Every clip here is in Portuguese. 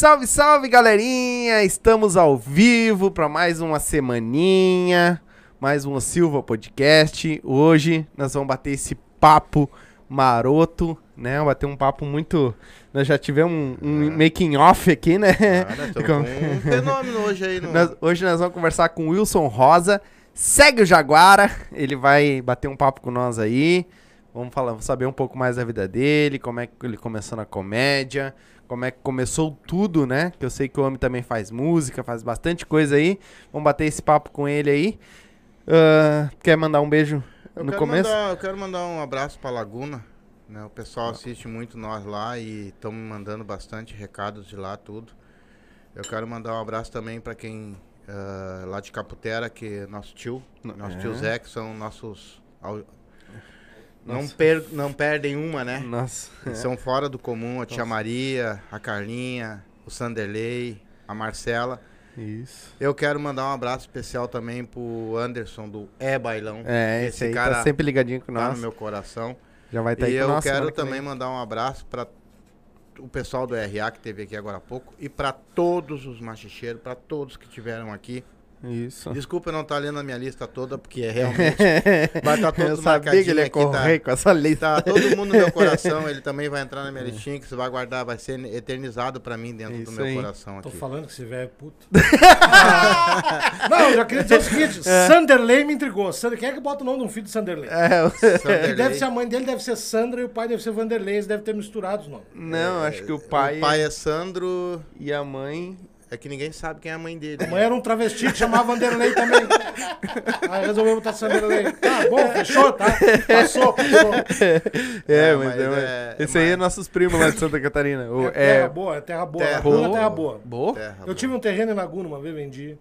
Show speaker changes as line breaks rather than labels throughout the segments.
Salve, salve, galerinha! Estamos ao vivo para mais uma semaninha, mais um Silva Podcast. Hoje nós vamos bater esse papo maroto, né? Bater um papo muito. Nós já tivemos um, um making off aqui, né?
Nada, com um fenômeno hoje aí. No...
Nós- hoje nós vamos conversar com o Wilson Rosa. Segue o Jaguara, ele vai bater um papo com nós aí. Vamos falar, vamos saber um pouco mais da vida dele, como é que ele começou na comédia, como é que começou tudo, né? Que eu sei que o homem também faz música, faz bastante coisa aí. Vamos bater esse papo com ele aí. Ah, quer mandar um beijo
Eu
no começo?
Mandar, eu quero mandar um abraço pra Laguna. Né? O pessoal assiste muito nós lá e estão me mandando bastante recados de lá, tudo. Eu quero mandar um abraço também pra quem ah, lá de Caputera, que é nosso tio, nosso tio
É.
Zé, que são nossos. Não, per- não perdem uma, né?
Nossa.
Eles São fora do comum, a tia Maria, a Carlinha, o Sanderley, a Marcela.
Isso.
Eu quero mandar um abraço especial também pro Anderson do É Bailão.
É, esse, aí tá sempre ligadinho com
tá
nós.
no meu coração.
Já vai estar
e
aí com
eu quero também mandar um abraço para o pessoal do RA que teve aqui agora há pouco e para todos os machicheiros, para todos que tiveram aqui.
Isso.
Desculpa eu não estar lendo a minha lista toda, porque é realmente vai estar
eu
todos
sabia que ele ia
marcadinho aqui, tá?
correr com essa lista.
Tá todo mundo no meu coração, ele também vai entrar na minha listinha, que você vai guardar, vai ser eternizado pra mim dentro
Isso
do meu
aí.
coração
Tô
aqui.
falando que esse velho é puto. não, eu já queria dizer o seguinte: Sanderley me intrigou. Sander- Quem é que bota o nome de um filho de Sanderley?
É, o-
Que
Sanderley.
deve ser a mãe dele, deve ser Sandra e o pai deve ser Vanderlei. Eles devem ter misturado os nomes.
Não, acho que o pai,
O pai é Sandro,
e a mãe.
É que ninguém sabe quem é a mãe dele.
A mãe era um travesti que chamava Vanderlei também. Aí resolveu botar Sanderlei. Tá bom, fechou, tá? Passou, passou.
É,
É,
mas,
mas
é, mas-
é-
esse aí é
mas-
nossos primos lá de Santa Catarina. O,
É terra
é,
boa, é terra boa.
Terra
é
boa.
terra boa.
boa?
Terra,
Eu tive um terreno em Laguna uma vez, vendi.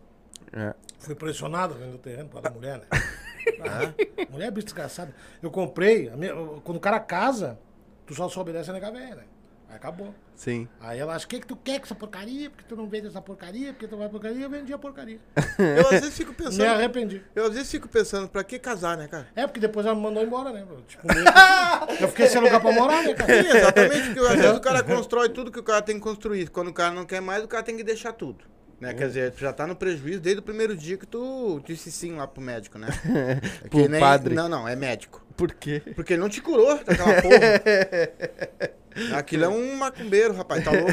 É.
Fui pressionado vendo o terreno para da mulher, né? Ah, mulher é bicho desgraçada. Eu comprei, a minha- quando o cara casa, tu só só obedece a nega velha, né? Aí acabou.
Sim.
Aí ela acha, o que, que tu quer com essa porcaria? Porque tu não vende essa porcaria? Porque tu vai porcaria? Eu vendi a porcaria.
Eu às vezes fico
Me
pensando.
arrependi.
Eu às vezes fico pensando, pra que casar, né, cara?
É, porque depois ela me mandou embora, né? Tipo, eu fiquei sem lugar pra morar, né, cara?
Sim, exatamente, porque às vezes o cara constrói tudo que o cara tem que construir. Quando o cara não quer mais, o cara tem que deixar tudo. Né? Quer dizer, tu já tá no prejuízo desde o primeiro dia que tu disse sim lá pro médico, né? É
Pro padre.
Não, não, é médico.
Por quê?
Porque ele não te curou daquela porra. Aquilo é um macumbeiro, rapaz, tá louco?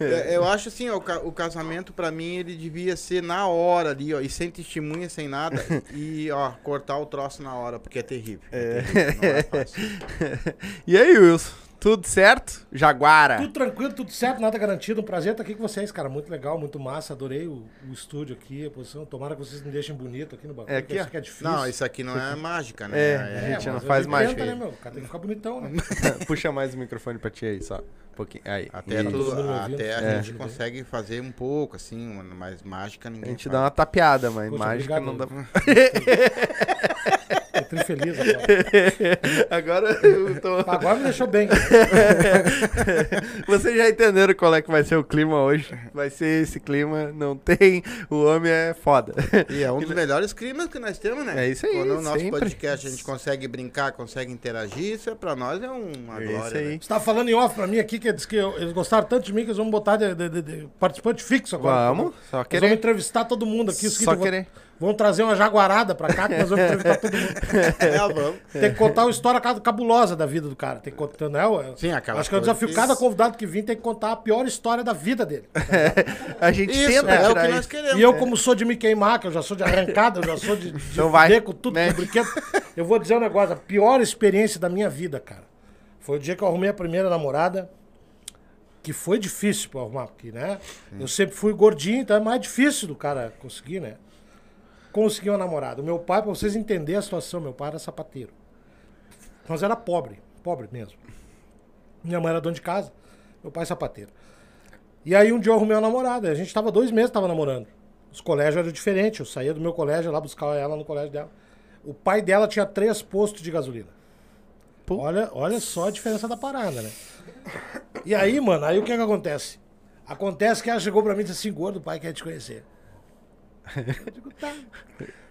É, Eu acho assim, ó, o, ca- o casamento pra mim ele devia ser na hora ali, ó, e sem testemunha, sem nada, e ó, cortar o troço na hora, porque é terrível. É terrível, não é fácil.
e aí, Wilson? Tudo certo? Jaguara.
Tudo tranquilo, tudo certo, nada garantido. Um prazer estar aqui com vocês, cara. Muito legal, muito massa. Adorei o, o estúdio aqui, a posição. Tomara que vocês me deixem bonito aqui no bagulho.
É aqui,
sei que é difícil.
Não, isso aqui não é mágica, né?
É,
É-
a gente não
mas
faz mágica aí.
né, meu? O cara tem que ficar bonitão, né?
Puxa mais o microfone pra ti aí, só. Um pouquinho. Aí.
Até,
Isso.
tu- até a
É.
gente consegue fazer um pouco, assim, mas mágica
A
ninguém
gente
faz.
dá uma tapeada, mas
Poxa,
mágica
obrigado.
não dá.
Tô tri feliz agora.
Agora eu tô.
Agora me deixou bem.
Vocês já entenderam qual é que vai ser o clima hoje? Vai ser esse clima, não tem. O homem é foda.
E é um dos melhores climas que nós temos, né?
É isso aí,
Quando o nosso
sempre.
podcast a gente consegue brincar, consegue interagir, isso é pra nós é uma
É
glória.
isso aí.
né?
Você tava falando em off pra mim aqui que diz que eles gostaram tanto de mim que eles vão botar de, de- de- de participante fixo agora.
Vamos, só
Nós vamos
querer.
entrevistar todo mundo aqui. os que
Só querer.
Vão trazer uma jaguarada pra cá que nós vamos entrevistar todo mundo.
É, vamos.
Tem que contar uma história ca- cabulosa da vida do cara. Tem que contar, né?
Sim, aquela
Acho que é o
coisa
desafio.
que-
Cada convidado que vir tem que contar a pior história da vida dele.
A gente
Isso,
tenta
é o
tirar
que nós queremos.
E eu, como sou de me queimar, que eu já sou de arrancada, eu já sou de, de
Então vai,
com tudo
né?
com brinquedo. Eu vou dizer um negócio, a pior experiência da minha vida, cara. Foi o dia que eu arrumei a primeira namorada, que foi difícil pra arrumar, porque, né? Eu sempre fui gordinho, então é mais difícil do cara conseguir, né? Conseguir uma namorada. O meu pai, pra vocês entenderem a situação, meu pai era sapateiro. Nós era pobre, pobre mesmo. Minha mãe era dona de casa, meu pai sapateiro. E aí um dia eu arrumei uma namorada. A gente tava dois meses tava namorando. Os colégios eram diferentes. Eu saía do meu colégio lá buscar ela no colégio dela. O pai dela tinha três postos de gasolina. Olha, olha só a diferença da parada, né? E aí, mano, aí o que que acontece? Acontece que ela chegou pra mim e disse assim, gordo, o pai quer te conhecer. Eu digo, tá.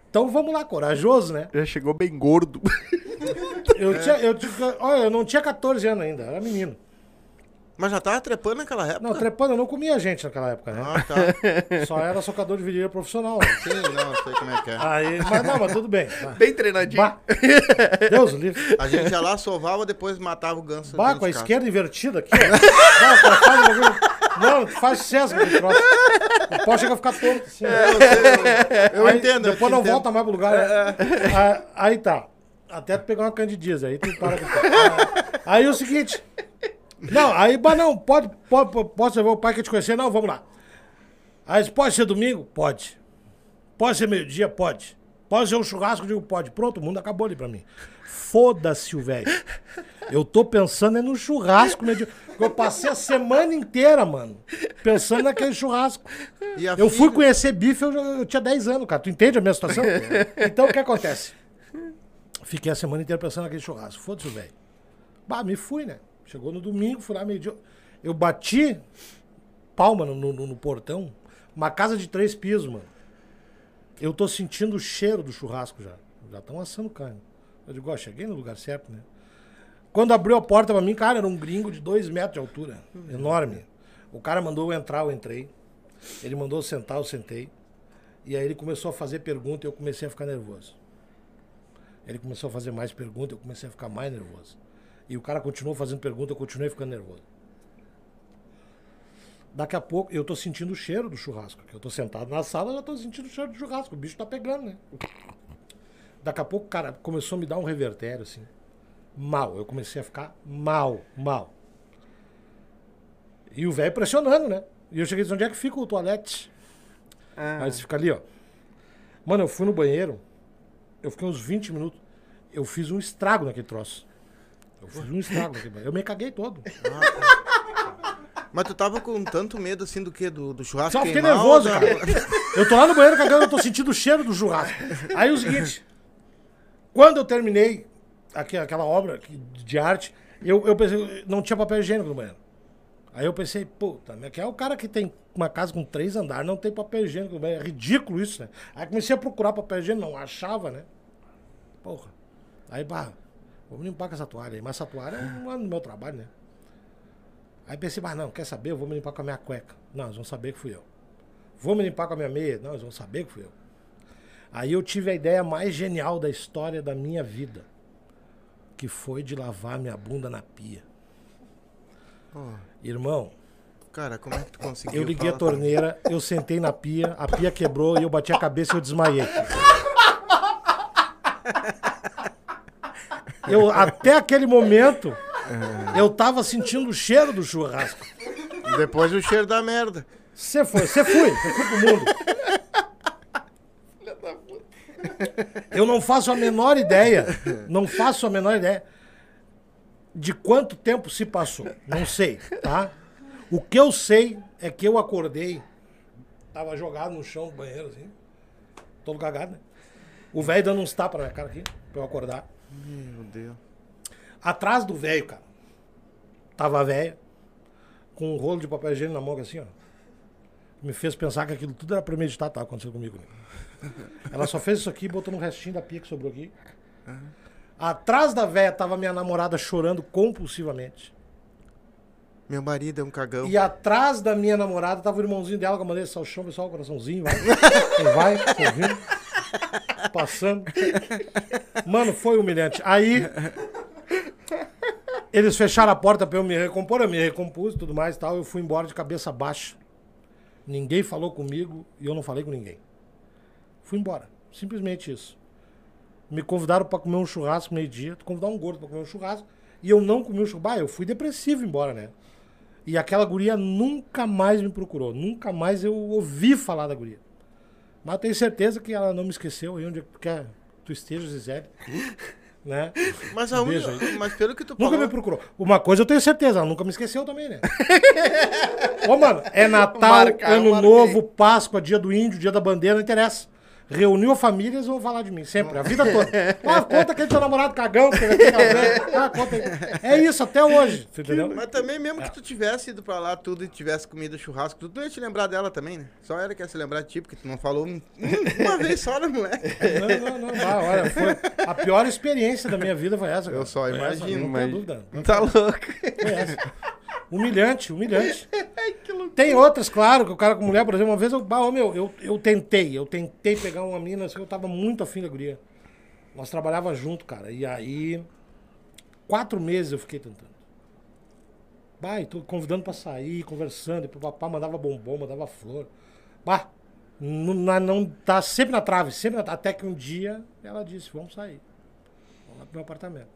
Então vamos lá, corajoso, né?
Já chegou bem gordo.
Eu, tinha, eu, tinha, olha, eu não tinha 14 anos ainda, era menino.
Mas já tava trepando naquela época?
Não, trepando, eu não comia gente naquela época, né?
Ah, tá.
Só era socador de virilha profissional. né?
Sim, não, sei como é que é.
Aí, mas não, mas tudo bem. Tá.
Bem treinadinho.
Bah. Deus o livre.
A gente ia lá, sovava, depois matava o ganso.
Bah, com a esquerda invertida aqui, ó. O. Não, faz sucesso com troço. O pau chega a ficar torto assim.
Eu
Aí,
entendo. eu
Depois
te
não
entendo.
volta mais pro lugar. né? Aí, aí tá. Até tu pegar uma candidíase, aí tu para com Aí, aí o seguinte. Não, aí, bah, não, pode, pode, posso levar o pai que te conhecer? Não, vamos lá. Aí, pode ser domingo? Pode. Pode ser meio-dia? Pode. Pode ser um churrasco? Eu digo, pode. Pronto, o mundo acabou ali pra mim. Foda-se o velho. Eu tô pensando é no churrasco, meio-dia. Eu passei a semana inteira, mano, pensando naquele churrasco. Eu fui
filha-
conhecer bife, eu, eu tinha 10 anos, cara. Tu entende a minha situação? Então, o que acontece? Fiquei a semana inteira pensando naquele churrasco. Foda-se o velho. Bah, me fui, né? Chegou no domingo, fui lá meio-dia. Eu bati palma no, no- no portão. Uma casa de três pisos, mano. Eu tô sentindo o cheiro do churrasco já. Já estão assando carne. Eu digo, ó, cheguei no lugar certo, né? Quando abriu a porta pra mim, cara, era um gringo de dois metros de altura. Enorme. O cara mandou eu entrar, eu entrei. Ele mandou eu sentar, eu sentei. E aí ele começou a fazer pergunta e eu comecei a ficar nervoso. Ele começou a fazer mais perguntas, eu comecei a ficar mais nervoso. E o cara continuou fazendo pergunta, eu continuei ficando nervoso. Daqui a pouco, eu tô sentindo o cheiro do churrasco. que Eu tô sentado na sala, já tô sentindo o cheiro do churrasco. O bicho tá pegando, né? Daqui a pouco, cara, começou a me dar um revertério, assim. Mal. Eu comecei a ficar mal, mal. E o velho pressionando, né? E eu cheguei e disse, onde é que fica o toalete?
Ah,
Aí você fica ali, ó. Mano, eu fui no banheiro, eu fiquei uns 20 minutos. Eu fiz um estrago naquele troço. Eu fiz um estrago banheiro. Eu me caguei todo.
Mas tu tava com tanto medo assim do que? Do, do churrasco
Só fiquei nervoso, cara. Eu tô lá no banheiro cagando, eu tô sentindo o cheiro do churrasco. Aí o seguinte, quando eu terminei aque- aquela obra de arte, eu, eu pensei, não tinha papel higiênico no banheiro. Aí eu pensei, puta, né, que é o cara que tem uma casa com três andares, não tem papel higiênico no banheiro. É ridículo isso, né? Aí comecei a procurar papel higiênico, não achava, né? Porra. Aí, bah, vamos limpar com essa toalha aí. Mas essa toalha é um ano do meu trabalho, né? Aí pensei, mas não, quer saber? Eu vou me limpar com a minha cueca. Não, eles vão saber que fui eu. Vou me limpar com a minha meia. Não, eles vão saber que fui eu. Aí eu tive a ideia mais genial da história da minha vida. Que foi de lavar minha bunda na pia.
Pô,
Irmão,
cara, como é que tu conseguiu?
eu liguei a torneira, eu sentei na pia, a pia quebrou e eu bati a cabeça e eu desmaiei. Eu, até aquele momento, eu tava sentindo o cheiro do churrasco.
Depois o cheiro da merda.
Você foi, você foi, você foi pro mundo. Eu não faço a menor ideia, não faço a menor ideia de quanto tempo se passou. Não sei, tá? O que eu sei é que eu acordei, tava jogado no chão do banheiro, assim, todo cagado, né? O velho dando uns tapas na minha cara aqui, pra eu acordar.
Meu Deus.
Atrás do velho, cara, tava a velha, com um rolo de papel higiênico na mão, assim, ó. Me fez pensar que aquilo tudo era premeditado, tava acontecendo comigo. Né? Ela só fez isso aqui e botou no restinho da pia que sobrou aqui. Atrás da velha tava minha namorada chorando compulsivamente.
Meu marido é um cagão.
E atrás da minha namorada tava o irmãozinho dela a maneira de salchão, pessoal, coraçãozinho, vai. Vai, sorrindo, passando. Mano, foi humilhante. Aí, eles fecharam a porta pra eu me recompor, eu me recompus e tudo mais e tal. Eu fui embora de cabeça baixa. Ninguém falou comigo e eu não falei com ninguém. Fui embora. Simplesmente isso. Me convidaram pra comer um churrasco meio-dia. Convidaram um gordo pra comer um churrasco. E eu não comi o churrasco. Bah, eu fui depressivo embora, né? E aquela guria nunca mais me procurou. Nunca mais eu ouvi falar da guria. Mas tenho certeza que ela não me esqueceu aí onde quer tu esteja, Zizele. né?
Mas, a única, mas pelo que tu
Nunca
falou...
me procurou. Uma coisa eu tenho certeza, ela nunca me esqueceu também, né? Ô, mano, é Natal, Ano. Novo, Páscoa, Dia do Índio, Dia da Bandeira, não interessa. Reuniu a família, eles vão falar de mim, sempre, a vida toda. Ah, conta aquele teu namorado cagão, que ele tem ah, conta aí. É isso, até hoje, entendeu?
Mas também, mesmo que tu tivesse ido pra lá tudo e tivesse comido churrasco, tu não ia te lembrar dela também, né? Só ela que ia se lembrar de ti, porque tu não falou um- um- uma vez só, né, moleque?
Não, não, não, ah, olha, foi a pior experiência da minha vida foi essa. cara.
Eu só
Foi essa,
imagino,
não
mas-
tenho dúvida.
Tá louco.
Foi essa. Humilhante, humilhante. Tem outras, claro, que o cara com mulher, por exemplo, uma vez eu, bah, ô, meu, eu, eu tentei, eu tentei pegar uma mina, assim, eu tava muito afim da guria. Nós trabalhava junto, cara. E aí, quatro meses eu fiquei tentando. Bah, tô convidando pra sair, conversando, e pro papá mandava bombom, mandava flor. Bah, não, não, tá sempre na trave, sempre na, até que um dia ela disse, vamos sair. Vamos lá pro meu apartamento.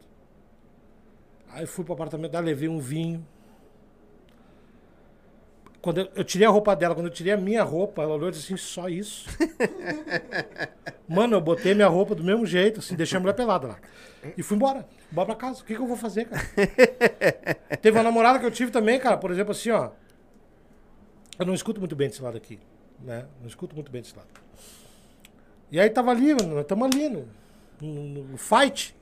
Aí fui pro apartamento dela, levei um vinho. Quando eu, eu tirei a roupa dela, quando eu tirei a minha roupa, ela olhou e disse assim, só isso. Mano, eu botei minha roupa do mesmo jeito, assim, deixei a mulher pelada lá. E fui embora. Embora pra casa. O que, que eu vou fazer, cara? Teve uma namorada que eu tive também, cara, por exemplo, assim, ó. Eu não escuto muito bem desse lado aqui, né? Não escuto muito bem desse lado. E aí tava ali, mano, nós estamos ali no, no, no fight.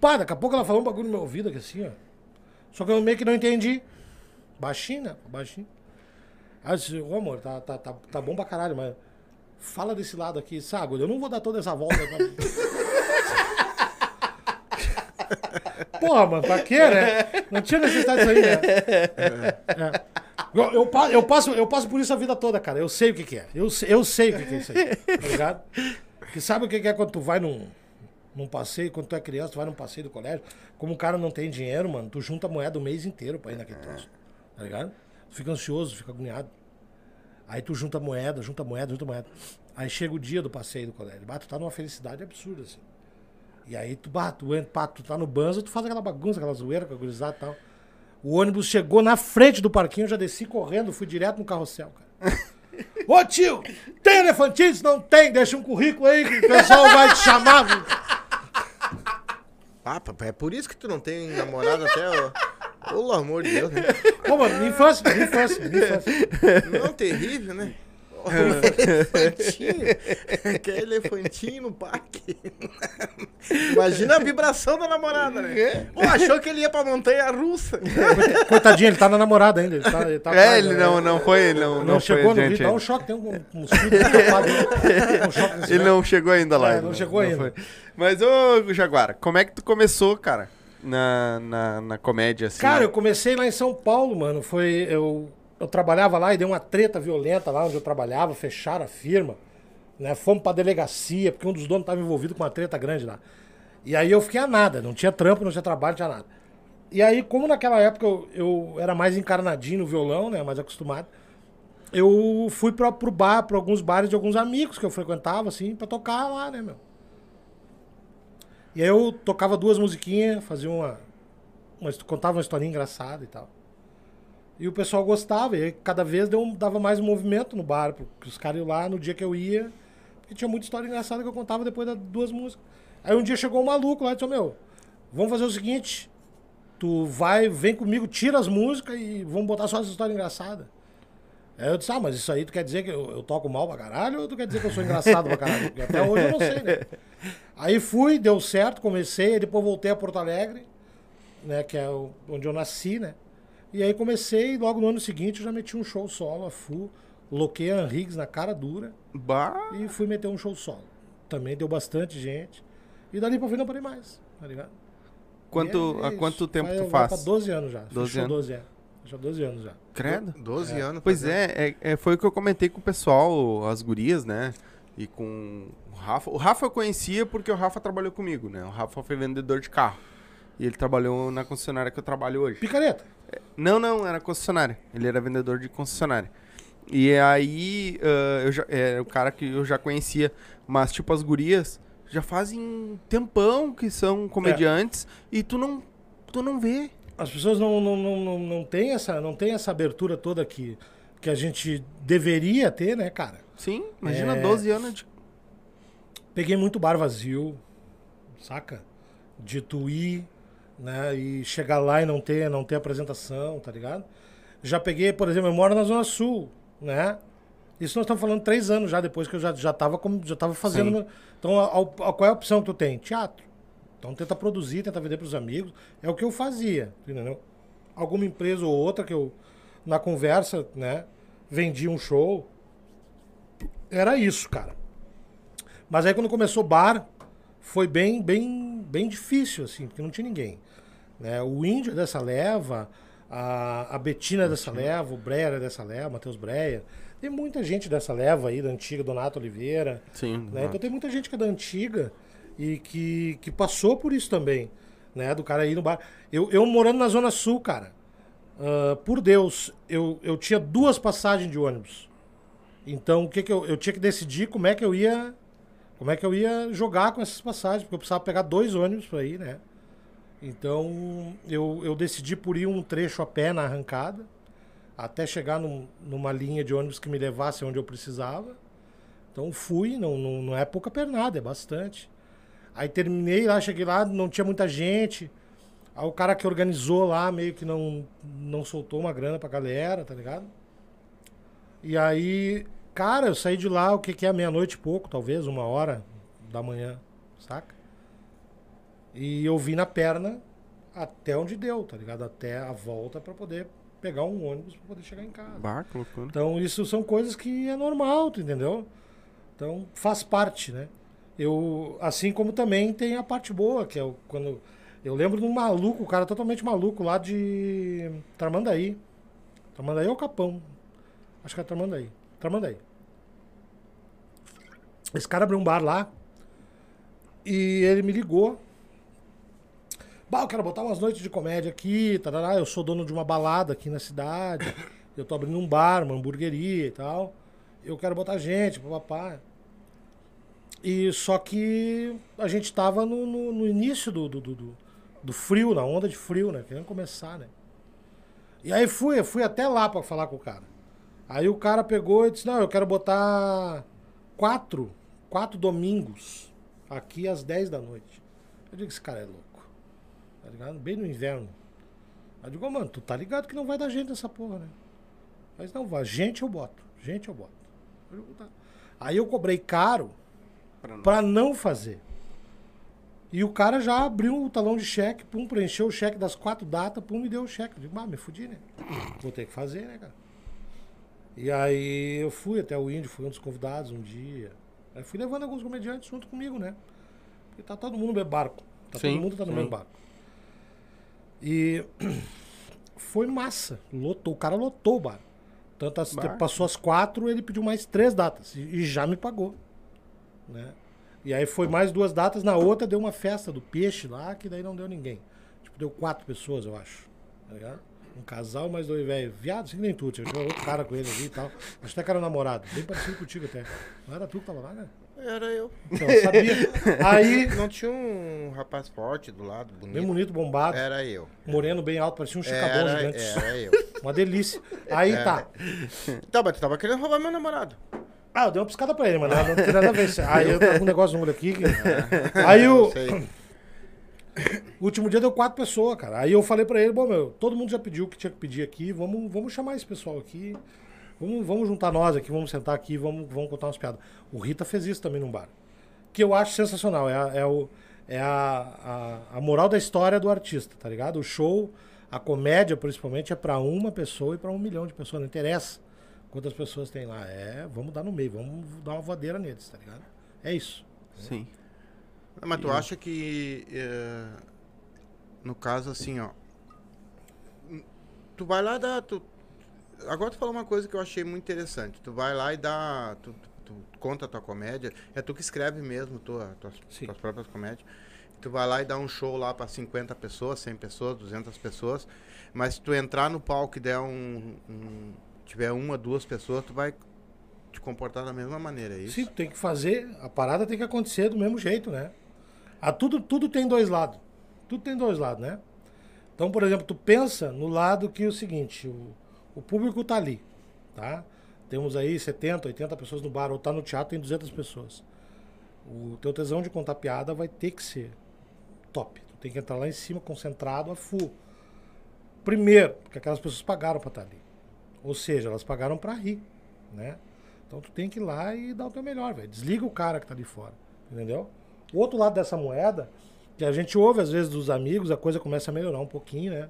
Pá, daqui a pouco ela falou um bagulho no meu ouvido aqui assim, ó. Só que eu meio que não entendi. Baixinho, né? Baixinho. Aí eu disse, ô amor, tá, tá, tá, tá bom pra caralho, mas fala desse lado aqui, sabe? Eu não vou dar toda essa volta. pra- Porra, mano, pra quê, né? Não tinha necessidade disso aí, né? É. Eu, eu, eu passo, eu passo por isso a vida toda, cara. Eu sei o que, que é. Eu, eu sei o que, que é isso aí. Tá ligado? Que sabe o que, que é quando tu vai num, num passeio, quando tu é criança, tu vai num passeio do colégio. Como o cara não tem dinheiro, mano, tu junta moeda o mês inteiro pra ir naquele troço. Tá ligado? Tu fica ansioso, fica agoniado. Aí tu junta moeda, junta moeda, junta moeda. Aí chega o dia do passeio do colégio. Bah, tu tá numa felicidade absurda, assim. E aí tu, bah, tu, entra, pá, tu tá no banzo, tu faz aquela bagunça, aquela zoeira com a gurizada e tal. O ônibus chegou na frente do parquinho, eu já desci correndo, fui direto no carrossel, cara. Ô tio, tem elefantites? Não tem, deixa um currículo aí que o pessoal vai te chamar.
Ah, papai, é por isso que tu não tem namorado até, ó. Pelo amor de Deus, né?
Pô, mano, minha infância, minha infância, minha infância.
Não, terrível, né? elefantinho. Quer elefantinho no parque. Imagina a vibração da namorada, né? Pô, achou que ele ia pra montanha russa.
Coitadinho, ele tá na namorada ainda. Ele tá, ele tá
É, ele não, não foi, ele não,
Não,
não,
chegou
foi
no vídeo, dá um choque, tem um, um. Um choque nesse
Ele não chegou ainda lá.
É,
ele
não chegou ainda.
foi. Mas, ô, Jaguara, como é que tu começou, cara, na, na, na comédia, assim?
Cara, eu comecei lá em São Paulo, mano. Foi. Eu, eu trabalhava lá e deu uma treta violenta lá onde eu trabalhava, fecharam a firma. Né? Fomos pra delegacia, porque um dos donos estava envolvido com uma treta grande lá. E aí eu fiquei a nada, não tinha trampo, não tinha trabalho, não tinha nada. E aí, como naquela época eu, eu era mais encarnadinho no violão, né? Mais acostumado, eu fui pra, pro bar, pra alguns bares de alguns amigos que eu frequentava, assim, pra tocar lá, né, meu? E aí eu tocava duas musiquinhas, fazia uma, uma contava uma historinha engraçada e tal. E o pessoal gostava, e cada vez deu dava mais movimento no bar, porque os caras iam lá no dia que eu ia, porque tinha muita história engraçada que eu contava depois das duas músicas. Aí um dia chegou um maluco lá e disse, "Ô, meu, vamos fazer o seguinte, tu vai, vem comigo, tira as músicas e vamos botar só essa história engraçada. Aí eu disse, ah, mas isso aí tu quer dizer que eu, eu toco mal pra caralho ou tu quer dizer que eu sou engraçado pra caralho? Porque até hoje eu não sei, né? Aí fui, deu certo, comecei, aí depois voltei a Porto Alegre, né, que é onde eu nasci, né? E aí comecei, e logo no ano seguinte eu já meti um show solo, a full, loquei a Henriques na cara dura
Bah,
e fui meter um show solo. Também deu bastante gente. E dali pra frente não parei mais, tá ligado?
quanto,
E é
há quanto tempo tu faz?
Pra 12 anos já.
12
Fechou
anos.
12 anos. Fechou 12 anos já.
Credo.
12 anos.
Pois é, é, é, foi o que eu comentei com o pessoal, as gurias, né? E com o Rafa. O Rafa eu conhecia porque o Rafa trabalhou comigo, né? O Rafa foi vendedor de carro. E ele trabalhou na concessionária que eu trabalho hoje.
Picareta.
Não, não, era concessionária. Ele era vendedor de concessionária. E aí, ah, eu já, é o cara que eu já conhecia. Mas, tipo, as gurias já fazem tempão que são comediantes e tu não, tu não vê.
As pessoas não, não, não, não, têm essa, não tem essa abertura toda que, que a gente deveria ter, né, cara?
Sim, imagina
É.
12 anos de.
Peguei muito bar vazio, saca? De tu ir, né? E chegar lá e não ter, não ter apresentação, tá ligado? Já peguei, por exemplo, eu moro na Zona Sul, né? Isso nós estamos falando três anos já depois que eu já, já, tava, como- já tava fazendo. Meu- Então, a- a- a- qual é a opção que tu tem? Teatro. Então, tenta produzir, tenta vender pros amigos. É o que eu fazia, entendeu? Alguma empresa ou outra que eu, na conversa, né? Vendia um show. Era isso, cara. Mas aí quando começou o bar, foi bem, bem, bem difícil, assim, porque não tinha ninguém. Né? O índio dessa leva, A, a Betina é dessa leva, o Breia é dessa leva, o Matheus Breia. Tem muita gente dessa leva aí, da antiga, Donato Oliveira.
Sim.
né? Então tem muita gente que é da antiga e que, que passou por isso também, né? Do cara ir no bar. Eu, eu morando na Zona Sul, cara, ah, por Deus, eu, eu tinha duas passagens de ônibus. Então o que que eu, eu tinha que decidir como é que eu ia como é que eu ia jogar com essas passagens, porque eu precisava pegar dois ônibus para ir, né? Então eu, eu decidi por ir um trecho a pé na arrancada, até chegar num- numa linha de ônibus que me levasse onde eu precisava. Então fui, não, não, não é pouca pernada, é bastante. Aí terminei lá, cheguei lá, não tinha muita gente. Aí o cara que organizou lá meio que não, não soltou uma grana pra galera, tá ligado? E aí, cara, eu saí de lá, o que, que é meia-noite e pouco, talvez, uma hora da manhã, saca? E eu vi na perna até onde deu, tá ligado? Até a volta pra poder pegar um ônibus pra poder chegar em casa.
Loucura.
Então, isso são coisas que é normal, tu entendeu? Então, faz parte, né? Eu, assim como também tem a parte boa, que é o, quando. Eu lembro de um maluco, um cara totalmente maluco lá de Tramandaí. Tramandaí ou Capão? Acho que é Tramandaí. Tramandaí. Esse cara abriu um bar lá e ele me ligou. Bah, eu quero botar umas noites de comédia aqui, tarará. eu sou dono de uma balada aqui na cidade. Eu tô abrindo um bar, uma hamburgueria e tal. Eu quero botar gente, papapá. E só que a gente tava no, no, no início do, do, do, do- frio, na onda de frio, né? Querendo começar, né? E aí fui, fui até lá pra falar com o cara. Aí o cara pegou e disse, não, eu quero botar quatro, quatro domingos aqui às 10 da noite. Eu digo, esse cara é louco. Tá ligado? Bem no inverno. Eu digo, "Ô, mano, tu tá ligado que não vai dar gente nessa porra, né? Mas não vai, gente eu boto, gente eu boto. "Tá." Aí eu cobrei caro
Pra não-
pra não fazer. E o cara já abriu o talão de cheque, pum, preencheu o cheque das quatro datas, pum, me deu o cheque. Eu digo, ah, me fudi, né? Vou ter que fazer, né, cara? E aí eu fui até o Índio, fui um dos convidados um dia. Aí fui levando alguns comediantes junto comigo, né? Porque tá todo mundo no mesmo barco. Tá
Sim,
todo mundo tá no
sim.
mesmo barco. E foi massa. Lotou, o cara lotou o bar. Tanto as,
Bar.
passou as quatro, ele pediu mais três datas. E, e já me pagou. Né? E aí foi mais duas datas. Na outra deu uma festa do peixe lá, que daí não deu ninguém. Tipo, deu quatro pessoas, eu acho. Tá ligado? Um casal, mais dois velhos. Viado, assim que nem tu. Tinha outro cara com ele ali e tal. Acho até que era namorado. Bem parecido contigo até. Não era tu que tava lá, né?
Era eu.
Então, eu sabia. Aí,
Não tinha um rapaz forte do lado, bonito.
bem bonito, bombado.
Era eu.
Moreno, bem alto, parecia um chicabão
Era,
gigante.
era eu.
Uma delícia. Aí tá.
Tá, mas tu tava querendo roubar meu namorado.
Ah, eu dei uma piscada pra ele, mas não, tem nada a ver. Aí eu tava com um negócio no olho aqui. que- Aí o
sei.
último dia deu quatro pessoas, cara. Aí eu falei pra ele, bom, meu, todo mundo já pediu o que tinha que pedir aqui, vamos, vamos chamar esse pessoal aqui. Vamos, vamos juntar nós aqui, vamos sentar aqui, vamos, vamos contar umas piadas. O Rita fez isso também num bar. Que eu acho sensacional. É, a, é, o, é a, a, a moral da história do artista, tá ligado? O show, a comédia, principalmente, é pra uma pessoa e pra um milhão de pessoas. Não interessa quantas pessoas tem lá. É, vamos dar no meio, vamos dar uma voadeira neles, tá ligado? É isso.
Sim.
Mas tu acha que, eh, no caso, assim, ó. Tu vai lá e dá. Tu, agora tu falou uma coisa que eu achei muito interessante. Tu vai lá e dá. Tu, tu- tu conta a tua comédia. É tu que escreve mesmo tua, tuas, tuas próprias comédias. Tu vai lá e dá um show lá pra 50 pessoas, 100 pessoas, 200 pessoas. Mas se tu entrar no palco e der um. um- tiver uma, duas pessoas, tu vai te comportar da mesma maneira, é isso?
Sim, tem que fazer, a parada tem que acontecer do mesmo jeito, né? Ah, tudo, tudo tem dois lados. Tudo tem dois lados, né? Então, por exemplo, tu pensa no lado que é o seguinte, o, o público tá ali, tá? Temos aí 70, 80 pessoas no bar, ou tá no teatro, tem 200 pessoas. O teu tesão de contar piada vai ter que ser top. Tu tem que entrar lá em cima, concentrado, a full. Primeiro, porque aquelas pessoas pagaram pra estar ali. Ou seja, elas pagaram pra rir, né? Então tu tem que ir lá e dar o teu melhor, velho. Desliga o cara que tá ali fora, entendeu? O outro lado dessa moeda, que a gente ouve às vezes dos amigos, a coisa começa a melhorar um pouquinho, né?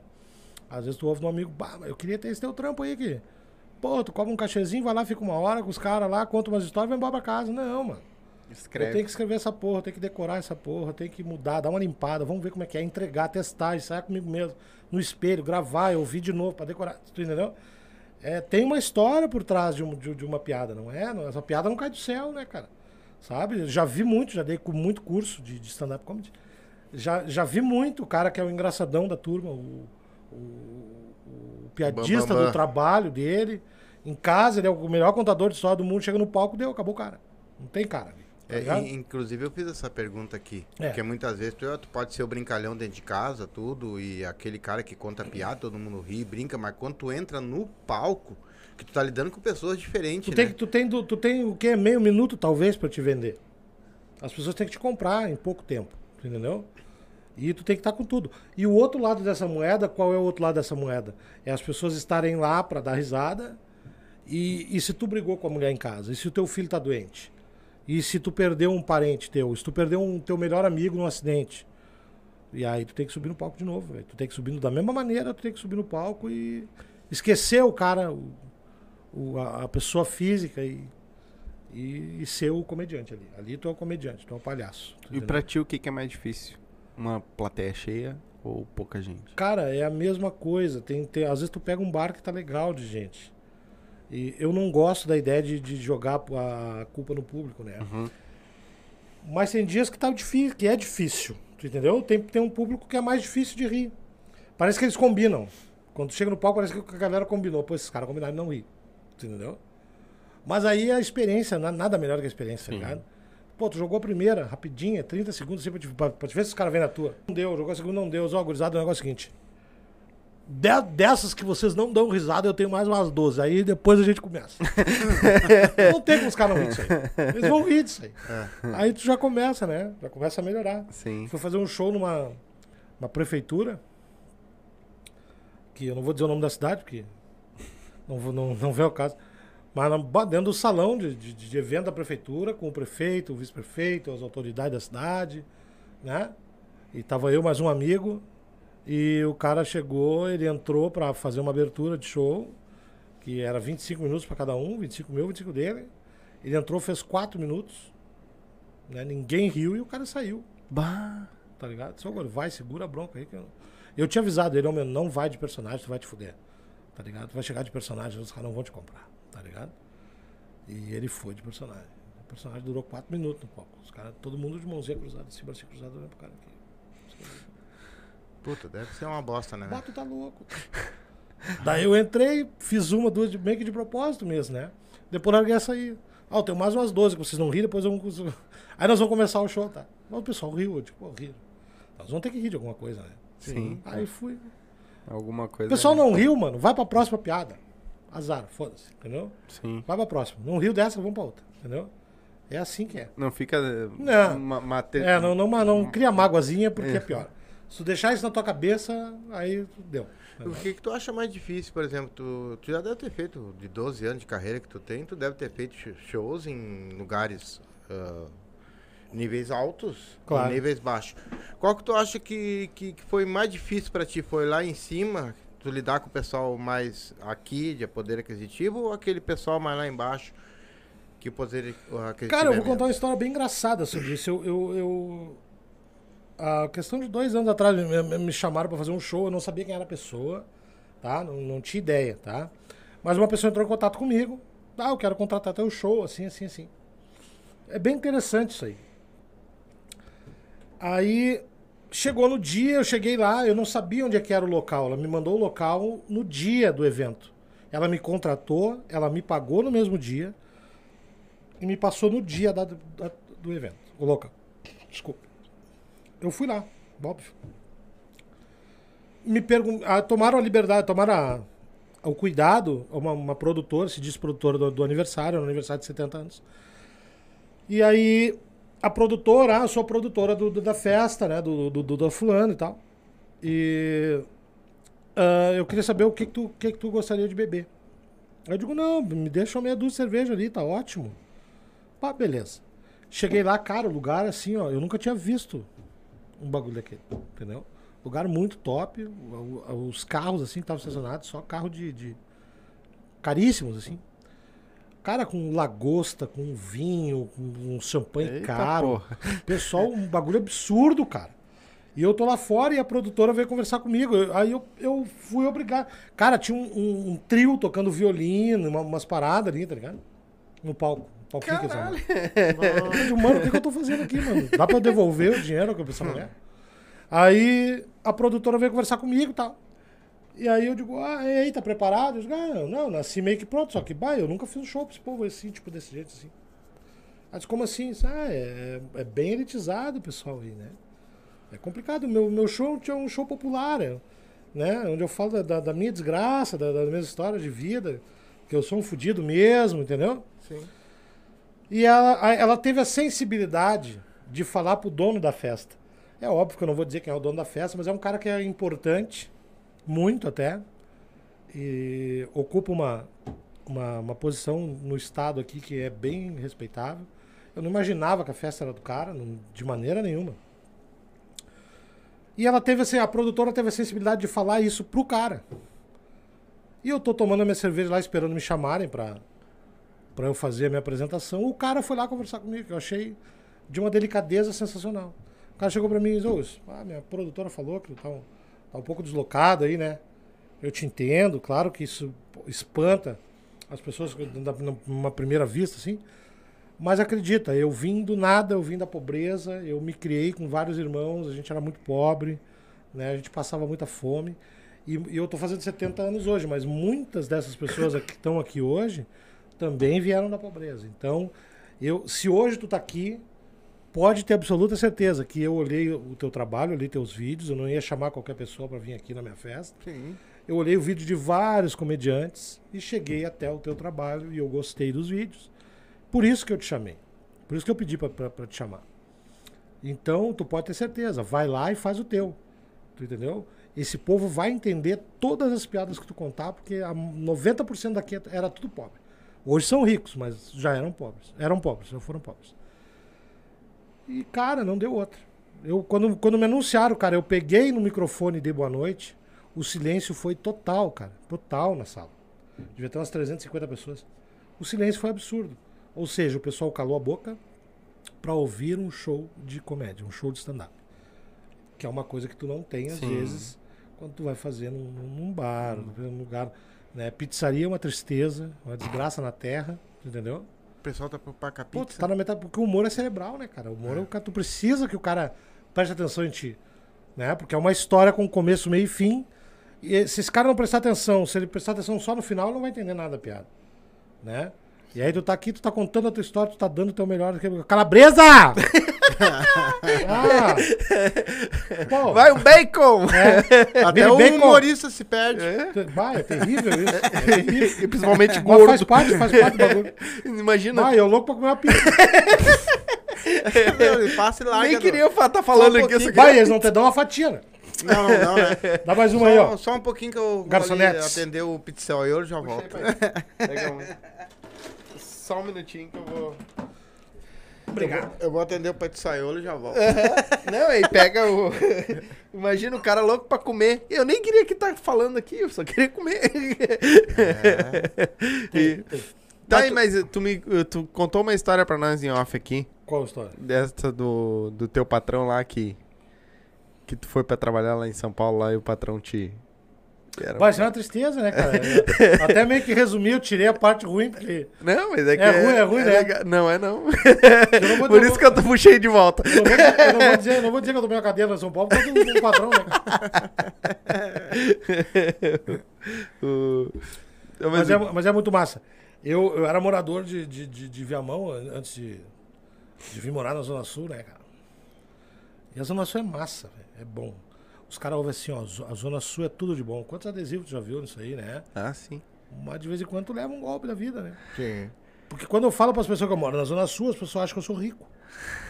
Às vezes tu ouve de um amigo, bah, mas eu queria ter esse teu trampo aí aqui. Pô, tu cobra um cachezinho, vai lá, fica uma hora com os caras lá, conta umas histórias e vai embora pra casa. Não, mano. Eu
Escreve.
tenho que escrever essa porra, eu tenho que decorar essa porra, eu tenho que mudar, dar uma limpada, vamos ver como é que é, entregar, testar, ensaiar comigo mesmo, no espelho, gravar, eu ouvir de novo pra decorar, tu entendeu? É, tem uma história por trás de, um- de- de uma piada, não é? Não- Essa piada não cai do céu, né, cara? Sabe? Já vi muito, já dei muito curso de, de stand-up comedy. Já, já vi muito o cara que é o engraçadão da turma, o, o- o piadista do trabalho dele. Em casa, ele é o melhor contador de história do mundo, chega no palco, deu, acabou o cara. Não tem cara. Tá
É, inclusive eu fiz essa pergunta aqui.
É.
Porque muitas vezes tu, tu pode ser o brincalhão dentro de casa, tudo, e aquele cara que conta piada, todo mundo ri, brinca, mas quando tu entra no palco, que tu tá lidando com pessoas diferentes,
Tu tem,
né?
que- tu, tem, do- tu tem o quê? Meio minuto, talvez, pra te vender. As pessoas têm que te comprar em pouco tempo, entendeu? E tu tem que estar com tudo. E o outro lado dessa moeda, qual é o outro lado dessa moeda? É as pessoas estarem lá pra dar risada. E, e se tu brigou com a mulher em casa? E se o teu filho tá doente? E se tu perdeu um parente teu? Se tu perdeu um teu melhor amigo num acidente? E aí tu tem que subir no palco de novo, velho. Tu tem que subir da mesma maneira, tu tem que subir no palco e esquecer o cara, o, o- a, pessoa física e, e, e ser o comediante ali. Ali tu é o comediante, tu é o palhaço.
E
entendeu?
pra ti, o que, que é mais difícil? Uma plateia cheia ou pouca gente?
Cara, é a mesma coisa. Tem, tem, às vezes tu pega um bar que tá legal de gente. E eu não gosto da ideia de, de jogar a culpa no público, né?
Uhum.
Mas tem dias que tá difícil, que é difícil. Entendeu? Tem, tem um público que é mais difícil de rir. Parece que eles combinam. Quando chega no palco, parece que a galera combinou. Pô, esses caras combinaram não rir. Tu entendeu? Mas aí a experiência, na- nada melhor que a experiência, tá ligado? Pô, tu jogou a primeira, rapidinha, 30 segundos, assim, pra, te, pra te ver se os caras vêm na tua. Não deu, jogou a segunda, não deu. Ó, gurizada, o negócio é o seguinte. De- dessas que vocês não dão risada, eu tenho mais umas 12. Aí depois a gente começa. não tem como os caras não rir disso aí. Eles vão rir disso aí. Aí tu já começa, né? Já começa a melhorar.
Sim.
Fui fazer um show numa uma prefeitura, que eu não vou dizer o nome da cidade, porque não, não, não vem ao caso. Mas dentro do salão de, de, de evento da prefeitura, com o prefeito, o vice-prefeito, as autoridades da cidade, né? E tava eu mais um amigo. E o cara chegou, ele entrou pra fazer uma abertura de show, que era 25 minutos pra cada um, 25 meu, 25 dele. Ele entrou, fez 4 minutos, né? Ninguém riu e o cara saiu
Bah.
tá ligado? Só agora, vai, segura a bronca aí. Que eu... eu tinha avisado ele, meu, não vai de personagem, tu vai te fuder. Tá ligado? Tu vai chegar de personagem, os caras não vão te comprar, tá ligado? E ele foi de personagem. O personagem durou quatro minutos no palco. Os caras, todo mundo de mãozinha cruzada, assim, bracinho cruzado, olhando pro cara aqui.
Puta, deve ser uma bosta, né?
Bah, tu tá louco. Daí eu entrei, fiz uma, duas, de- meio que de propósito mesmo, né? Depois larguei essa aí. Ah, eu tenho mais umas 12 que vocês não riram, depois eu não consigo. Aí nós vamos começar o show, tá? Mas o pessoal riu, eu, tipo, pô, riram. Nós vamos ter que rir de alguma coisa, né?
Sim.
Aí fui.
Alguma
O
coisa.
pessoal
ali.
não riu, mano. Vai pra próxima piada. Azar, foda-se, entendeu?
Sim.
Vai pra próxima. Não riu dessa, vamos pra outra, entendeu? É assim que é.
Não fica. eh,
Não.
ma- mate-
É, não, não, mas não cria mágoazinha porque é pior. Se tu deixar isso na tua cabeça, aí deu.
O que, que tu acha mais difícil, por exemplo? Tu, tu já deve ter feito, de 12 anos de carreira que tu tem, tu deve ter feito sh- shows em lugares, ah, níveis altos
Claro.
e níveis baixos. Qual que tu acha que, que, que foi mais difícil pra ti? Foi lá em cima, tu lidar com o pessoal mais aqui, de poder aquisitivo, ou aquele pessoal mais lá embaixo, que o poder aquisitivo
Cara, eu
é
vou contar
menos?
uma história bem engraçada sobre isso. Eu. eu, eu- a questão de dois anos atrás me, me- chamaram pra fazer um show, eu não sabia quem era a pessoa, tá? Não, não tinha ideia, tá? Mas uma pessoa entrou em contato comigo. Ah, eu quero contratar teu show, assim, assim, assim. É bem interessante isso aí. Aí chegou no dia, eu cheguei lá, eu não sabia onde é que era o local. Ela me mandou o local no dia do evento. Ela me contratou, ela me pagou no mesmo dia e me passou no dia da- da- do evento, o local. Desculpa. Eu fui lá, óbvio. Me pergun ah, tomaram a liberdade, tomaram a- o cuidado, uma, uma produtora, se diz produtora do, do aniversário, no aniversário de 70 anos. E aí, a produtora, ah, eu sou a produtora do, do- da festa, né, do, do, do, fulano e tal. E ah, eu queria saber o que, que, tu, que, que tu gostaria de beber. Eu digo, não, me deixa uma meia dúzia de cerveja ali, tá ótimo. Pá, beleza. Cheguei lá, cara, o lugar assim, ó, eu nunca tinha visto um bagulho daquele, entendeu? Lugar muito top, os carros assim que estavam estacionados, só carro de, de caríssimos assim. Cara, com lagosta, com vinho, com um champanhe
Eita
caro.
porra.
Pessoal, um bagulho absurdo, cara. E eu tô lá fora e a produtora veio conversar comigo. Aí eu, eu fui obrigado. Cara, tinha um, um- um trio tocando violino, uma- umas paradas ali, tá ligado? No palco. Palquinho que digo, mano, o que, que eu tô fazendo aqui, mano? Dá pra eu devolver o dinheiro que eu pensava, né? Aí a produtora veio conversar comigo e tal. E aí eu digo, ah, e aí, tá preparado? Eu digo, ah, não, nasci meio que pronto, só que, bah, eu nunca fiz um show pra esse povo assim, tipo, desse jeito assim. Aí disse, como assim? Ah, é, é bem elitizado o pessoal aí, né? É complicado. Meu, meu show é um show popular, é, né? Onde eu falo da, da- da minha desgraça, da, da minha história de vida, que eu sou um fudido mesmo, entendeu?
Sim.
E ela, ela teve a sensibilidade de falar pro dono da festa. É óbvio que eu não vou dizer quem é o dono da festa, mas é um cara que é importante, muito até, e ocupa uma, uma, uma posição no estado aqui que é bem respeitável. Eu não imaginava que a festa era do cara, não- de maneira nenhuma. E ela teve assim, a produtora teve a sensibilidade de falar isso pro cara. E eu tô tomando a minha cerveja lá esperando me chamarem pra, pra eu fazer a minha apresentação. O cara foi lá conversar comigo, que eu achei de uma delicadeza sensacional. O cara chegou pra mim e disse, "Ô, ah, minha produtora falou que tá um, tá um pouco deslocado aí, né? Eu te entendo, claro que isso espanta as pessoas numa primeira vista, assim. Mas acredita, eu vim do nada, eu vim da pobreza, eu me criei com vários irmãos, a gente era muito pobre, né? A gente passava muita fome. E, e eu tô fazendo 70 anos hoje, mas muitas dessas pessoas que estão aqui hoje também vieram da pobreza. Então, eu, se hoje tu tá aqui, pode ter absoluta certeza que eu olhei o teu trabalho, olhei teus vídeos, eu não ia chamar qualquer pessoa para vir aqui na minha festa.
Sim.
Eu olhei o vídeo de vários comediantes e cheguei até o teu trabalho e eu gostei dos vídeos. Por isso que eu te chamei. Por isso que eu pedi pra te chamar. Então, tu pode ter certeza. Vai lá e faz o teu. Tu entendeu? Esse povo vai entender todas as piadas que tu contar, porque a 90% daqui era tudo pobre. Hoje são ricos, mas já eram pobres. Eram pobres, já foram pobres. E, cara, não deu outra. Eu, quando, quando me anunciaram, cara, eu peguei no microfone e dei boa noite. O silêncio foi total, cara. Total na sala. Devia ter umas 350 pessoas. O silêncio foi absurdo. Ou seja, o pessoal calou a boca pra ouvir um show de comédia, um show de stand-up. Que é uma coisa que tu não tem, às
Sim.
vezes, quando tu vai fazer num, num bar, num lugar. Né? Pizzaria é uma tristeza, uma desgraça na terra, entendeu?
O pessoal tá preocupado com a
Pô,
pizza.
tá na metade. Porque o humor é cerebral, né, cara? O humor é o cara. Tu precisa que o cara preste atenção em ti. Né? Porque é uma história com começo, meio e fim. E se esse cara não prestar atenção, se ele prestar atenção só no final, ele não vai entender nada da piada. Né? E aí tu tá aqui, tu tá contando a tua história, tu tá dando o teu melhor. Calabresa! ah! Pô,
Vai o bacon!
é,
Até o
Bacon.
humorista se perde.
Vai, é terrível isso. É terrível.
E principalmente
Mas
gordo.
faz parte, faz parte do bagulho.
Imagina.
Vai, eu louco pra comer uma pizza.
Meu, ele passa e larga.
Nem queria estar falando
Só um
aqui isso aqui.
Vai, eles não te dão uma fatia, né?
Não, não, não, né?
Dá mais uma aí, ó.
Só, só um pouquinho que eu vou atender o pizzel aí, eu já volto.
Pega um. Só um minutinho que eu vou.
Obrigado.
Eu vou atender o pizzaiolo e já volto.
Não, aí pega o. Imagina o cara louco pra comer. Eu nem queria que tá falando aqui, eu só queria comer. E- Tá aí, mas tu, me, tu contou uma história pra nós em off aqui.
Qual história?
Dessa do, do teu patrão lá que. Que tu foi pra trabalhar lá em São Paulo lá e o patrão te. Era...
Vai ser uma tristeza, né, cara? Até meio que resumi, eu tirei a parte ruim, porque.
Não, mas é que.
É ruim, é ruim, né?
legal. Não, é não.
Não vou,
Por isso que eu tô puxei de volta.
não vou- eu não vou dizer, eu não vou dizer que eu tomei uma cadeira na São Paulo, porque eu tô um padrão, né?
Eu,
Mas é, mas é muito massa. Eu, eu era morador de, de, de, de Viamão an- antes de, de vir morar na Zona Sul, né, cara? E a Zona Sul é massa, velho. É bom. Os caras ouvem assim, ó, a Zona Sul é tudo de bom. Quantos adesivos tu já viu nisso aí, né?
Ah, sim.
Mas de vez em quando tu leva um golpe da vida, né?
Sim,
Porque quando eu falo para as pessoas que eu moro na Zona Sul, as pessoas acham que eu sou rico.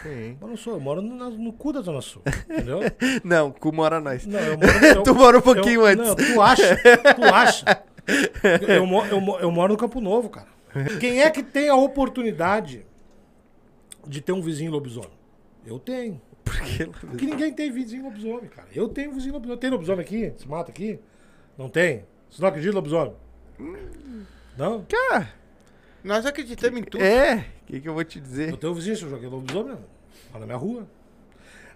sim.
Mas não sou, eu moro no, no cu da Zona Sul, entendeu?
Não, cu mora nós.
Não, eu moro... Eu,
Tu mora um pouquinho
eu,
antes.
Não, tu acha, tu acha. Eu, eu, eu moro no Campo Novo, cara. Quem é que tem a oportunidade de ter um vizinho lobisomem? Eu tenho.
Porque
Porque ninguém tem vizinho lobisomem, cara. Eu tenho vizinho lobisomem. Tem lobisomem aqui? Se mata aqui? Não tem? Você não acredita em lobisomem? Não?
Cara,
Nós acreditamos em tudo.
É, o que, que eu vou te dizer?
Eu tenho um vizinho, eu joguei lobisomem, lá na minha rua.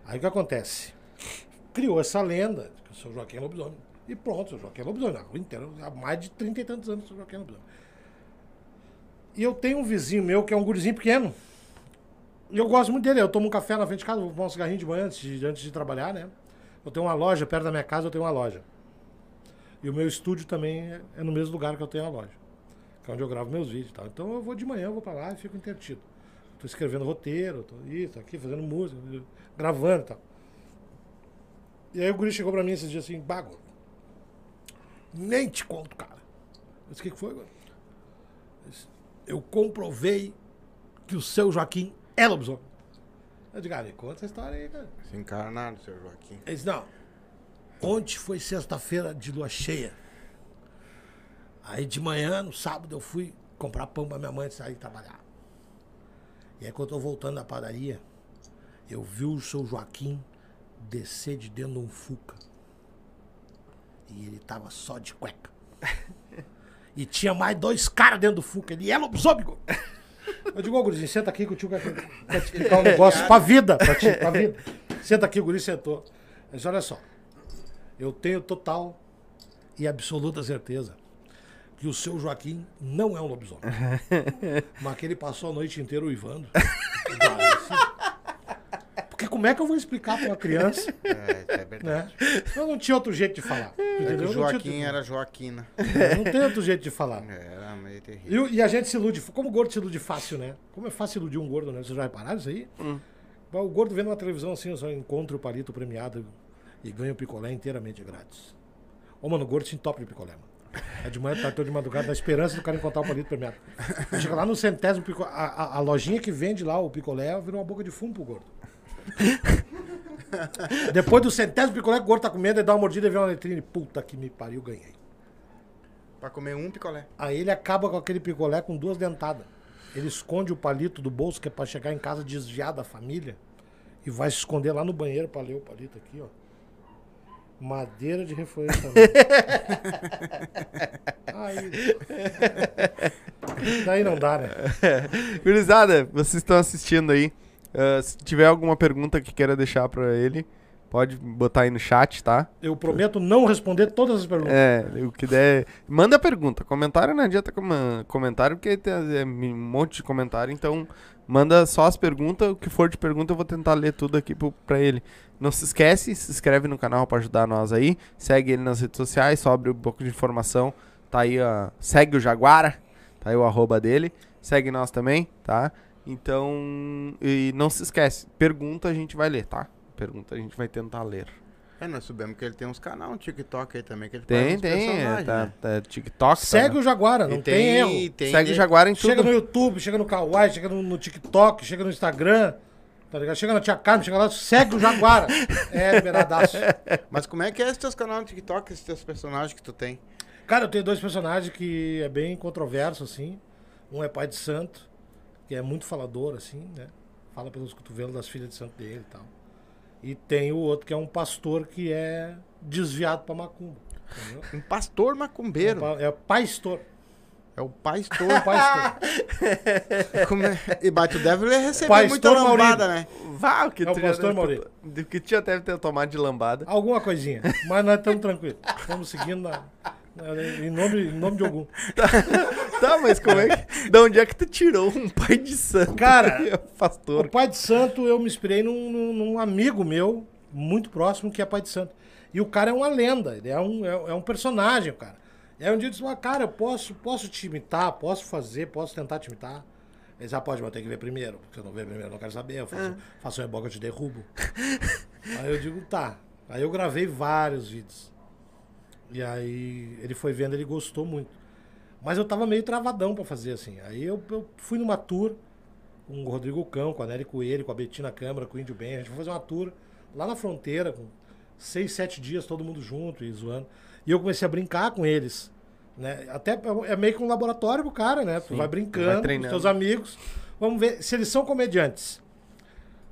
Aí o que acontece? Criou essa lenda que o seu Joaquim é lobisomem. E pronto, o seu Joaquim é lobisomem. Na rua inteira, há mais de 30 e tantos anos o seu Joaquim é lobisomem. E eu tenho um vizinho meu que é um gurizinho pequeno. Eu gosto muito dele. Eu tomo um café na frente de casa, vou fumar um cigarrinho de manhã antes de, antes de trabalhar, né? Eu tenho uma loja, perto da minha casa eu tenho uma loja. E o meu estúdio também é- é no mesmo lugar que eu tenho a loja. Que é onde eu gravo meus vídeos e tal. Então eu vou de manhã, eu vou pra lá e fico entretido. Tô escrevendo roteiro, tô isso, aqui, fazendo música, gravando e tal. E aí o guri chegou pra mim esses dias assim, bago. Nem te conto, cara. Eu disse, o que que foi, agora? Eu comprovei que o seu Joaquim é lobisomem. Eu digo, ah, me conta essa história aí, cara.
Se encarnaram, seu Joaquim.
Ele disse, não. Ontem foi sexta-feira de lua cheia. Aí de manhã, no sábado, eu fui comprar pão pra minha mãe e sair trabalhar. E aí quando eu tô voltando da padaria, eu vi o seu Joaquim descer de dentro de um Fuca. E ele tava só de cueca. E tinha mais dois caras dentro do Fuca. Ele é lobisomem. Gol." Eu digo, ô gurizinho, senta aqui que o tio quer, quer te explicar um negócio pra vida. Pra, ti, pra vida. Senta aqui, o guri sentou. Ele disse, olha só. Eu tenho total e absoluta certeza que o seu Joaquim não é um lobisomem. Mas que ele passou a noite inteira uivando. Porque como é que eu vou explicar pra uma criança,
É, isso é verdade.
né? Eu não tinha outro jeito de falar.
É que Joaquim
outro-
era Joaquina.
Não tem outro jeito de falar.
Meio terrível.
E, e a gente se ilude. Como o gordo se ilude fácil, né? Como é fácil iludir um gordo, né? Vocês já repararam isso aí? O gordo vendo na televisão assim, eu só encontra o palito premiado e ganha o picolé inteiramente grátis. Ô, mano, o gordo se entope de picolé, mano. É de manhã, tarde, de madrugada, na esperança do cara encontrar o palito premiado. Chega lá no centésimo picolé. A, a- a lojinha que vende lá o picolé virou uma boca de fumo pro gordo. Depois do centésimo picolé, o gordo tá com medo, ele dá uma mordida e vê uma letrina. Puta que me pariu, ganhei.
Pra comer um picolé.
Aí ele acaba com aquele picolé com duas dentadas. Ele esconde o palito do bolso, que é pra chegar em casa desviar da família, e vai se esconder lá no banheiro pra ler o palito aqui, ó. Madeira de reflorestamento. Aí. Daí não dá, né?
Gurizada, vocês estão assistindo aí. ah, se tiver alguma pergunta que queira deixar pra ele, pode botar aí no chat, tá?
Eu prometo não responder todas as perguntas.
É, o que der. Manda pergunta. Comentário não adianta com- comentário, porque tem é, um monte de comentário. Então, manda só as perguntas. O que for de pergunta, eu vou tentar ler tudo aqui pro, pra ele. Não se esquece, se inscreve no canal pra ajudar nós aí. Segue ele nas redes sociais, sobre um pouco de informação. Tá aí, ó. Segue o Jaguara. Tá aí o arroba dele. Segue nós também, tá? Então. E não se esquece. Pergunta a gente vai ler, tá? Pergunta a gente vai tentar ler.
É, nós soubemos que ele tem uns canais, um TikTok aí também, que ele
Tem,
faz uns
tem. É, tá,
né?
tá, TikTok. tá,
Segue
né?
o Jaguara, não
E
tem, erro.
tem
Segue o
de-
Jaguar em
Chega
tudo.
no YouTube, chega no Kawaii, chega no, no TikTok, chega no Instagram, tá ligado? Chega na Tia Carmen, chega lá, segue o Jaguara. É, liberadaço.
Mas como é que é esses teus canais no TikTok, esses teus personagens que tu tem?
Cara, eu tenho dois personagens que é bem controverso, assim. Um é pai de santo, que é muito falador, assim, né? Fala pelos cotovelos das filhas de santo dele e tal. E tem o outro que é um pastor que é desviado pra macumba. Entendeu?
Um pastor macumbeiro.
É, é pastor.
É o pastor.
Pastor.
Como é? E tu deve receber
Pastor
muita lambada, né?
Vá, o que
É o pastor
deve
Maurício.
ter, do que já deve ter tomado de lambada.
Alguma coisinha. Mas nós estamos tranquilos. Estamos seguindo na- em, nome, em nome de algum.
Tá, mas como é que. Da onde é que tu tirou um pai de santo?
Cara,
um pastor.
O pai de santo, eu me inspirei num, num- num amigo meu, muito próximo, que é pai de santo. E o cara é uma lenda, ele é um, é, é um personagem, cara. E aí um dia eu disse, "Ah, cara, eu posso, posso te imitar, posso fazer, posso tentar te imitar. Ele disse, ah, pode, mas tem que ver primeiro, porque eu não ver primeiro, eu não quero saber, eu faço, faço um reboque, eu te derrubo. aí eu digo, tá. Aí eu gravei vários vídeos. E aí ele foi vendo, ele gostou muito. Mas eu tava meio travadão pra fazer, assim. Aí eu, eu fui numa tour com o Rodrigo Cão, com a Nery Coelho, com a Betina Câmara, com o Índio Bem. A gente foi fazer uma tour lá na fronteira, com seis, sete dias, todo mundo junto e zoando. E eu comecei a brincar com eles. Né? Até é meio que um laboratório pro cara, né? Tu vai brincando com os teus amigos. Vamos ver se eles são comediantes.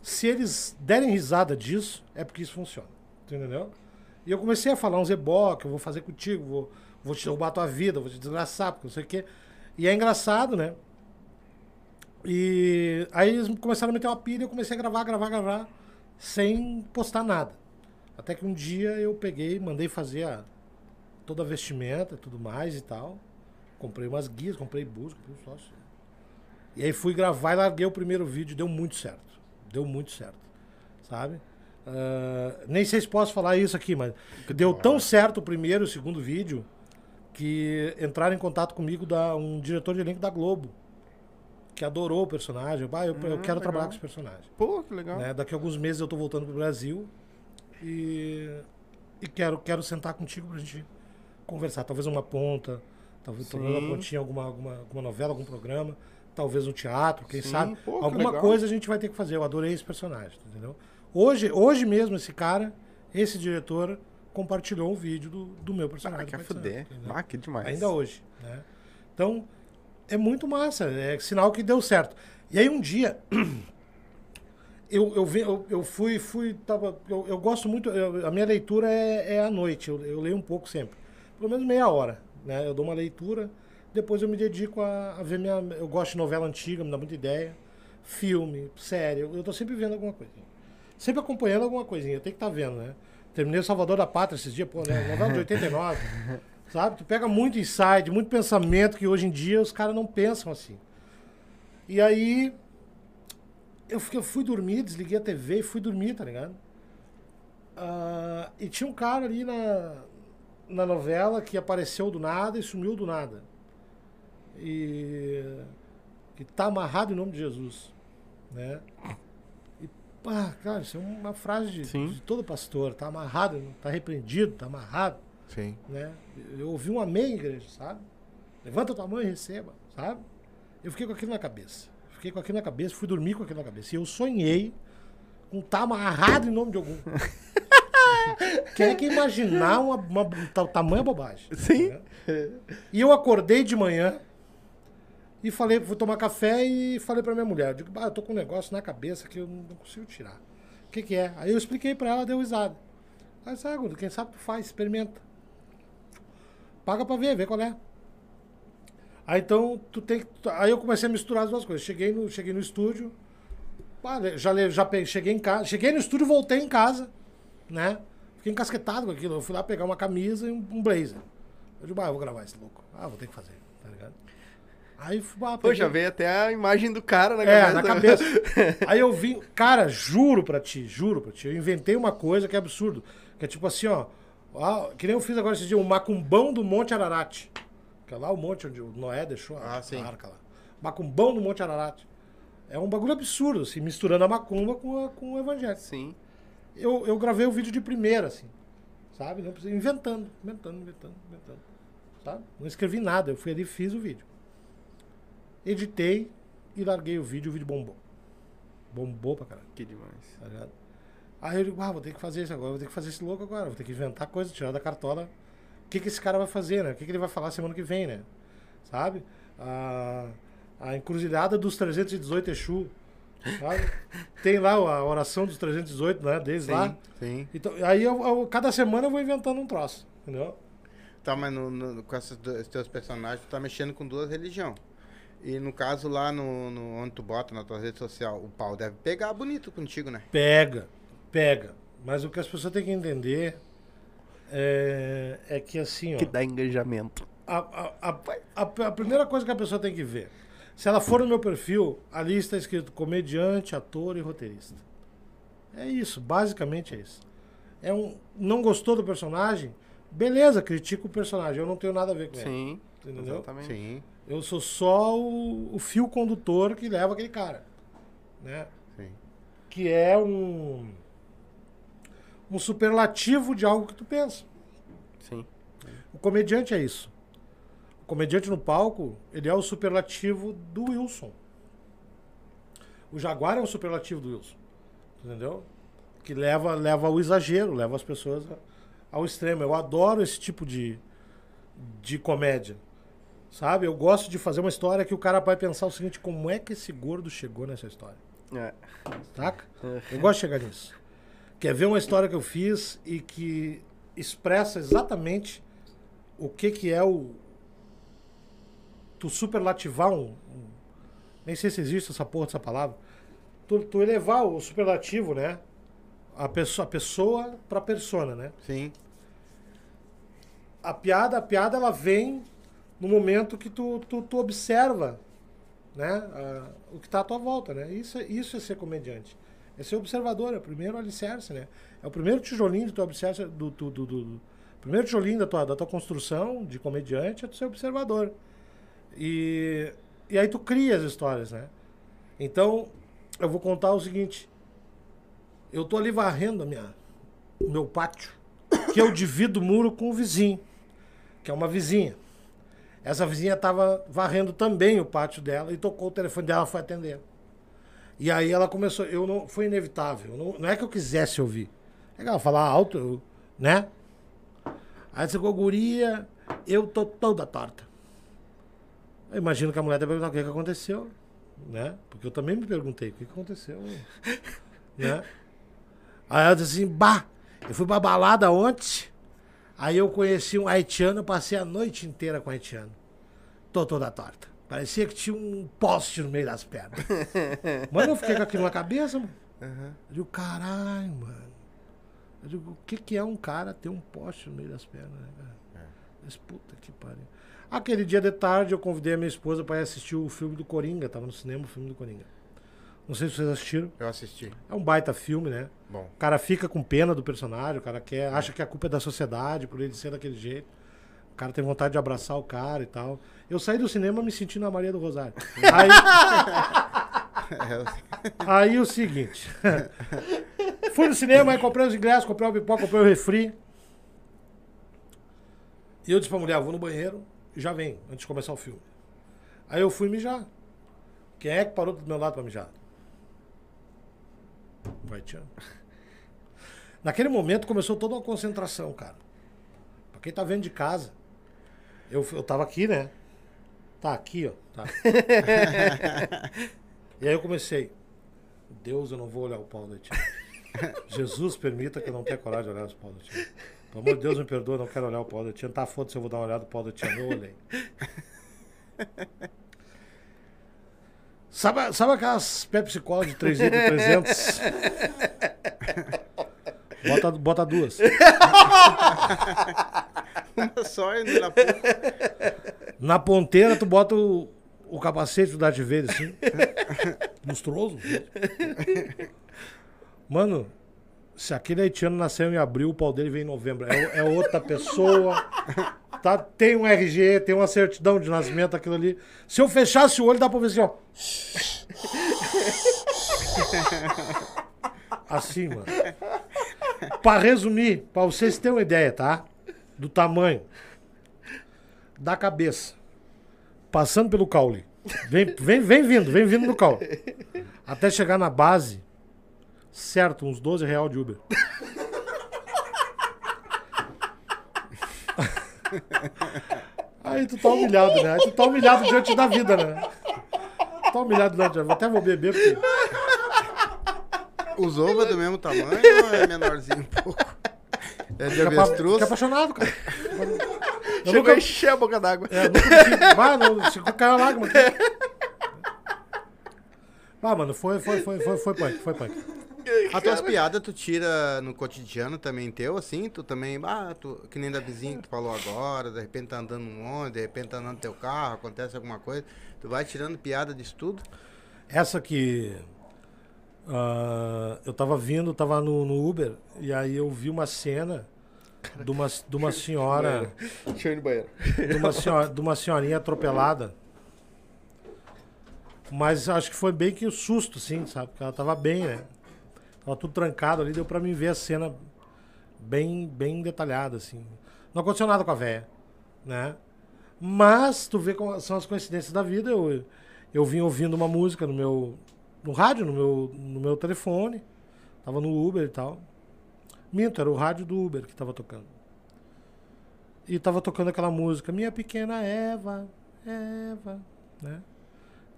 Se eles derem risada disso, é porque isso funciona. Entendeu? E eu comecei a falar uns ebó que eu vou fazer contigo, vou, vou te roubar tua vida, vou te desgraçar, porque não sei o quê. E é engraçado, né? E aí eles começaram a meter uma pilha, eu comecei a gravar, gravar, gravar, sem postar nada. Até que um dia eu peguei, mandei fazer a, toda a vestimenta, tudo mais e tal. Comprei umas guias, comprei bus, comprei um sócio. E aí fui gravar e larguei o primeiro vídeo, deu muito certo. Deu muito certo, sabe? Ah, nem sei se posso falar isso aqui, mas deu tão certo o primeiro e o segundo vídeo que entraram em contato comigo da, um diretor de elenco da Globo, que adorou o personagem. Ah, eu, eu
Hum,
quero
legal.
trabalhar com esse personagem.
Pô, que legal.
né? Daqui a alguns meses eu tô voltando pro Brasil e, e quero, quero sentar contigo pra gente conversar. Talvez uma ponta, talvez, uma pontinha, alguma, alguma, alguma novela, algum programa, talvez um teatro, quem
Sim,
sabe.
pô, que
alguma
legal.
coisa a gente vai ter que fazer. Eu adorei esse personagem, entendeu? Hoje, hoje mesmo, esse cara, esse diretor, compartilhou um vídeo do, do meu personagem.
Ah,
de
fuder. Ah, que demais.
Ainda hoje, né? Então, é muito massa, é sinal que deu certo. E aí um dia, eu, eu, vi- eu, eu fui, fui tava, eu, eu gosto muito, eu- a minha leitura é, é à noite, eu, eu leio um pouco sempre, pelo menos meia hora, né? Eu dou uma leitura, depois eu me dedico a, a ver minha, eu gosto de novela antiga, me dá muita ideia, filme, série, eu, eu tô sempre vendo alguma coisinha. Sempre acompanhando alguma coisinha, tem que estar vendo, né? Terminei o Salvador da Pátria esses dias, pô, né? Novela de 89. Sabe? Tu pega muito insight, muito pensamento que hoje em dia os caras não pensam assim. E aí eu, fiquei- eu fui dormir, desliguei a TV e fui dormir, tá ligado? Ah, e tinha um cara ali na, na novela que apareceu do nada e sumiu do nada. E que tá amarrado em nome de Jesus, né? Pá, cara, isso é uma frase de, de todo pastor, tá amarrado, tá repreendido, tá amarrado
Sim.
né? Eu ouvi um amém, igreja, sabe? Levanta tua mão e receba, sabe? Eu fiquei com aquilo na cabeça. Fiquei com aquilo na cabeça, fui dormir com aquilo na cabeça. E eu sonhei com tá amarrado em nome de algum. Quem é que imaginar uma, uma, ta- tamanha bobagem?
Sim.
né? E eu acordei de manhã e falei, fui tomar café e falei pra minha mulher, eu digo, bah, eu tô com um negócio na cabeça que eu não consigo tirar. O que que é? Aí eu expliquei pra ela, deu risada. Aí sabe, Guto, quem sabe tu faz, experimenta. Paga pra ver, vê qual é. Aí então, tu tem. Aí eu comecei a misturar as duas coisas. Cheguei no, cheguei no estúdio, já, já cheguei em casa. Cheguei no estúdio, voltei em casa, né? Fiquei encasquetado com aquilo. Eu fui lá pegar uma camisa e um, um blazer. Eu digo, ah, eu vou gravar esse louco. Ah, vou ter que fazer, tá ligado? Aí fui ah,
Pô, já veio até a imagem do cara na
é,
cabeça.
na cabeça. Aí eu vi, cara, juro pra ti, juro pra ti, eu inventei uma coisa que é absurdo. Que é tipo assim, ó. ó, que nem eu fiz agora esse dia, o macumbão do Monte Ararat. Que é lá o monte onde o Noé deixou a,
Ah, sim.
a arca lá. Macumbão do Monte Ararat. É um bagulho absurdo, assim, misturando a macumba com, a- com o evangelho.
Sim.
Eu, eu gravei o vídeo de primeira, assim. Sabe? Inventando, inventando, inventando, inventando. Sabe? Não escrevi nada, eu fui ali e fiz o vídeo. Editei e larguei o vídeo, o vídeo bombou. Bombou pra caralho,
Que demais.
tá ligado? Aí eu digo, ah, vou ter que fazer isso agora, vou ter que fazer esse louco agora, vou ter que inventar coisa, tirar da cartola. O que, que esse cara vai fazer, né? O que, que ele vai falar semana que vem, né? Sabe? A, a encruzilhada dos 318 Exu. Sabe? Tem lá a oração dos 318, né? Deles lá.
Sim.
Então, aí eu, eu- cada semana eu vou inventando um troço, entendeu?
Tá, mas no, no- com esses teus personagens, tu tá mexendo com duas religiões. E no caso lá no, no onde tu bota na tua rede social, o pau deve pegar bonito contigo, né?
Pega, pega. Mas o que as pessoas têm que entender é, é que assim, ó.
Que dá engajamento.
a, a, a, a- a primeira coisa que a pessoa tem que ver. Se ela for no meu perfil, ali está escrito comediante, ator e roteirista. É isso, basicamente é isso. É um, não gostou do personagem? Beleza, critica o personagem. Eu não tenho nada a ver com ele.
Sim.
Entendeu?
Exatamente.
Sim,
Eu sou só o, o fio condutor que leva aquele cara. Né?
sim.
Que é um, um superlativo de algo que tu pensa.
Sim.
O comediante é isso. O comediante no palco, ele é o superlativo do Wilson. O Jaguar é o superlativo do Wilson. Entendeu? Que leva, leva ao exagero, leva as pessoas ao extremo. Eu adoro esse tipo de, de comédia. Sabe? Eu gosto de fazer uma história que o cara vai pensar o seguinte: como é que esse gordo chegou nessa história?
É.
Saca? Eu gosto de chegar nisso. Quer ver uma história que eu fiz e que expressa exatamente o que, que é o. Tu superlativar um, um, Nem sei se existe essa porra dessa palavra. Tu, tu elevar o superlativo, né? A pessoa, a pessoa pra persona, né?
Sim.
a piada, a piada ela vem no momento que tu, tu, tu observa, né, a- o que está à tua volta, né? Isso, é- isso é ser comediante. É ser observador, é o primeiro alicerce, né? É o primeiro tijolinho do teu alicerce, do, do, do, do- primeiro tijolinho da tua, da tua construção de comediante é tu ser observador. E, e aí tu cria as histórias, né? Então, eu vou contar o seguinte. Eu tô ali varrendo a minha, o meu pátio, que eu divido o muro com o vizinho, que é uma vizinha. Essa vizinha estava varrendo também o pátio dela e tocou o telefone dela, foi atender. E aí ela começou, eu não, foi inevitável, não, não é que eu quisesse ouvir. É que ela falar alto, eu- né? Aí chegou guria, eu tô toda torta. Eu imagino que a mulher deve perguntar o que, que aconteceu, né? Porque eu também me perguntei, o que, que aconteceu, né? Aí ela disse assim, bah, eu fui pra balada ontem, aí eu conheci um haitiano, passei a noite inteira com o haitiano. Tô toda torta. Parecia que tinha um poste no meio das pernas. Mano, eu fiquei com aquilo na cabeça, mano. Eu digo, caralho, mano. Eu digo, o que, que é um cara ter um poste no meio das pernas, né, cara? Mas puta que pariu. Aquele dia de tarde eu convidei a minha esposa pra ir assistir o filme do Coringa. Tava no cinema o filme do Coringa. Não sei se vocês assistiram.
Eu assisti.
É um baita filme, né?
Bom.
O cara fica com pena do personagem, o cara quer, acha que a culpa é da sociedade por ele ser daquele jeito. O cara tem vontade de abraçar o cara e tal. Eu saí do cinema me sentindo a Maria do Rosário. Aí, aí o seguinte. Fui no cinema, aí comprei os ingressos, comprei o pipoca, comprei o refri. E eu disse pra mulher, vou no banheiro e já vem, antes de começar o filme. Aí eu fui mijar. Quem é que parou do meu lado pra mijar? Vai, Tiano. Naquele momento começou toda uma concentração, cara. Pra quem tá vendo de casa. Eu, eu tava aqui, né? Tá aqui, ó. Tá. e aí eu comecei. Deus, eu não vou olhar o pau da tia. Jesus permita que eu não tenha coragem de olhar os pau da tia. Pelo amor de Deus, me perdoa, não quero olhar o pau da tia. Tá foda se eu vou dar uma olhada no pau da tia. Eu olhei. Sabe, sabe aquelas Pepsi Cola de 3 litros 300? Bota, bota duas.
Só indo na porra.
Na ponteira, tu bota o, o capacete do Darth Vader, assim. Lustroso. Mano, se aquele haitiano nasceu em abril, o pau dele vem em novembro. É, é outra pessoa. Tá, tem um RG, tem uma certidão de nascimento, aquilo ali. Se eu fechasse o olho, dá pra ver assim, ó. Assim, mano. Pra resumir, pra vocês terem uma ideia, tá? Do tamanho da cabeça, passando pelo caule. Vem, vem, vem vindo, vem vindo no caule. Até chegar na base, certo, uns 12 real de Uber. Aí tu tá humilhado, né? Aí tu tá humilhado diante da vida, né? Tá humilhado diante da vida. Até vou beber, porque
Os ovos é do mesmo tamanho ou é menorzinho um pouco? É de
fica,
avestruz?
fica apaixonado, cara. Eu
Chegou
nunca,
a encher a boca d'água.
É, nunca. Vai, não, se caiu a lágrima. aqui. Ah, mano, foi, foi, foi, foi, foi punk, foi punk.
As tuas piadas tu tira no cotidiano também teu, assim? Tu também, ah, tu, que nem da vizinha que tu falou agora, de repente tá andando num ônibus, de repente tá andando no teu carro, acontece alguma coisa. Tu vai tirando piada disso tudo?
Essa que. ah, eu tava vindo, tava no, no Uber, e aí eu vi uma cena de uma, de uma senhora.
Deixa eu ir no banheiro.
de uma, senhora, de uma senhorinha atropelada. Mas acho que foi bem que o susto, sim, sabe? Porque ela tava bem, né? Tava tudo trancado ali, deu pra mim ver a cena bem, bem detalhada, assim. Não aconteceu nada com a véia, né? Mas tu vê como são as coincidências da vida. Eu, eu vim ouvindo uma música no meu. no rádio, no meu, no meu telefone. Tava no Uber e tal. Minto, era o rádio do Uber que tava tocando. E tava tocando aquela música, Minha Pequena Eva, Eva, né?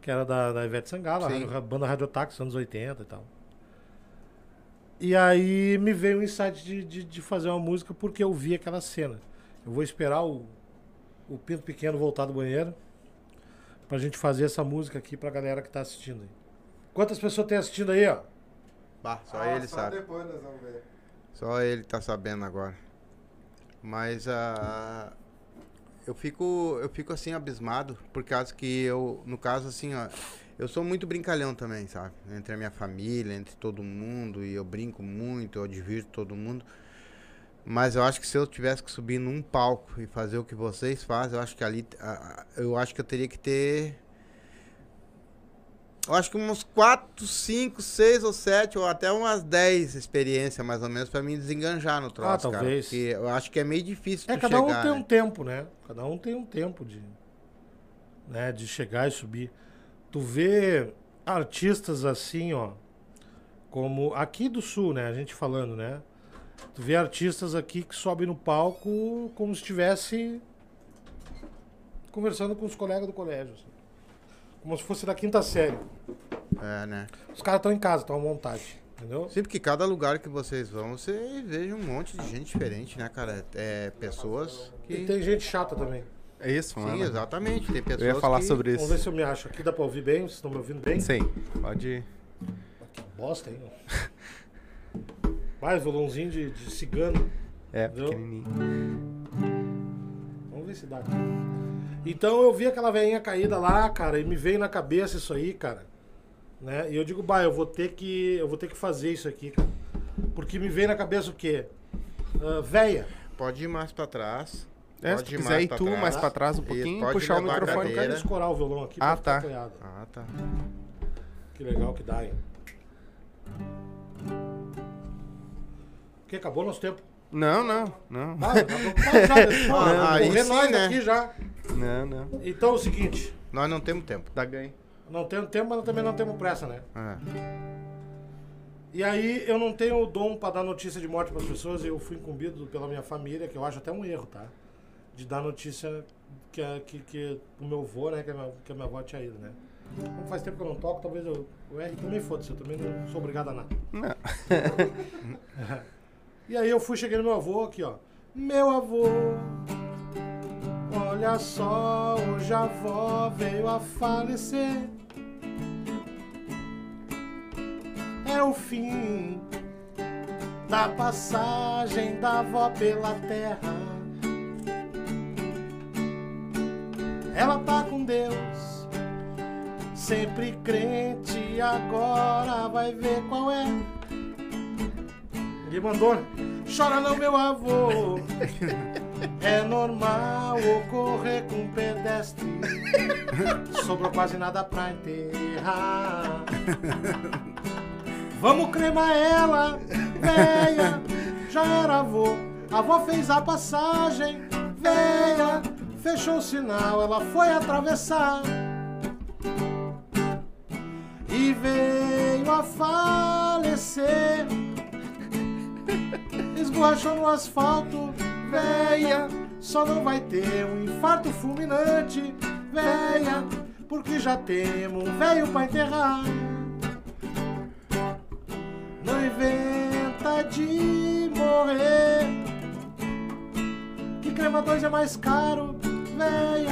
Que era da, da Ivete Sangalo, a banda Radiotax, anos 80 e tal. E aí me veio o insight de, de, de fazer uma música porque eu vi aquela cena. Eu vou esperar o, o Pinto Pequeno voltar do banheiro pra gente fazer essa música aqui pra galera que tá assistindo aí. Quantas pessoas tem assistindo aí, ó?
Bah, só
Ah,
ele sabe.
depois nós vamos ver.
Só ele tá sabendo agora. Mas ah, eu fico eu fico assim abismado por causa que eu, no caso assim, ó, eu sou muito brincalhão também, sabe? Entre a minha família, entre todo mundo, e eu brinco muito, eu divirto todo mundo. Mas eu acho que se eu tivesse que subir num palco e fazer o que vocês fazem, eu acho que ali ah, ah, eu acho que eu teria que ter eu acho que uns 4, 5, 6 ou 7, ou até umas 10 experiências, mais ou menos, pra me desenganjar no troço, cara.
talvez.
Porque eu acho que é meio difícil
É, cada um
chegar,
tem
né?
um tempo, né? Cada um tem um tempo de, né, de chegar e subir. Tu vê artistas assim, ó, como aqui do sul, né? A gente falando, né? Tu vê artistas aqui que sobem no palco como se estivesse conversando com os colegas do colégio. assim. Como se fosse da quinta série.
É, né?
Os caras estão em casa, estão à vontade. Entendeu?
Sempre que cada lugar que vocês vão, você veja um monte de gente diferente, né, cara? É, pessoas que...
E tem gente chata também.
É isso, mano.
Sim, exatamente. Tem pessoas
Eu ia falar
que...
sobre
Vamos ver
isso.
se eu me acho. Aqui dá pra ouvir bem? Vocês estão me ouvindo bem?
Sim, pode.
Que bosta, hein? Mais violãozinho de, de cigano.
É,
Entendeu?
pequenininho.
Vamos ver se dá aqui. Então eu vi aquela veinha caída lá, cara, e me veio na cabeça isso aí, cara. Né? E eu digo, bah, eu vou ter que. Eu vou ter que fazer isso aqui, cara. Porque me veio na cabeça o quê? Ah, véia.
Pode ir mais pra trás.
É, se tu quiser ir tu mais pra trás um pouquinho,
pode
puxar o microfone.
Eu quero escorar o violão aqui
Ah,
pra
tá.
ficar apoiado.
Ah, tá.
Que legal que dá, hein? Que acabou nosso tempo.
Não, não, não.
Ah, acabou
Ah, aí
morrer
sim,
nós
né?
aqui já.
Não, não.
Então é o seguinte,
Nós não temos tempo.
Dá ganho.
não temos tempo, mas também não temos pressa, né?
É.
E aí eu não tenho o dom pra dar notícia de morte pras pessoas, eu fui incumbido pela minha família, que eu acho até um erro, tá? De dar notícia que, a- que, que o meu avô, né, que a minha, que a minha avó tinha ido, né? Como faz tempo que eu não toco, talvez eu, eu erre também, foda-se, eu também não sou obrigado a nada.
Não.
E aí eu fui, cheguei no meu avô aqui, ó. Meu avô, olha só, hoje a avó veio a falecer. É o fim da passagem da avó pela terra. Ela tá com Deus, sempre crente, agora vai ver qual é. Ele mandou. Chora não, meu avô. É normal ocorrer com pedestre. Sobrou quase nada pra enterrar. Vamos cremar ela, véia. Já era avô. A avó fez a passagem, véia. Fechou o sinal, ela foi atravessar. E veio a falecer esborrachou no asfalto, véia. Só não vai ter um infarto fulminante, véia, porque já temos um velho pra enterrar. Não inventa de morrer, que crema 2 é mais caro, véia.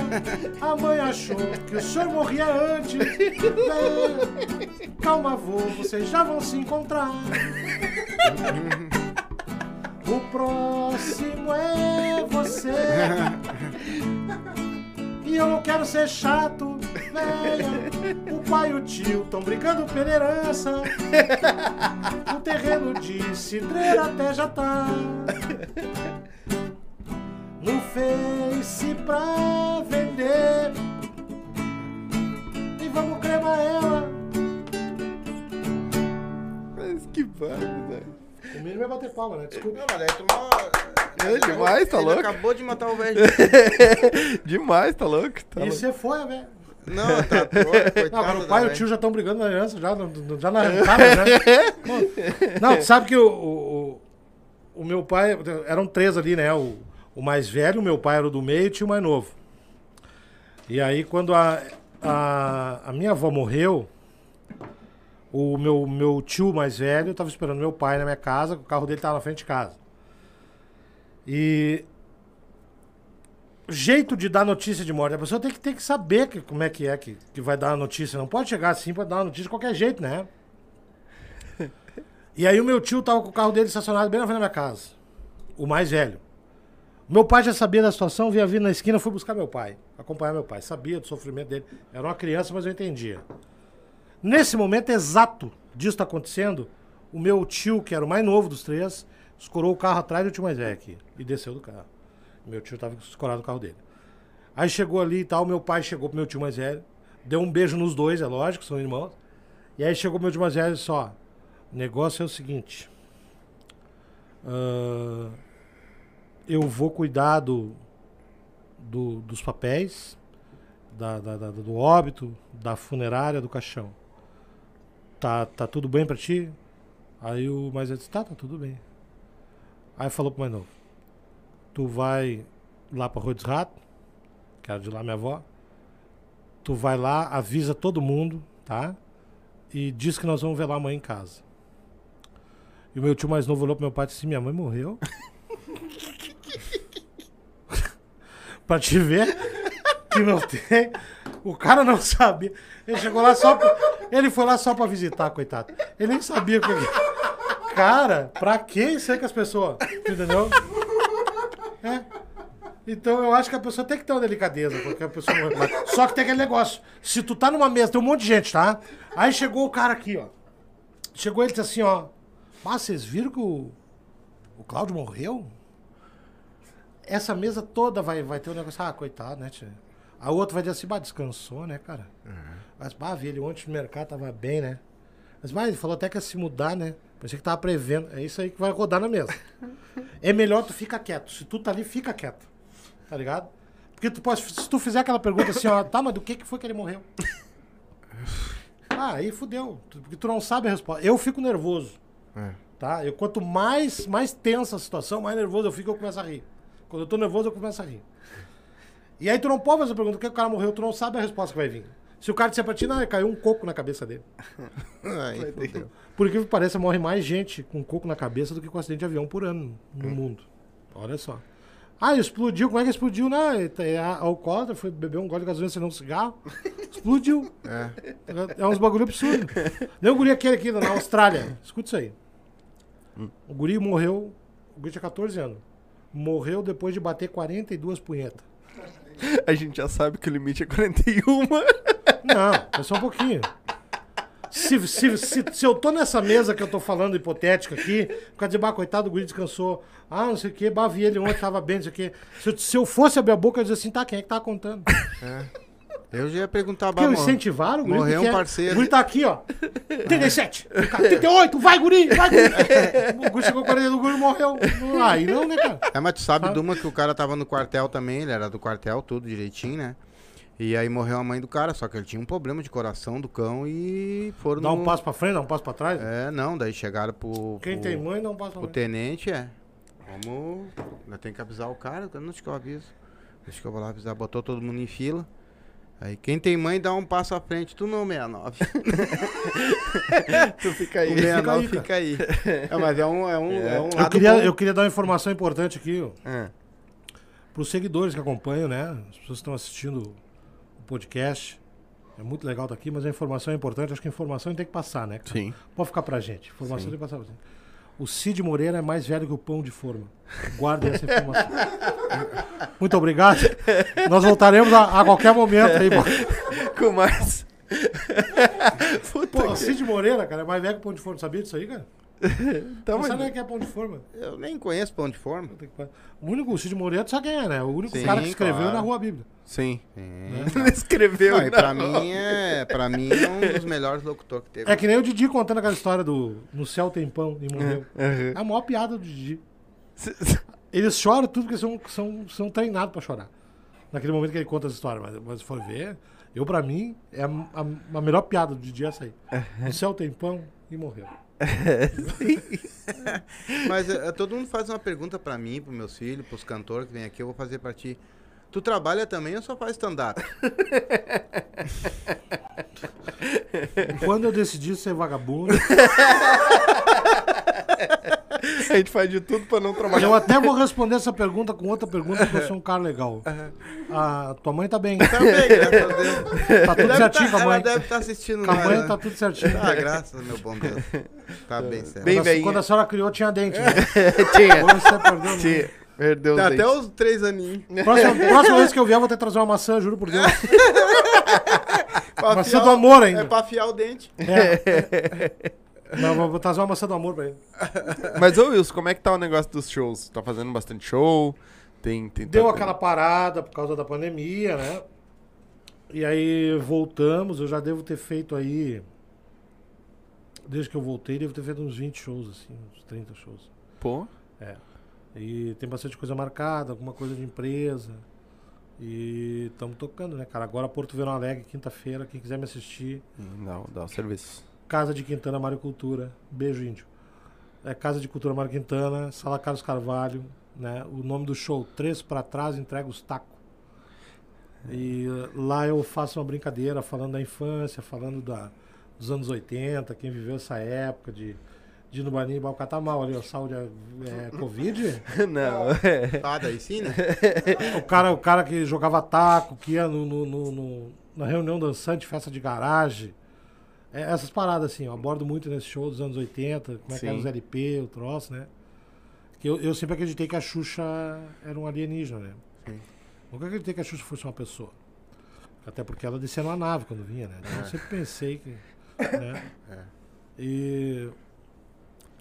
A mãe achou que o senhor morria antes, véia. Calma, vô, vocês já vão se encontrar. O próximo é você. E eu não quero ser chato, véia. O pai e o tio estão brigando pela herança. O terreno de cidreira até já tá. No Face pra vender. E vamos cremar ela.
Mas que barbaridade.
O mínimo é bater palma, né? Desculpa.
Não, mas aí tu mal...
É demais, tá
Ele
louco?
acabou de matar o velho.
Demais, tá louco? Tá
E
louco.
você foi, velho.
Não, tá louco, coitado
Não, agora o pai e o tio já estão brigando na herança, já, já na arrancada, né? Pô, Não, tu sabe que o, o, o- o meu pai, eram três ali, né? O, o mais velho, meu pai era o do meio e tinha o mais novo. E aí, quando a, a, a minha avó morreu, o meu, meu tio mais velho tava esperando meu pai na minha casa, o carro dele tava na frente de casa. E jeito de dar notícia de morte. A pessoa tem que, tem que saber que, como é que é que, que vai dar a notícia. Não pode chegar assim pra dar uma notícia de qualquer jeito, né? E aí o meu tio tava com o carro dele estacionado bem na frente da minha casa. O mais velho. Meu pai já sabia da situação, via vir na esquina, fui buscar meu pai, acompanhar meu pai. Sabia do sofrimento dele. Era uma criança, mas eu entendia. Nesse momento exato disso tá acontecendo, o meu tio, que era o mais novo dos três, escorou o carro atrás do tio mais velho aqui e desceu do carro. Meu tio tava escorado no carro dele. Aí chegou ali e tal, meu pai chegou pro meu tio mais velho, deu um beijo nos dois, é lógico, são irmãos. E aí chegou meu tio mais velho e disse, ó, o negócio é o seguinte. ah, eu vou cuidar do, do- dos papéis, da, da- da- do óbito, da funerária, do caixão. Tá, tá tudo bem pra ti? Aí o mais velho disse, tá, tá tudo bem. Aí falou pro mais novo, tu vai lá pra Rua dos Ratos, que era de lá minha avó, tu vai lá, avisa todo mundo, tá? E diz que nós vamos velar amanhã em casa. E o meu tio mais novo olhou pro meu pai e disse, minha mãe morreu? pra te ver que não tem. O cara não sabia. Ele chegou lá só pra... Ele foi lá só pra visitar, coitado. Ele nem sabia o que. Cara, pra que isso aí que as pessoas. Entendeu? É. Então eu acho que a pessoa tem que ter uma delicadeza, porque a pessoa. Mas- Só que tem aquele negócio. Se tu tá numa mesa, tem um monte de gente, tá? Aí chegou o cara aqui, ó. Chegou ele disse assim, ó. Mas vocês viram que o, o Cláudio morreu? Essa mesa toda vai, vai ter um negócio. Ah, coitado, né, tia? A outra vai dizer assim, bah, descansou, né, cara? Mas, bah, vi ele ontem no mercado, tava bem, né? Mas, bah, ele falou até que ia se mudar, né? Pensei que tava prevendo. É isso aí que vai rodar na mesa. é melhor tu ficar quieto. Se tu tá ali, fica quieto. Tá ligado? Porque tu pode, se tu fizer aquela pergunta assim, ó, tá, mas do que que foi que ele morreu? Ah, aí fudeu. Porque tu não sabe a resposta. Eu fico nervoso.
É.
Tá? Eu, quanto mais, mais tensa a situação, mais nervoso eu fico, eu começo a rir. Quando eu tô nervoso, eu começo a rir. E aí tu não pode fazer a pergunta, por que o cara morreu? Tu não sabe a resposta que vai vir. Se o cara disser pra ti, não, caiu um coco na cabeça dele.
Fudeu.
Por que parece, morre mais gente com coco na cabeça do que com acidente de avião por ano no mundo. Olha só. Ah, explodiu. Como é que explodiu? Não, é, é alcoólatra, foi beber um gole de gasolina, acendeu um cigarro. Explodiu.
É.
É uns bagulho absurdo. Nem o guri aquele aqui na Austrália. Escuta isso aí. O guri morreu. O guri tinha 14 anos. Morreu depois de bater 42 punhetas.
A gente já sabe que o limite é 41.
Não, é só um pouquinho. Se, se, se, se eu tô nessa mesa que eu tô falando hipotética aqui, ficar dizer, bah, coitado, o guri descansou. Ah, não sei o quê, bah, vi ele ontem, tava bem, não sei o quê. Se eu, se eu fosse abrir a boca, eu ia dizer assim, tá, quem é que tá contando?
Eu já ia perguntar,
Porque eu
mor-
incentivaram o guri.
morreu um parceiro.
O guri tá aqui, ó. 37, 38, vai, guri, vai, guri. O guri chegou 40, o guri morreu. Aí não, né, cara?
É, mas tu sabe
Sabe?
de uma que o cara tava no quartel também, ele era do quartel, tudo direitinho, né? E aí morreu a mãe do cara, só que ele tinha um problema de coração do cão e foram
Dá
no...
um passo pra frente, dá um passo pra trás.
É, não, daí chegaram pro...
Quem
pro-
tem mãe, dá um passo pra
O
frente.
tenente é. Vamos. Ainda tem que avisar o cara, eu não acho que eu aviso. Deixa que eu vou lá avisar. Botou todo mundo em fila. Aí quem tem mãe dá um passo à frente, tu não, 69.
tu fica
O
aí.
69
fica
fica aí. É, mas é um, é um, é. um
Eu queria,
bom.
eu queria dar uma informação importante aqui, ó.
Ah,
Para os seguidores que acompanham, né? As pessoas que estão assistindo o podcast. É muito legal estar aqui, mas a informação é importante. Acho que a informação tem que passar, né? cara?
Sim.
Pode ficar pra gente. Informação
Sim.
tem que passar pra gente. O Cid Moreira é mais velho que o pão de forma. Guardem essa informação. muito obrigado. Nós voltaremos a, a qualquer momento aí.
Com mais. Puta
Pô, o
que...
Cid Moreira, cara, é mais velho que o pão de forma. Sabia disso aí, cara?
Então,
Não
mas-
sabe o que é pão de forma.
Eu nem conheço pão de forma.
O único, o Cid Moreira, tu sabe quem é, né? O único
Sim,
cara que escreveu
claro.
na Rua Bíblia.
Sim.
né?
Escreveu.
Não, pra
não.
mim é. Pra mim é um dos melhores locutores que teve.
É que nem o Didi contando aquela história do No Céu Tem Pão e morreu.
Aham.
É a maior piada do Didi. Eles choram tudo porque são, são, são treinados pra chorar. Naquele momento que ele conta essa história. Mas, mas for ver, eu pra mim, é a, a- a melhor piada do Didi é essa aí. No Céu Tem Pão e morreu.
Mas é, todo mundo faz uma pergunta pra mim, pros meus filhos, pros cantores que vêm aqui, eu vou fazer pra ti. Tu trabalha também ou só faz stand-up?
Quando eu decidi ser vagabundo.
A gente faz de tudo pra não trabalhar.
Eu até vou responder essa pergunta com outra pergunta, porque eu sou um cara legal. A tua mãe tá bem.
Também, graças a Deus.
Tá tudo
Deve
certinho
tá-
com a
ela
mãe.
deve estar assistindo
Com a mãe
né?
tá tudo certinho.
Ah, graças, meu bom Deus. Tá bem certo.
Bem
quando, quando a senhora criou, tinha dente. Né?
Tinha.
Hoje você perdeu. né?
Tinha. Perdeu
Tá até os três aninhos.
Próxima, próxima vez que eu vier, eu vou ter que trazer uma maçã, juro por Deus. Maçã do amor ainda.
É pra afiar o dente.
É. Não, vou- trazer uma maçã do amor pra ele.
Mas, ô Wilson, como é que tá o negócio dos shows? Tá fazendo bastante show? Tem, tem
Deu
tá-
aquela parada por causa da pandemia, né? E aí voltamos, eu já devo ter feito aí. Desde que eu voltei, devo ter feito uns 20 shows, assim, uns 30 shows.
Pô,
E tem bastante coisa marcada, alguma coisa de empresa. E estamos tocando, né, cara? Agora Porto Verão Alegre, quinta-feira, quem quiser me assistir.
não, dá o serviço.
Casa de Quintana Mário Cultura. Beijo, índio. É Casa de Cultura Mário Quintana, Sala Carlos Carvalho, né? O nome do show, Três pra Trás, entrega os tacos. E eh, lá eu faço uma brincadeira falando da infância, falando da, dos anos 80, quem viveu essa época de, de ir no e Balcatamal ali, ó, saúde, é, Covid.
não, é.
Ah, daí sim, né?
O cara, o cara que jogava taco, que ia no, no- no- no- na reunião dançante, festa de garagem. É, essas paradas, assim, eu abordo muito nesse show dos anos 80, como é que era
Sim.
os LP, o troço, né? Que eu, eu sempre acreditei que a Xuxa era um alienígena, né?
Sim.
Nunca acreditei que a Xuxa fosse uma pessoa. Até porque ela descia numa nave quando vinha, né? Então, Eu sempre pensei que. Né?
É.
E,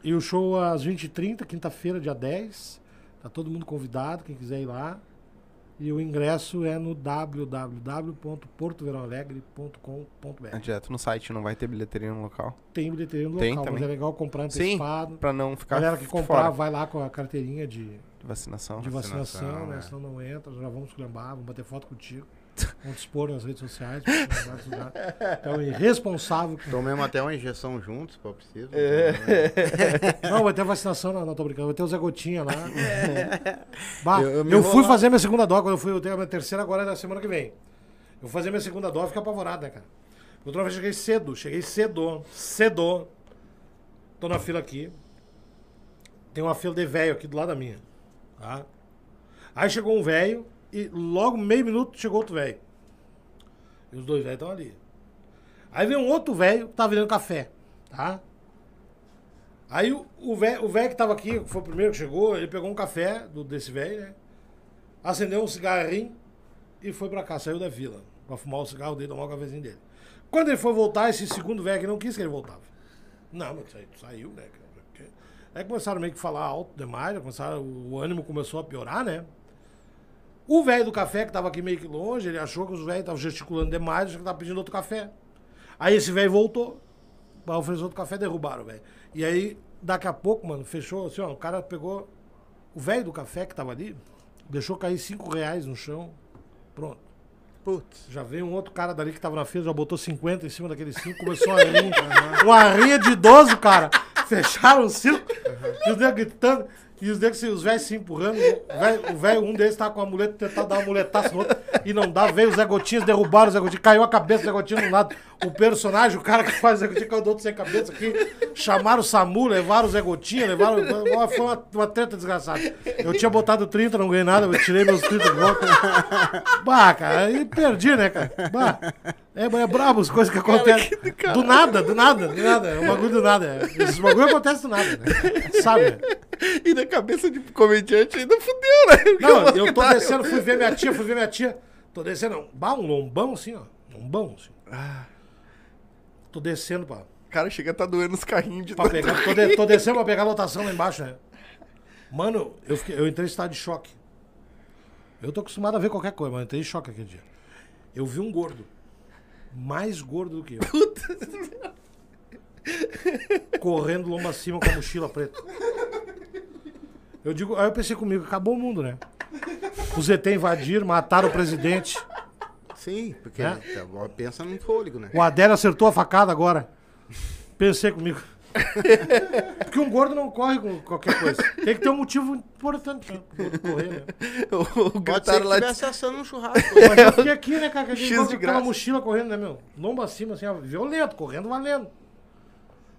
e o show às 20h30, quinta-feira, dia 10. Tá todo mundo convidado, quem quiser ir lá. E o ingresso é no www.portoverãoalegre.com.br.
É direto no site, não vai ter bilheteria no local.
Tem bilheteria no
Tem
local, mas
também.
é legal comprar
Sim,
antecipado.
pra não
A
ficar
galera que
fora
comprar vai lá com a carteirinha de,
de vacinação.
de vacinação,
Vacinação,
né?
é.
Senão não entra, já vamos esculhambar, vamos bater foto contigo. Vamos dispor nas redes sociais. Então, irresponsável.
Tomemos até uma injeção juntos, se for preciso.
Não, vai ter vacinação, não, não tô brincando. Vai ter o Zé Gotinha lá. Bah,
Eu-
eu
eu
fui
enrolar-
fazer minha segunda dose, quando eu fui, eu tenho a minha terceira agora é na semana que vem. Eu vou fazer minha segunda dose, fico apavorado, né, cara? Outra vez cheguei cedo, cheguei cedo, cedo. Tô na fila aqui. Tem uma fila de velho aqui do lado da minha. Tá? Aí chegou um velho e logo meio minuto chegou outro velho. E os dois velhos estão ali. Aí vem um outro velho que tá vendendo café, tá? Aí o- velho que tava aqui, que foi o primeiro que chegou, ele pegou um café do, desse velho, né? Acendeu um cigarrinho e foi pra cá, saiu da vila. Pra fumar o cigarro dele, tomar o cafezinho dele. Quando ele foi voltar, esse segundo velho que não quis que ele voltava. Não, mas saiu, né? Aí começaram meio que falar alto demais, começaram, o ânimo começou a piorar, né? O velho do café, que tava aqui meio que longe, ele achou que os velhos estavam gesticulando demais, achou que tava pedindo outro café. Aí esse velho voltou pra oferecer outro café, derrubaram o velho. E aí, daqui a pouco, mano, fechou assim, ó, o cara pegou o velho do café que tava ali, deixou cair cinco reais no chão, pronto.
Putz.
Já veio um outro cara dali que tava na fila, já botou 50 em cima daqueles 5, começou a rir. uma rinha de idoso, cara. Fecharam o circo, e os negros gritando, e os negros, os velhos se empurrando. O velho- O um deles tava com a muleta, tentando dar uma muletaça no outro, e não dá. Veio os Zé Gotinhas, derrubaram o Zé Gotinhas, caiu a cabeça do Zé Gotinhas um lado. O personagem, o cara que faz o Zé Gotinhas, caiu do outro sem cabeça aqui. Chamaram o Samu, levaram o Zé Gotinha, levaram. Foi uma, uma treta desgraçada. Eu tinha botado 30, não ganhei nada, eu tirei meus 30 de volta. Bah, cara, aí perdi, né, cara? Bah, é, é brabo as coisas que acontecem. Do nada, do nada, do nada. É um bagulho do nada. Esses bagulho acontece do nada, né? Sabe?
E na cabeça de comediante ainda fudeu, né?
Não,
o
eu tô descendo, fui ver minha tia, fui ver minha tia. Tô descendo, bah, um lombão assim, ó. Lombão, assim. Tô descendo
O cara chega a tá doendo os carrinhos de
pra pegar. Tô, de- tô descendo pra pegar a lotação lá embaixo, né? Mano, eu, fiquei, eu entrei em estado de choque. Eu tô acostumado a ver qualquer coisa, mas eu entrei em choque aquele dia. Eu vi um gordo. Mais gordo do que eu. Correndo lomba acima com a mochila preta. Eu digo, aí eu pensei comigo, acabou o mundo, né? Os ET invadiram, mataram o presidente.
Sim, porque
É?
agora pensa num fôlego, né?
O Adélio acertou a facada agora. Pensei comigo. Porque um gordo não corre com qualquer coisa. Tem que ter um motivo importante gordo correr, né?
O, o
Pode ser
gritaram
que
lá de
estivesse assando um churrasco.
Mas eu fiquei aqui, né, cara? que
X de
gordo com
graça.
mochila correndo, né, meu? Lomba acima, assim, ó, violento, correndo, valendo.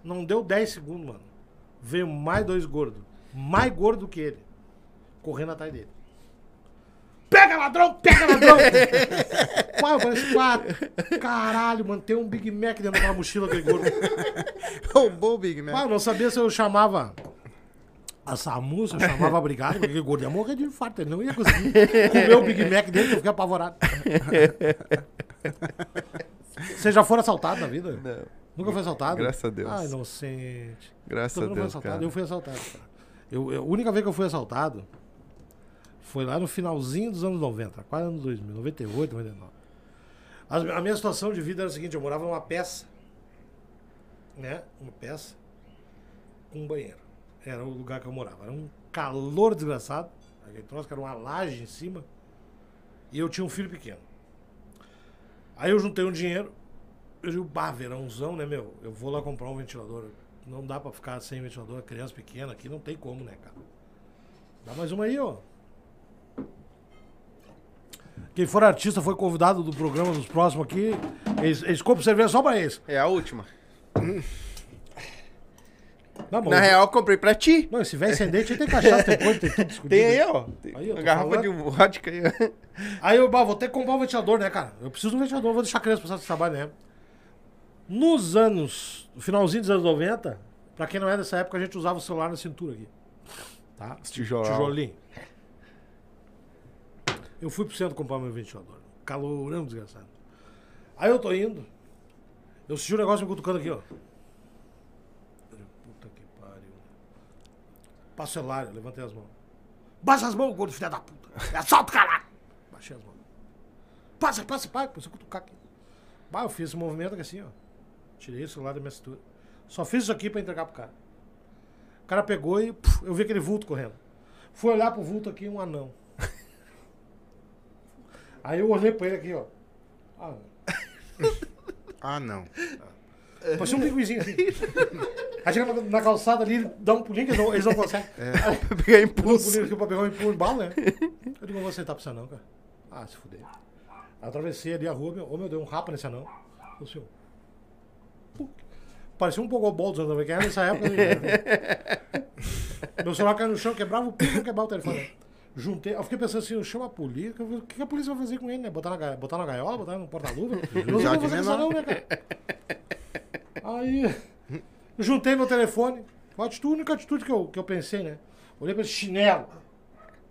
Não deu 10 segundos, mano. Veio mais dois gordos. mais gordo do que ele, correndo atrás dele. Pega ladrão, pega ladrão! Uau, parece quatro. Caralho, mano, tem um Big Mac dentro daquela mochila aquele gordo.
Roubou o Big Mac.
Ah, eu não sabia se eu chamava a SAMU, se eu chamava a brigada, porque o gordo ia morrer de infarto. Ele não ia conseguir comer o Big Mac dele, eu fiquei apavorado. Vocês já foram assaltados na vida?
Não.
Nunca foi assaltado?
Graças a Deus.
Ah, inocente.
Graças
Todo
a Deus,
assaltado.
cara.
Eu fui assaltado, cara. Eu, eu- a única vez que eu fui assaltado foi lá no finalzinho dos anos 90, quase anos 2000, 98, 99. As- a minha situação de vida era a seguinte, eu morava numa peça, né? Uma peça com um banheiro. Era o lugar que eu morava. Era um calor desgraçado. Aquele troço que era uma laje em cima. E eu tinha um filho pequeno. Aí eu juntei um dinheiro. Eu digo, bah, verãozão, né, meu? Eu vou lá comprar um ventilador. Não dá pra ficar sem ventilador, criança pequena aqui, não tem como, né, cara? Dá mais uma aí, ó. Quem for artista foi convidado do programa dos próximos aqui. Compram cerveja só pra eles.
É a última.
Não, bom,
Na real, eu comprei pra ti.
Não, esse velho ascendente tem cachaça, tem coisa, tem tudo escondido.
Tem aí, ó. Tem
Aí, ó,
uma
tô
garrafa
falando.
de vodka aí, ó.
Aí eu bah, vou ter que comprar um ventilador, né, cara? Eu preciso de um ventilador, vou deixar a criança passar esse trabalho, né? Nos anos, no finalzinho dos anos 90, pra quem não é dessa época, a gente usava o celular na cintura aqui. Tá?
Tijolão.
Tijolinho. Eu fui pro centro comprar meu ventilador. Calorão desgraçado. Aí eu tô indo. Eu senti um negócio me cutucando aqui, ó. Puta que pariu. Passa o celular, levantei as mãos. Baixa as mãos, gordo filho da puta. É assalto, caralho. Baixei as mãos. Passa, passa, passa. Comecei a cutucar aqui. Bah, eu fiz esse movimento aqui assim, ó. Tirei o celular da minha cintura. Só fiz isso aqui pra entregar pro cara. O cara pegou e puf, eu vi aquele vulto correndo. Fui olhar pro vulto aqui, um anão. Aí eu olhei pra ele aqui, ó. Ah,
Ah, não.
parecia um pinguizinho assim. Aí chega na, na calçada ali, dá um pulinho que eles não, eles não conseguem.
Pra pegar
Dá um
impulso.
pulinho aqui pra pegar um empurro bala, né? Eu digo, não vou aceitar pra você não, cara. Ah, se fuder. Atravessei ali a rua, meu, ô meu, deu um rapa nesse anão. O senhor. Parecia um pogobol dos anos 90, que era nessa época. né? Meu celular caiu no chão, quebrava o pico, quebrava o telefone. Juntei, eu fiquei pensando assim, eu chamo a polícia, o que, a polícia vai fazer com ele, né? Botar na, botar na gaiola, botar no porta-luva? Eu não vou fazer isso não, né, cara? Aí, juntei meu telefone, foi a atitude, a única atitude que eu, que eu pensei, né? Olhei pra esse chinelo,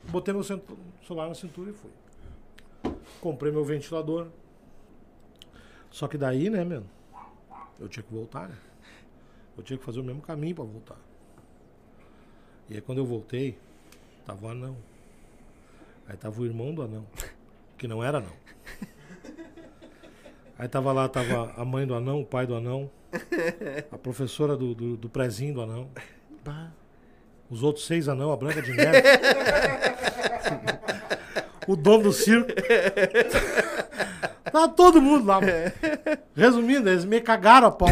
botei meu celular na cintura e fui. Comprei meu ventilador. Só que daí, né, meu? Eu tinha que voltar, né? Eu tinha que fazer o mesmo caminho pra voltar. E aí quando eu voltei, tava o anão. Aí tava o irmão do anão. Que não era anão. Aí tava lá, tava a mãe do anão, o pai do anão, a professora do, do, do prezinho do anão. Os outros seis anão, a Branca de Neve. o dono do circo. Tava todo mundo lá. mano. Resumindo, eles me cagaram a pau.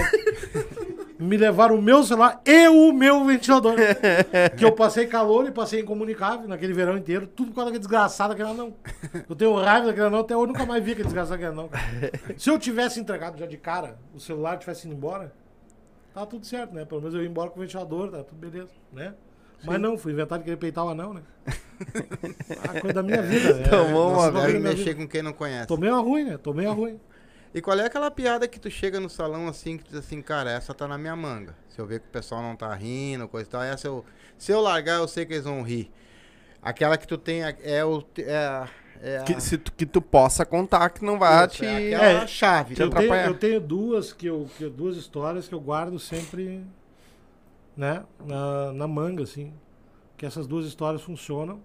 Me levaram o meu celular e o meu ventilador. Que eu passei calor e passei incomunicável naquele verão inteiro. Tudo por causa daquele desgraçado daquele anão. Eu tenho raiva daquele anão, até hoje eu nunca mais vi aquele desgraçado daquele anão. Se eu tivesse entregado já de cara o celular e tivesse ido embora, tá tudo certo, né? Pelo menos eu ia embora com o ventilador, tá tudo beleza, né? Mas não, fui inventar de querer peitar o anão, né? Ah, coisa da minha vida.
Tomou
Nossa,
uma
minha
mexer
vida.
com quem não conhece.
Tomei uma ruim, né? Tomei uma ruim.
E qual é aquela piada que tu chega no salão assim, que tu diz assim, cara, essa tá na minha manga. Se eu ver que o pessoal não tá rindo, coisa e tal, essa eu. Se eu largar, eu sei que eles vão rir. Aquela que tu tem é o. É, a- é a-
Que, se tu, que tu possa contar que não vai
Isso,
te.
é
É,
chave.
te
Eu tenho, eu tenho duas que eu, que eu- duas histórias que eu guardo sempre, né, na, na manga, assim. Que essas duas histórias funcionam.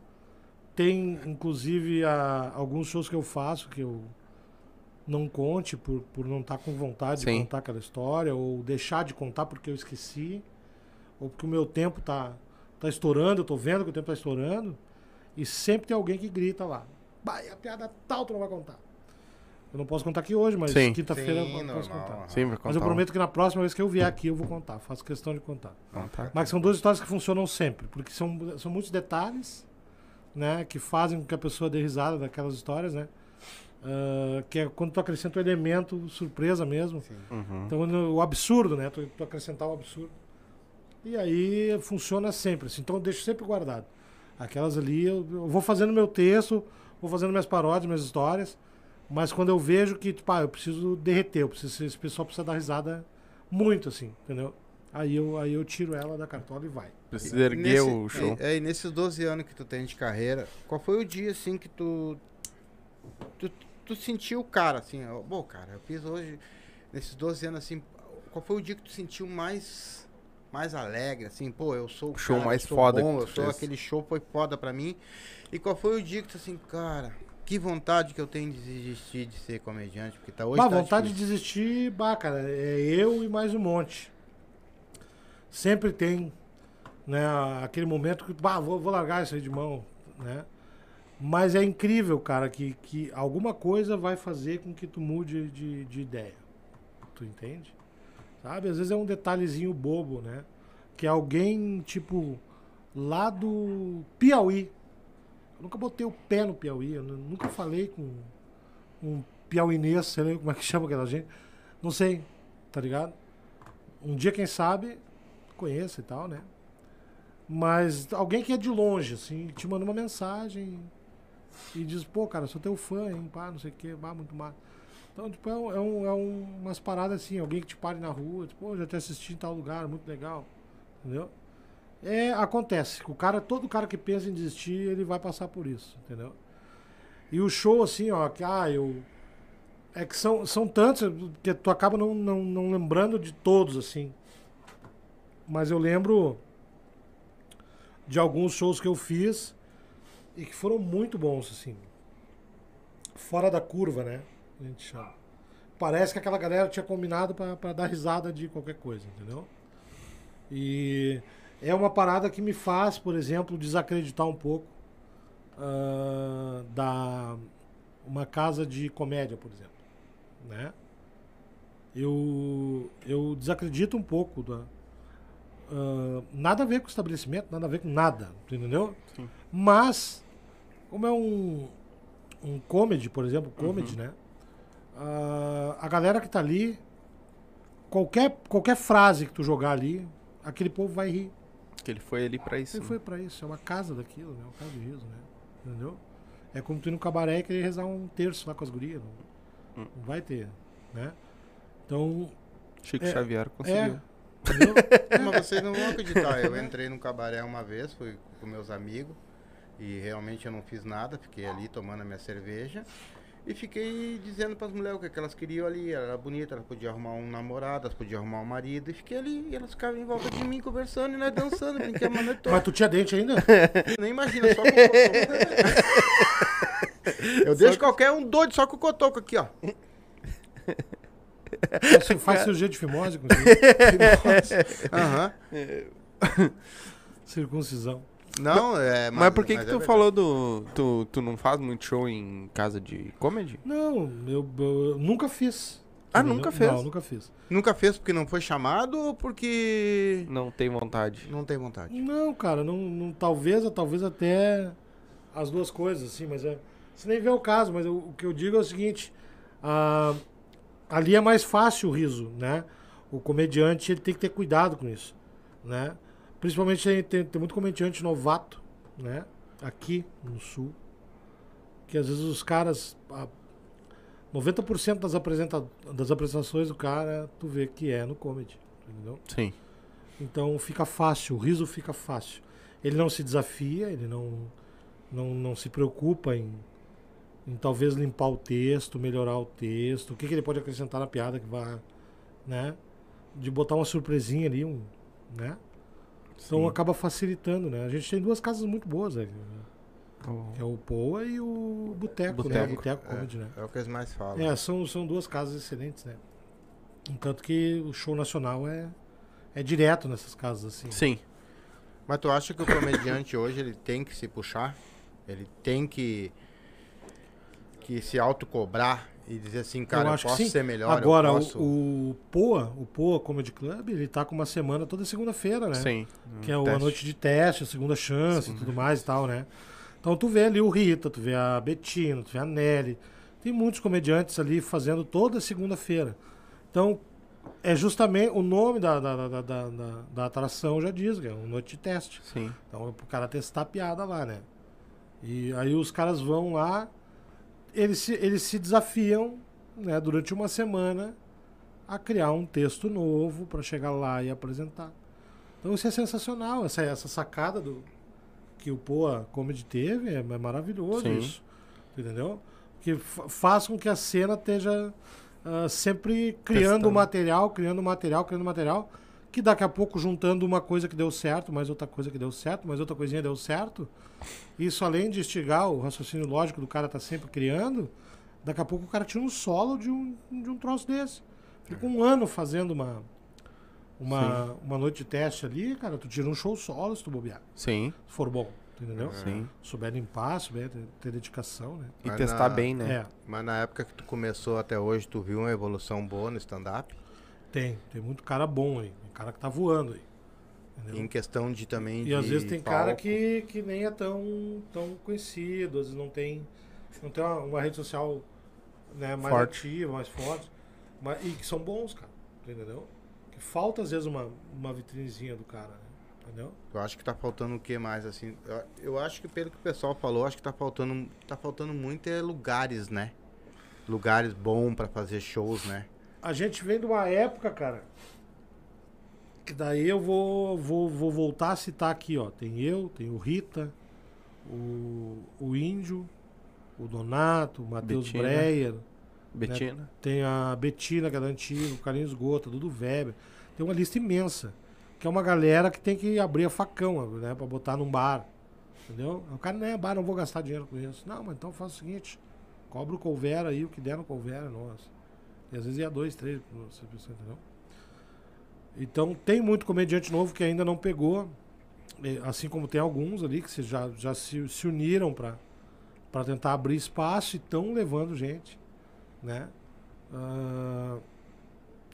Tem, inclusive, a- alguns shows que eu faço que eu não conte por, por não estar com vontade de
Sim.
contar aquela história, ou deixar de contar porque eu esqueci, ou porque o meu tempo tá, tá estourando, eu tô vendo que o tempo tá estourando, e sempre tem alguém que grita lá. Vai, a piada tal tu não vai contar. Eu não posso contar aqui hoje, mas quinta-feira eu posso
normal.
contar.
Sim, contar.
Mas eu prometo que na próxima vez que eu vier aqui eu vou contar. Faço questão de contar.
Ah, tá.
Mas são duas histórias que funcionam sempre, porque são, são muitos detalhes, né, que fazem com que a pessoa dê risada daquelas histórias, né? Ah, que é quando tu acrescenta o elemento surpresa mesmo.
Uhum.
Então o absurdo, né? Tu, tu acrescentar o absurdo. E aí funciona sempre, assim. Então eu deixo sempre guardado. Aquelas ali, eu, eu vou fazendo meu texto, vou fazendo minhas paródias, minhas histórias. Mas quando eu vejo que, tipo, ah, eu preciso derreter, eu preciso, esse pessoal precisa dar risada muito, assim, entendeu? Aí eu, aí eu tiro ela da cartola e vai.
Precisa erguer
Nesse-
o show.
É, é, e nesses 12 anos que tu tem de carreira, qual foi o dia, assim, que tu... Tu, tu sentiu o cara, assim, bom, cara, eu fiz hoje, nesses 12 anos, assim, qual foi o dia que tu sentiu mais... Mais alegre, assim, pô, eu sou o
Show
cara,
mais
eu sou
foda
bom,
que
eu sou
fez.
aquele show foi foda pra mim. E qual foi o dia que tu assim, cara, que vontade que eu tenho de desistir de ser comediante, porque tá hoje
Bah,
tá
vontade de
difícil.
desistir, bah, cara, é eu e mais um monte. Sempre tem, né, aquele momento que, bah, vou, vou largar isso aí de mão, né? Mas é incrível, cara, que, que alguma coisa vai fazer com que tu mude de, de ideia. Tu entende? Sabe? Às vezes é um detalhezinho bobo, né? Que alguém, tipo, lá do Piauí. Eu nunca botei o pé no Piauí, eu nu- nunca falei com um piauinês, sei lá como é que chama aquela gente. Não sei, tá ligado? Um dia, quem sabe, conheça e tal, né? Mas alguém que é de longe, assim, te manda uma mensagem e diz, pô, cara, sou teu fã, hein, pá, não sei o que, pá, muito massa. Então, tipo, é, um, é, um, é um- umas paradas assim, alguém que te pare na rua, tipo, pô, já te assisti em tal lugar, muito legal, entendeu? É, acontece, o cara, todo cara que pensa em desistir, ele vai passar por isso, entendeu? E o show, assim, ó, que, ah, eu... É que são, são tantos que tu acaba não, não, não lembrando de todos, assim. Mas eu lembro de alguns shows que eu fiz e que foram muito bons, assim. Fora da curva, né? A gente chama. Parece que aquela galera tinha combinado pra pra dar risada de qualquer coisa, entendeu? E é uma parada que me faz, por exemplo, desacreditar um pouco ah, da uma casa de comédia, por exemplo, né? Eu eu desacredito um pouco da ah, nada a ver com o estabelecimento, nada a ver com nada, entendeu?
Sim.
Mas como é um um comedy, por exemplo, comedy,
Uhum.
né? Ah, a galera que tá ali qualquer qualquer frase que tu jogar ali, aquele povo vai rir.
Que ele foi ali pra isso.
Ele
né?
foi pra isso, é uma casa daquilo, né? Uma casa de riso, né? Entendeu? É como tu ir no cabaré e querer rezar um terço lá com as gurias. Não,
Hum.
não vai ter, né? Então,
Chico
É,
Xavier conseguiu.
entendeu?
Mas vocês não vão acreditar, eu entrei num cabaré uma vez, fui com meus amigos, e realmente eu não fiz nada, fiquei ali tomando a minha cerveja. E fiquei dizendo para as mulheres o que que elas queriam ali. Ela era bonita, elas podiam arrumar um namorado, elas podiam arrumar um marido. E fiquei ali, e elas ficavam em volta de mim conversando e nós dançando, brincando toda.
Mas tu tinha dente ainda?
Nem imagina, só com o cotoco. Eu deixo qualquer um doido só com o cotoco aqui, ó.
Faz, faz cirurgia de fimose com isso?
Aham.
Circuncisão.
Não, é.
Mas, por que
mas
que
é
tu
verdade.
falou do... Tu, tu não faz muito show em casa de comedy?
Não, eu, eu nunca fiz.
Ah,
Entendeu?
nunca fez?
Não, nunca fiz.
Nunca fez porque não foi chamado ou porque
Não tem vontade.
não tem vontade?
Não, cara, não, não- talvez, talvez até as duas coisas, assim, mas é. Você nem vê o caso, mas eu- o que eu digo é o seguinte: ah, ali é mais fácil o riso, né? O comediante ele tem que ter cuidado com isso, né? Principalmente tem, tem, tem muito comediante novato, né? Aqui no sul, que às vezes os caras. ah, 90% das, apresenta, das apresentações do cara, tu vê que é no comedy, entendeu?
Sim.
Então fica fácil, o riso fica fácil. Ele não se desafia, ele não, não, não se preocupa em, em talvez limpar o texto, melhorar o texto, o que, que ele pode acrescentar na piada que vai, né? De botar uma surpresinha ali, um, né? Então
Sim.
acaba facilitando, né? A gente tem duas casas muito boas, né?
Oh.
é o Poa e o Boteco, né? O
Boteco.
Boteco Comedy, né?
É o que eles mais falam.
É, são, são duas casas excelentes, né? Entanto que o show nacional é, é direto nessas casas, assim.
Sim.
Mas tu acha que o comediante hoje ele tem que se puxar? Ele tem que que se autocobrar e dizer assim, cara, eu,
acho que
posso
sim.
ser melhor,
Agora,
eu
o,
posso...
o Poa, o Poa Comedy Club, ele tá com uma semana toda segunda-feira, né?
Sim.
Que é o- a noite de teste, a segunda chance
Segunda
e tudo mais e tal, né? Então tu vê ali o Rita, tu vê a Betina, tu vê a Nelly. Tem muitos comediantes ali fazendo toda segunda-feira. Então, É justamente o nome da, da, da, da, da- da atração já diz, que é um noite de teste.
Sim.
Então é pro cara testar a piada lá, né? E aí os caras vão lá, eles se, eles se desafiam, né, durante uma semana a criar um texto novo pra chegar lá e apresentar. Então isso é sensacional, essa, essa sacada do que o Poa Comedy teve, é, é maravilhoso
Sim.
isso. Entendeu? Que fa- faz com que a cena esteja ah, sempre criando
Testando.
material, criando material, criando material, que daqui a pouco juntando uma coisa que deu certo, mais outra coisa que deu certo, mais outra coisinha deu certo. Isso além de instigar o raciocínio lógico do cara tá sempre criando, daqui a pouco o cara tira um solo de um, de um troço desse. Fica um ano fazendo uma, uma, uma noite de teste ali, cara, tu tira um show solo se tu bobear.
Sim.
Se for bom, entendeu?
Sim.
Souber limpar, souber ter, ter dedicação, né?
E
Mas
testar
na-
bem, né?
É,
Mas na época que tu começou até hoje, tu viu uma evolução boa no stand-up?
tem. Tem muito cara bom aí. Cara que tá voando aí. Entendeu?
Em questão de também
E
de
às vezes tem cara
palco.
que, que nem é tão, tão conhecido, às vezes não tem, não tem uma, uma rede social né, mais
Forte.
ativa, mais forte. Mas, e que são bons, cara. Entendeu? Que falta às vezes uma, uma vitrinezinha do cara, né? Entendeu?
Eu acho que tá faltando o que mais, assim? Eu, eu acho que pelo que o pessoal falou, acho que tá faltando, tá faltando muito é lugares, né? Lugares bons pra fazer shows, né?
A gente vem de uma época, cara, que daí eu vou, vou, vou voltar a citar aqui, ó. Tem eu, tem o Rita, o, o Índio, o Donato, o Matheus
Betina.
Breyer,
Betina.
tem a Betina, que é da antiga, o Carlinhos Gota, Dudu Weber. Tem uma lista imensa. Que é uma galera que tem que abrir a facão, né? Pra botar num bar. Entendeu? O cara não é bar, não vou gastar dinheiro com isso. Não, mas então faz o seguinte: cobra o couvera aí, o que der no couvera é nosso. E às vezes ia dois, três, você entendeu? Então tem muito comediante novo que ainda não pegou. Assim como tem alguns ali que já, já se, se uniram para tentar abrir espaço e estão levando gente, né? Ah,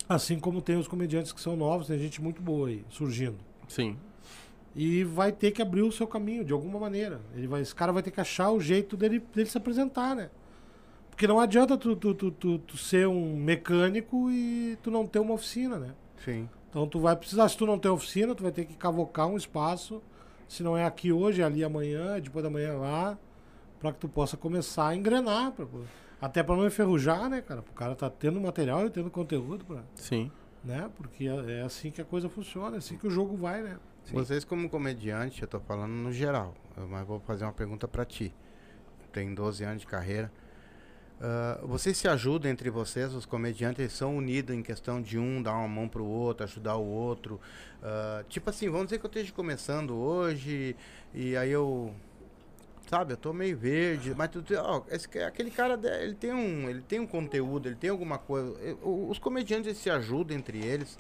assim como tem os comediantes que são novos, tem gente muito boa aí surgindo.
Sim.
E vai ter que abrir o seu caminho de alguma maneira. Ele vai, esse cara vai ter que achar o jeito dele, dele se apresentar, né? Porque não adianta tu, tu, tu, tu, tu ser um mecânico e tu não ter uma oficina, né?
Sim.
Então tu vai precisar, se tu não tem oficina, tu vai ter que cavocar um espaço. Se não é aqui hoje, é ali amanhã, é depois da manhã lá, pra que tu possa começar a engrenar. pra- até pra não enferrujar, né, cara? O cara tá tendo material e tendo conteúdo, pra,
Sim.
né? Porque é é assim que a coisa funciona, é assim que o jogo vai, né?
Sim.
Vocês como comediante, eu tô falando no geral, eu- mas vou fazer uma pergunta pra ti. Tem 12 anos de carreira. Ah, vocês se ajudam entre vocês, os comediantes são unidos em questão de um dar uma mão pro outro, ajudar o outro. Ah, tipo assim, vamos dizer que eu esteja começando hoje e aí eu sabe, eu tô meio verde, mas tu, ó, esse, aquele cara ele tem um, ele tem um conteúdo, ele tem alguma coisa. o- Os comediantes se ajudam entre eles.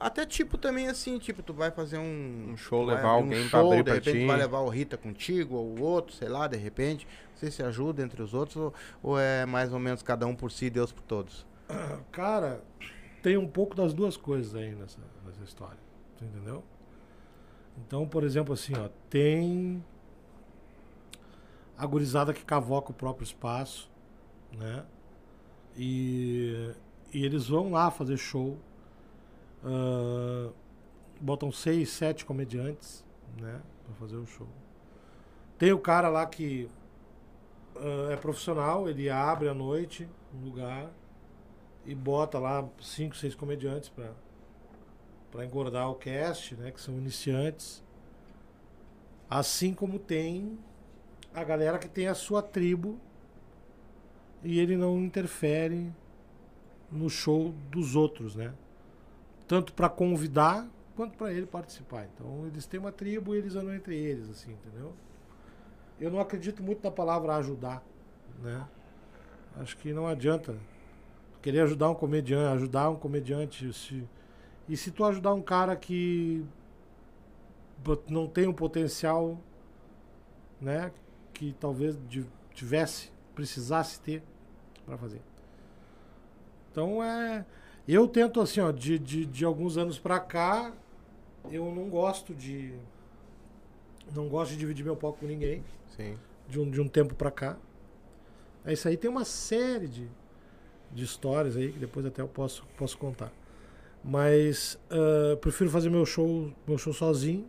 Até tipo também assim, tipo, tu vai fazer um,
Um show,
vai
levar alguém pra abrir
de
pra
repente
ti.
vai levar o Rita contigo ou o outro, sei lá, de repente. Você se ajuda entre os outros ou, ou é mais ou menos cada um por si, Deus por todos?
Cara, tem um pouco das duas coisas aí nessa, nessa história. Tu entendeu? Então, por exemplo, assim, ó, tem a gurizada que cavoca o próprio espaço, né? E, e eles vão lá fazer show. Ah, botam seis, sete comediantes, né? Pra fazer o show. Tem o cara lá que ah, é profissional, ele abre à noite um lugar e bota lá cinco, seis comediantes pra, pra engordar o cast, né? Que são iniciantes. Assim como tem a galera que tem a sua tribo e ele não interfere no show dos outros, né? Tanto pra convidar quanto pra ele participar. Então eles têm uma tribo e eles andam entre eles, assim, entendeu? Eu não acredito muito na palavra ajudar, né? Acho que não adianta querer ajudar um comediante, ajudar um comediante. Se, e se tu ajudar um cara que não tem um potencial, né? Que talvez tivesse, precisasse ter para fazer. Então é. Eu tento assim, ó, de, de, de alguns anos pra cá, eu não gosto de. Não gosto de dividir meu palco com ninguém
Sim.
de um, de um tempo pra cá. É isso aí tem uma série de, de histórias aí, que depois até eu posso, posso contar. Mas ah, prefiro fazer meu show, meu show sozinho.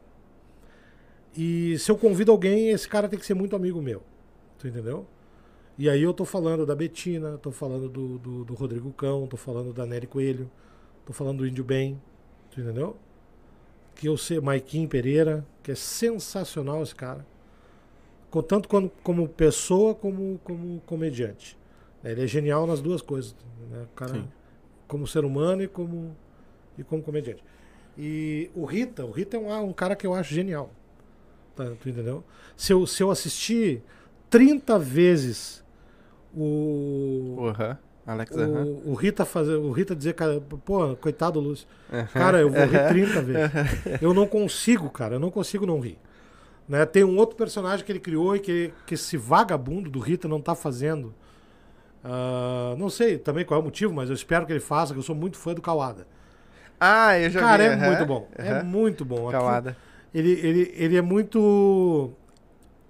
E se eu convido alguém, esse cara tem que ser muito amigo meu. Tu entendeu? E aí eu tô falando da Betina, tô falando do, do, do Rodrigo Cão, tô falando da Nery Coelho, tô falando do Índio Bem, tu entendeu? Que eu sei, Maiquim Pereira, que é sensacional esse cara. Tanto como, como pessoa, como, como comediante. Ele é genial nas duas coisas. Né? O cara,
Sim.
como ser humano e como, e como comediante. E o Rita, o Rita é um, um cara que eu acho genial. Tá, tu entendeu? Se eu, se eu assistir 30 vezes o,
Aham. Alex,
o, o Rita fazer, o Rita dizer, cara, pô, coitado do Lúcio. Cara, eu vou rir 30 vezes. Eu não consigo, cara, eu não consigo não rir. Né? Tem um outro personagem que ele criou e que, que esse vagabundo do Rita não tá fazendo. Ah, não sei também qual é o motivo, mas eu espero que ele faça, que eu sou muito fã do Kawada.
Ah, eu já
Cara, é muito bom. É muito bom.
Calada.
ele, ele, ele é muito.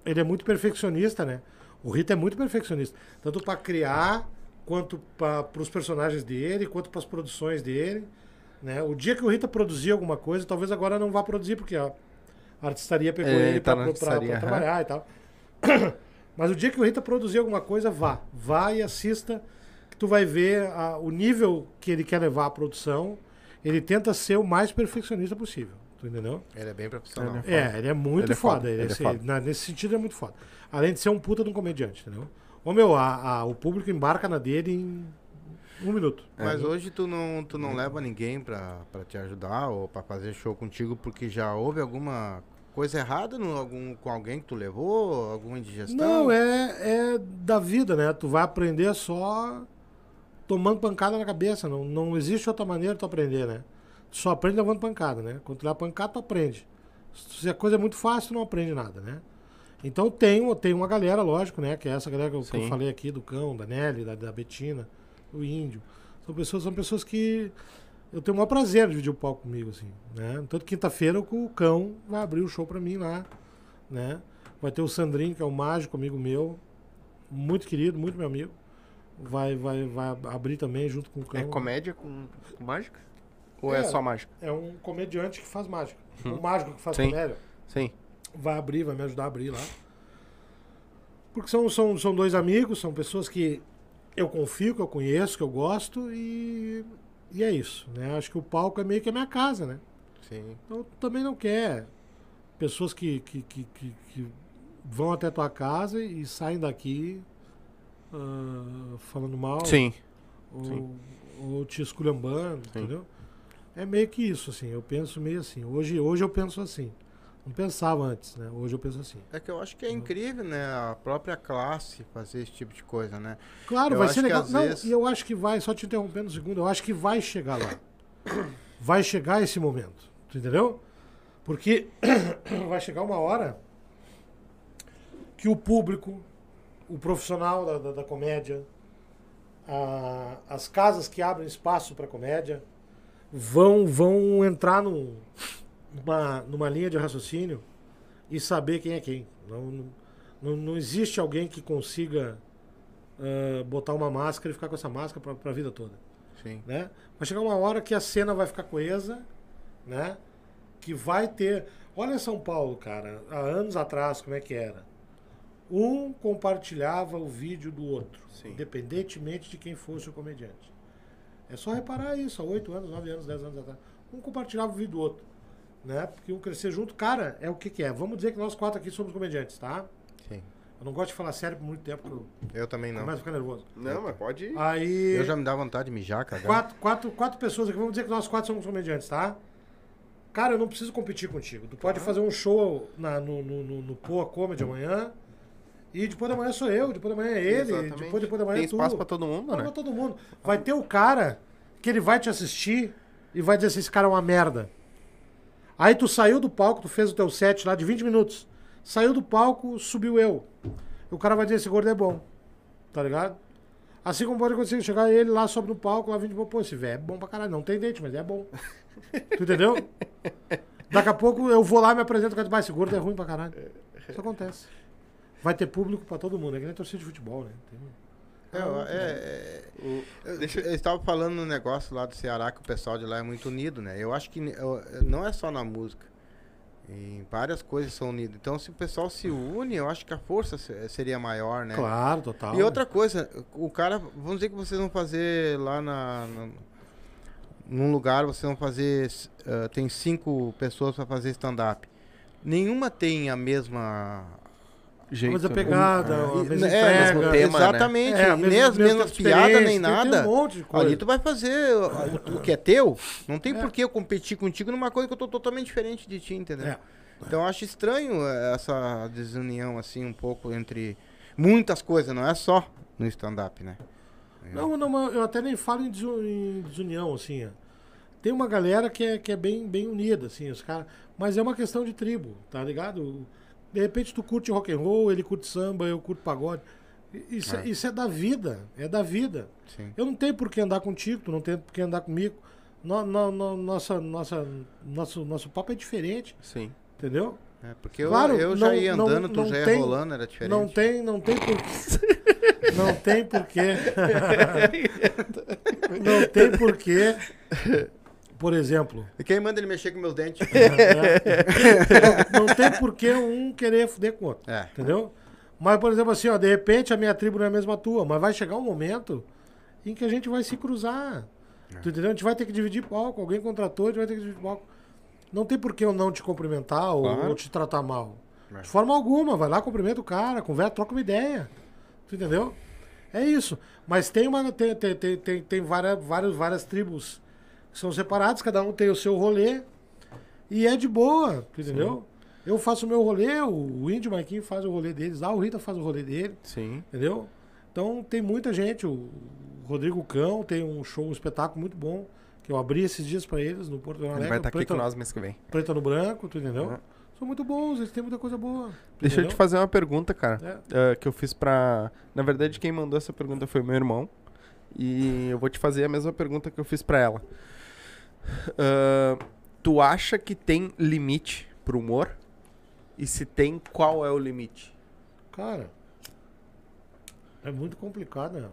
Ele é muito perfeccionista, né? O Rita é muito perfeccionista. Tanto pra criar, quanto para os personagens dele, quanto para as produções dele. Né? O dia que o Rita produzir alguma coisa, talvez agora não vá produzir, porque a artistaria pegou
É,
ele
tá aham.
trabalhar e tal. Mas o dia que o Rita produzir alguma coisa, vá. Vá e assista, que tu vai ver a- o nível que ele quer levar a produção. Ele tenta ser o mais perfeccionista possível. Tu entendeu?
Ele é bem profissional.
Ele
É, ele é muito
Ele é
foda.
foda,
Ele,
ele é
assim,
foda.
na- nesse sentido, ele é muito foda. Além de ser um puta de um comediante, entendeu? Ô, meu, a- a- o público embarca na dele em um minuto.
Mas
É.
hoje tu não, tu não leva ninguém pra, pra te ajudar ou pra fazer show contigo porque já houve alguma coisa errada no, algum, com alguém que tu levou? Alguma indigestão?
Não, é, é da vida, né? Tu vai aprender só tomando pancada na cabeça. Não, não existe outra maneira de tu aprender, né? Só aprende levando pancada, né? Quando tu leva pancada, tu aprende. Se a coisa é muito fácil, tu não aprende nada, né? Então tem, tem uma galera, lógico, né? Que é essa galera que eu, que eu falei aqui, do Cão, da Nelly, da, da Betina, do Índio. São pessoas, são pessoas que eu tenho o maior prazer de dividir o palco comigo, assim, né? Tanto quinta-feira o Cão vai abrir o show pra mim lá, né? Vai ter o Sandrinho, que é um mágico amigo meu, muito querido, muito meu amigo. Vai, vai, vai abrir também junto com o Cão.
É comédia com, com mágica? Ou é,
É.
só mágica?
É um comediante que faz mágica. Um mágico que faz
Sim.
comédia.
Sim.
Vai abrir, vai me ajudar a abrir lá. Porque são, são, são dois amigos, são pessoas que eu confio, que eu conheço, que eu gosto e, e é isso. Né? Acho que o palco é meio que a minha casa, né?
Sim.
Então também não quer pessoas que, que, que, que, que vão até tua casa e saem daqui ah, falando mal
Sim.
ou,
sim.
ou te esculhambando,
Sim.
entendeu? É meio que isso, assim. Eu penso meio assim. Hoje, hoje eu penso assim. Não pensava antes, né? Hoje eu penso assim.
É que eu acho que é incrível, né? A própria classe fazer esse tipo de coisa, né?
Claro,
Eu
vai ser legal. Não,
vezes-
e eu acho que vai, só te interrompendo um segundo, eu acho que vai chegar lá. Vai chegar esse momento. Tu entendeu? Porque vai chegar uma hora que o público, o profissional da, da, da comédia, a- as casas que abrem espaço para comédia vão, vão entrar num- numa, numa linha de raciocínio e saber quem é quem. Não, não, não existe alguém que consiga ah, botar uma máscara e ficar com essa máscara para a vida toda
Sim.
né? Vai chegar uma hora que a cena vai ficar coesa, né? Que vai ter. Olha São Paulo, cara, há anos atrás, como é que era? Um compartilhava o vídeo do outro,
Sim.
independentemente de quem fosse o comediante. É só reparar isso, há 8 anos, 9 anos, 10 anos atrás. Um compartilhava o vídeo do outro, né? Porque um crescer junto, cara, é o que, que é. Vamos dizer que nós quatro aqui somos comediantes, tá?
Sim.
Eu não gosto de falar sério por muito tempo, eu
Eu também não.
começo a ficar nervoso.
Não, mas pode ir.
Aí.
Eu já me dá vontade de mijar, cara.
Quatro, quatro, quatro pessoas aqui, vamos dizer que nós quatro somos comediantes, tá? Cara, eu não preciso competir contigo. Tu pode fazer um show na, no, no, no, no Poa Comedy amanhã. E depois da manhã sou eu, depois da manhã é ele,
Exatamente.
depois, depois da manhã
Tem
é tu.
espaço pra todo mundo, né?
pra todo mundo. Vai ter o cara que ele vai te assistir e vai dizer assim, esse cara é uma merda. Aí tu saiu do palco, tu fez o teu set lá de 20 minutos. Saiu do palco, subiu eu. O cara vai dizer, esse gordo é bom. Tá ligado? Assim como pode acontecer, chegar ele lá, sobe no palco, lá 20 pô, esse velho é bom pra caralho. Não tem dente, mas é bom. tu entendeu? Daqui a pouco eu vou lá e me apresento com a esse gordo é ruim pra caralho. Isso acontece. Vai ter público pra todo mundo, é que nem torcida de futebol, né? Tem-
É, é, é, Eu, eu estava falando no negócio lá do Ceará que o pessoal de lá é muito unido, né? Eu acho que eu- não é só na música. Em várias coisas são unidos. Então, se o pessoal se une, eu acho que a força se- seria maior, né?
Claro, total.
E outra coisa, o cara, vamos dizer que vocês vão fazer lá na, na- num lugar, vocês vão fazer, eh, tem cinco pessoas para fazer stand-up. Nenhuma tem a mesma
Jeito,
Mas a
né?
pegada,
É,
a mesma
é,
entrega.
mesmo tema, né?
exatamente,
É,
nem as
mesma
mesmas piadas nem nada.
um monte de coisa.
Ali tu vai fazer o, o que é teu. Não tem
É.
por que eu competir contigo numa coisa que eu tô totalmente diferente de ti, entendeu?
É.
Então eu acho estranho eh, essa desunião, assim, um pouco entre muitas coisas, não é só no stand-up, né?
Não, não, mas eu até nem falo em, desu- em desunião, assim. ó. Tem uma galera que é, que é bem, bem unida, assim, os caras. Mas é uma questão de tribo, tá ligado? De repente tu curte rock and roll, ele curte samba, eu curto pagode. Isso é. isso é da vida, é da vida.
Sim.
Eu não tenho por que andar contigo, tu não tem por que andar comigo. No, no- no- nossa, nossa, nosso, nosso papo é diferente,
Sim.
entendeu?
É, porque eu,
Claro,
eu já
não-
ia
não-
andando, tu
não
já ia
tem-
rolando, era diferente.
Não tem, não tem por Não tem porquê. não tem porquê. Por exemplo,
E quem manda ele mexer com meus dentes?
não, não tem porquê um querer fuder com o outro.
É.
Entendeu? Mas, por exemplo, assim, ó, de repente a minha tribo não é a mesma tua, mas vai chegar um momento em que a gente vai se cruzar. Tu entendeu? A gente vai ter que dividir palco. Alguém contratou, a gente vai ter que dividir palco. Não tem por que eu não te cumprimentar ou,
Claro.
ou te tratar mal.
É.
De forma alguma, vai lá, cumprimenta o cara, conversa, troca uma ideia. Tu entendeu? É isso. Mas tem uma. Tem, tem, tem, tem, várias, várias, várias tribos que são separadas, cada um tem o seu rolê. E é de boa, entendeu? Eu faço o meu rolê, o, Índio Marquinhos faz o rolê deles lá, o Rita faz o rolê dele,
Sim.
entendeu? Então tem muita gente, o Rodrigo Cão tem um show, um espetáculo muito bom, que eu abri esses dias pra eles no Porto Alegre.
Ele vai estar aqui
Preta-
com nós mês que vem.
Preta no branco, tu entendeu?
Uhum.
São muito bons, eles têm muita coisa boa.
Deixa eu te
entendeu?
fazer uma pergunta, cara.
É.
eh, que eu fiz pra. Na verdade, quem mandou essa pergunta foi meu irmão. E eu vou te fazer a mesma pergunta que eu fiz pra ela. Ah, tu acha que tem limite pro humor? E se tem, qual é o limite?
Cara, é muito complicado, né?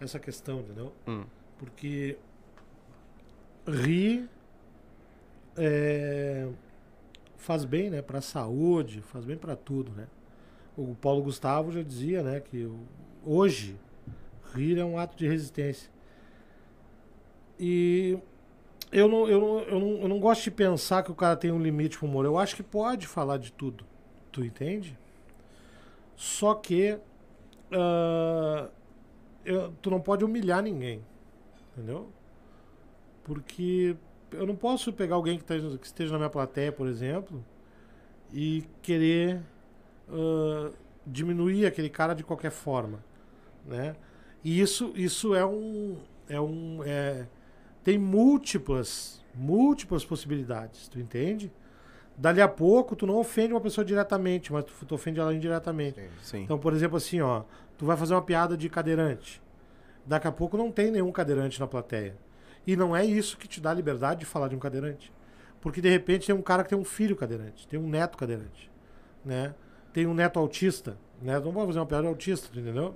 Essa questão, entendeu?
Hum.
Porque rir é, faz bem, né? Pra saúde, faz bem pra tudo, né? O Paulo Gustavo já dizia, né? Que hoje rir é um ato de resistência. E eu não, eu, não, eu, não, eu não gosto de pensar que o cara tem um limite pro humor. Eu acho que pode falar de tudo. Tu entende? Só que ah, eu- tu não pode humilhar ninguém. Entendeu? Porque eu não posso pegar alguém que, tá- que esteja na minha plateia, por exemplo, e querer ah, diminuir aquele cara de qualquer forma. Né? E isso, isso é um. É um é, tem múltiplas, múltiplas possibilidades, tu entende? Dali a pouco, tu não ofende uma pessoa diretamente, mas tu, tu ofende ela indiretamente.
Sim.
Então, por exemplo, assim, ó, tu vai fazer uma piada de cadeirante. Daqui a pouco não tem nenhum cadeirante na plateia. E não é isso que te dá liberdade de falar de um cadeirante. Porque de repente tem um cara que tem um filho cadeirante, tem um neto cadeirante, né? Tem um neto autista, né? Não pode fazer uma piada de autista, entendeu?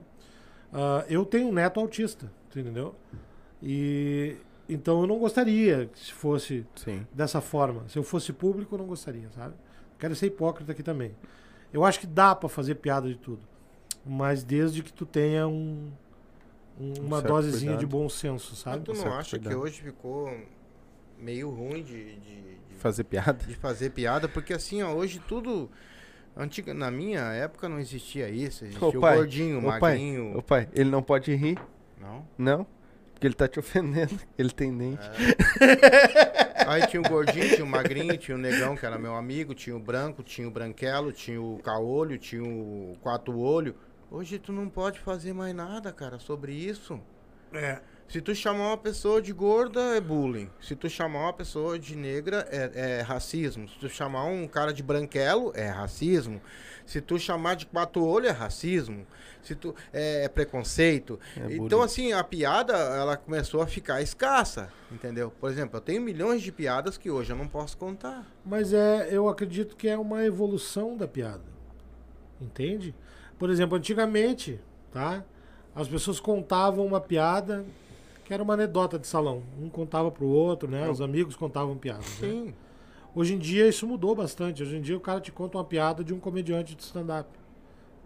Ah, eu tenho um neto autista, tu entendeu? E então eu não gostaria que se fosse
Sim.
dessa forma. Se eu fosse público, eu não gostaria, sabe? Quero ser hipócrita aqui também. Eu acho que dá pra fazer piada de tudo. Mas desde que tu tenha um, um- uma
certo
dosezinha
cuidado.
de bom senso,
Mas
sabe?
tu não
Certo,
acha que
cuidado.
hoje ficou meio ruim de, de, de-
Fazer piada?
de fazer piada? Porque assim, ó, hoje tudo. Antiga, na minha época não existia isso. Existia
Ô,
o
pai,
gordinho, o
Ô pai,
magrinho.
ô pai, ele não pode rir?
Não?
Não? Porque ele tá te ofendendo. Ele tem dente.
Aí tinha o gordinho, tinha o magrinho, tinha o negão, que era meu amigo, tinha o branco, tinha o branquelo, tinha o caolho, tinha o quatro olho. Hoje tu não pode fazer mais nada, cara, sobre isso.
É.
Se tu chamar uma pessoa de gorda, é bullying. Se tu chamar uma pessoa de negra, é, é racismo. Se tu chamar um cara de branquelo, é racismo. Se tu chamar de quatro olhos, é racismo. Se tu é, é preconceito.
É
então, assim, a piada, ela começou a ficar escassa, entendeu? Por exemplo, eu tenho milhões de piadas que hoje eu não posso contar.
Mas é, eu acredito que é uma evolução da piada. Entende? Por exemplo, antigamente, tá? as pessoas contavam uma piada que era uma anedota de salão. Um contava pro outro, né? Os amigos contavam piadas. né? Hoje em dia isso mudou bastante. Hoje em dia o cara te conta uma piada de um comediante de stand-up.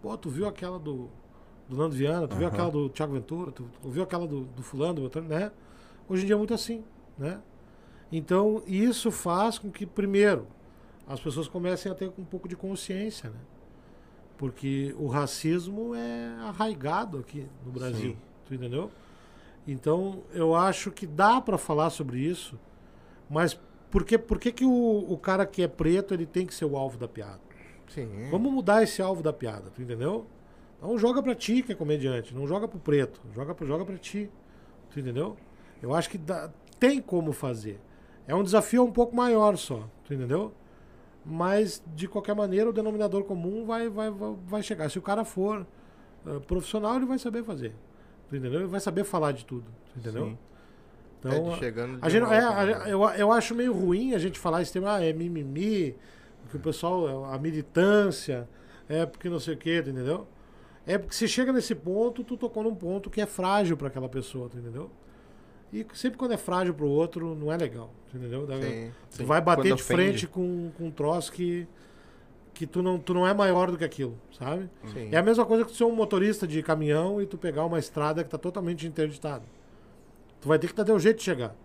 Pô, tu viu aquela do, do Nando Viana, tu viu
Aham.
aquela do Thiago Ventura, tu, tu viu aquela do, do fulano, né? Hoje em dia é muito assim, né? Então isso faz com que, primeiro, as pessoas comecem a ter um pouco de consciência, né? Porque o racismo é arraigado aqui no Brasil,
Sim.
tu entendeu? Então eu acho que dá para falar sobre isso, mas por que, por que, que o, o cara que é preto ele tem que ser o alvo da piada?
Sim.
Vamos mudar esse alvo da piada, tu entendeu? Então joga pra ti que é comediante, não joga pro preto, joga pra, joga pra ti, tu entendeu? Eu acho que dá- tem como fazer. É um desafio um pouco maior só, tu entendeu? Mas, de qualquer maneira, o denominador comum vai, vai, vai, chegar. Se o cara for ah, profissional, ele vai saber fazer. Tu entendeu? Ele vai saber falar de tudo, tu entendeu?
Sim.
Então,
É chegando
a gente, é, a- eu, eu acho meio ruim a gente falar esse tema, ah, é mimimi, porque o pessoal, a militância, é porque não sei o que, entendeu? É porque se chega nesse ponto, tu tocou num ponto que é frágil para aquela pessoa, tu entendeu? E sempre quando é frágil pro outro, não é legal, tu entendeu?
Sim.
Tu
Sim,
vai bater
quando
de
ofende.
frente com, com um troço que, que tu, não, tu não é maior do que aquilo, sabe?
Sim.
É a mesma coisa que tu ser um motorista de caminhão e tu pegar uma estrada que tá totalmente interditada. Tu vai ter que dar um jeito de chegar.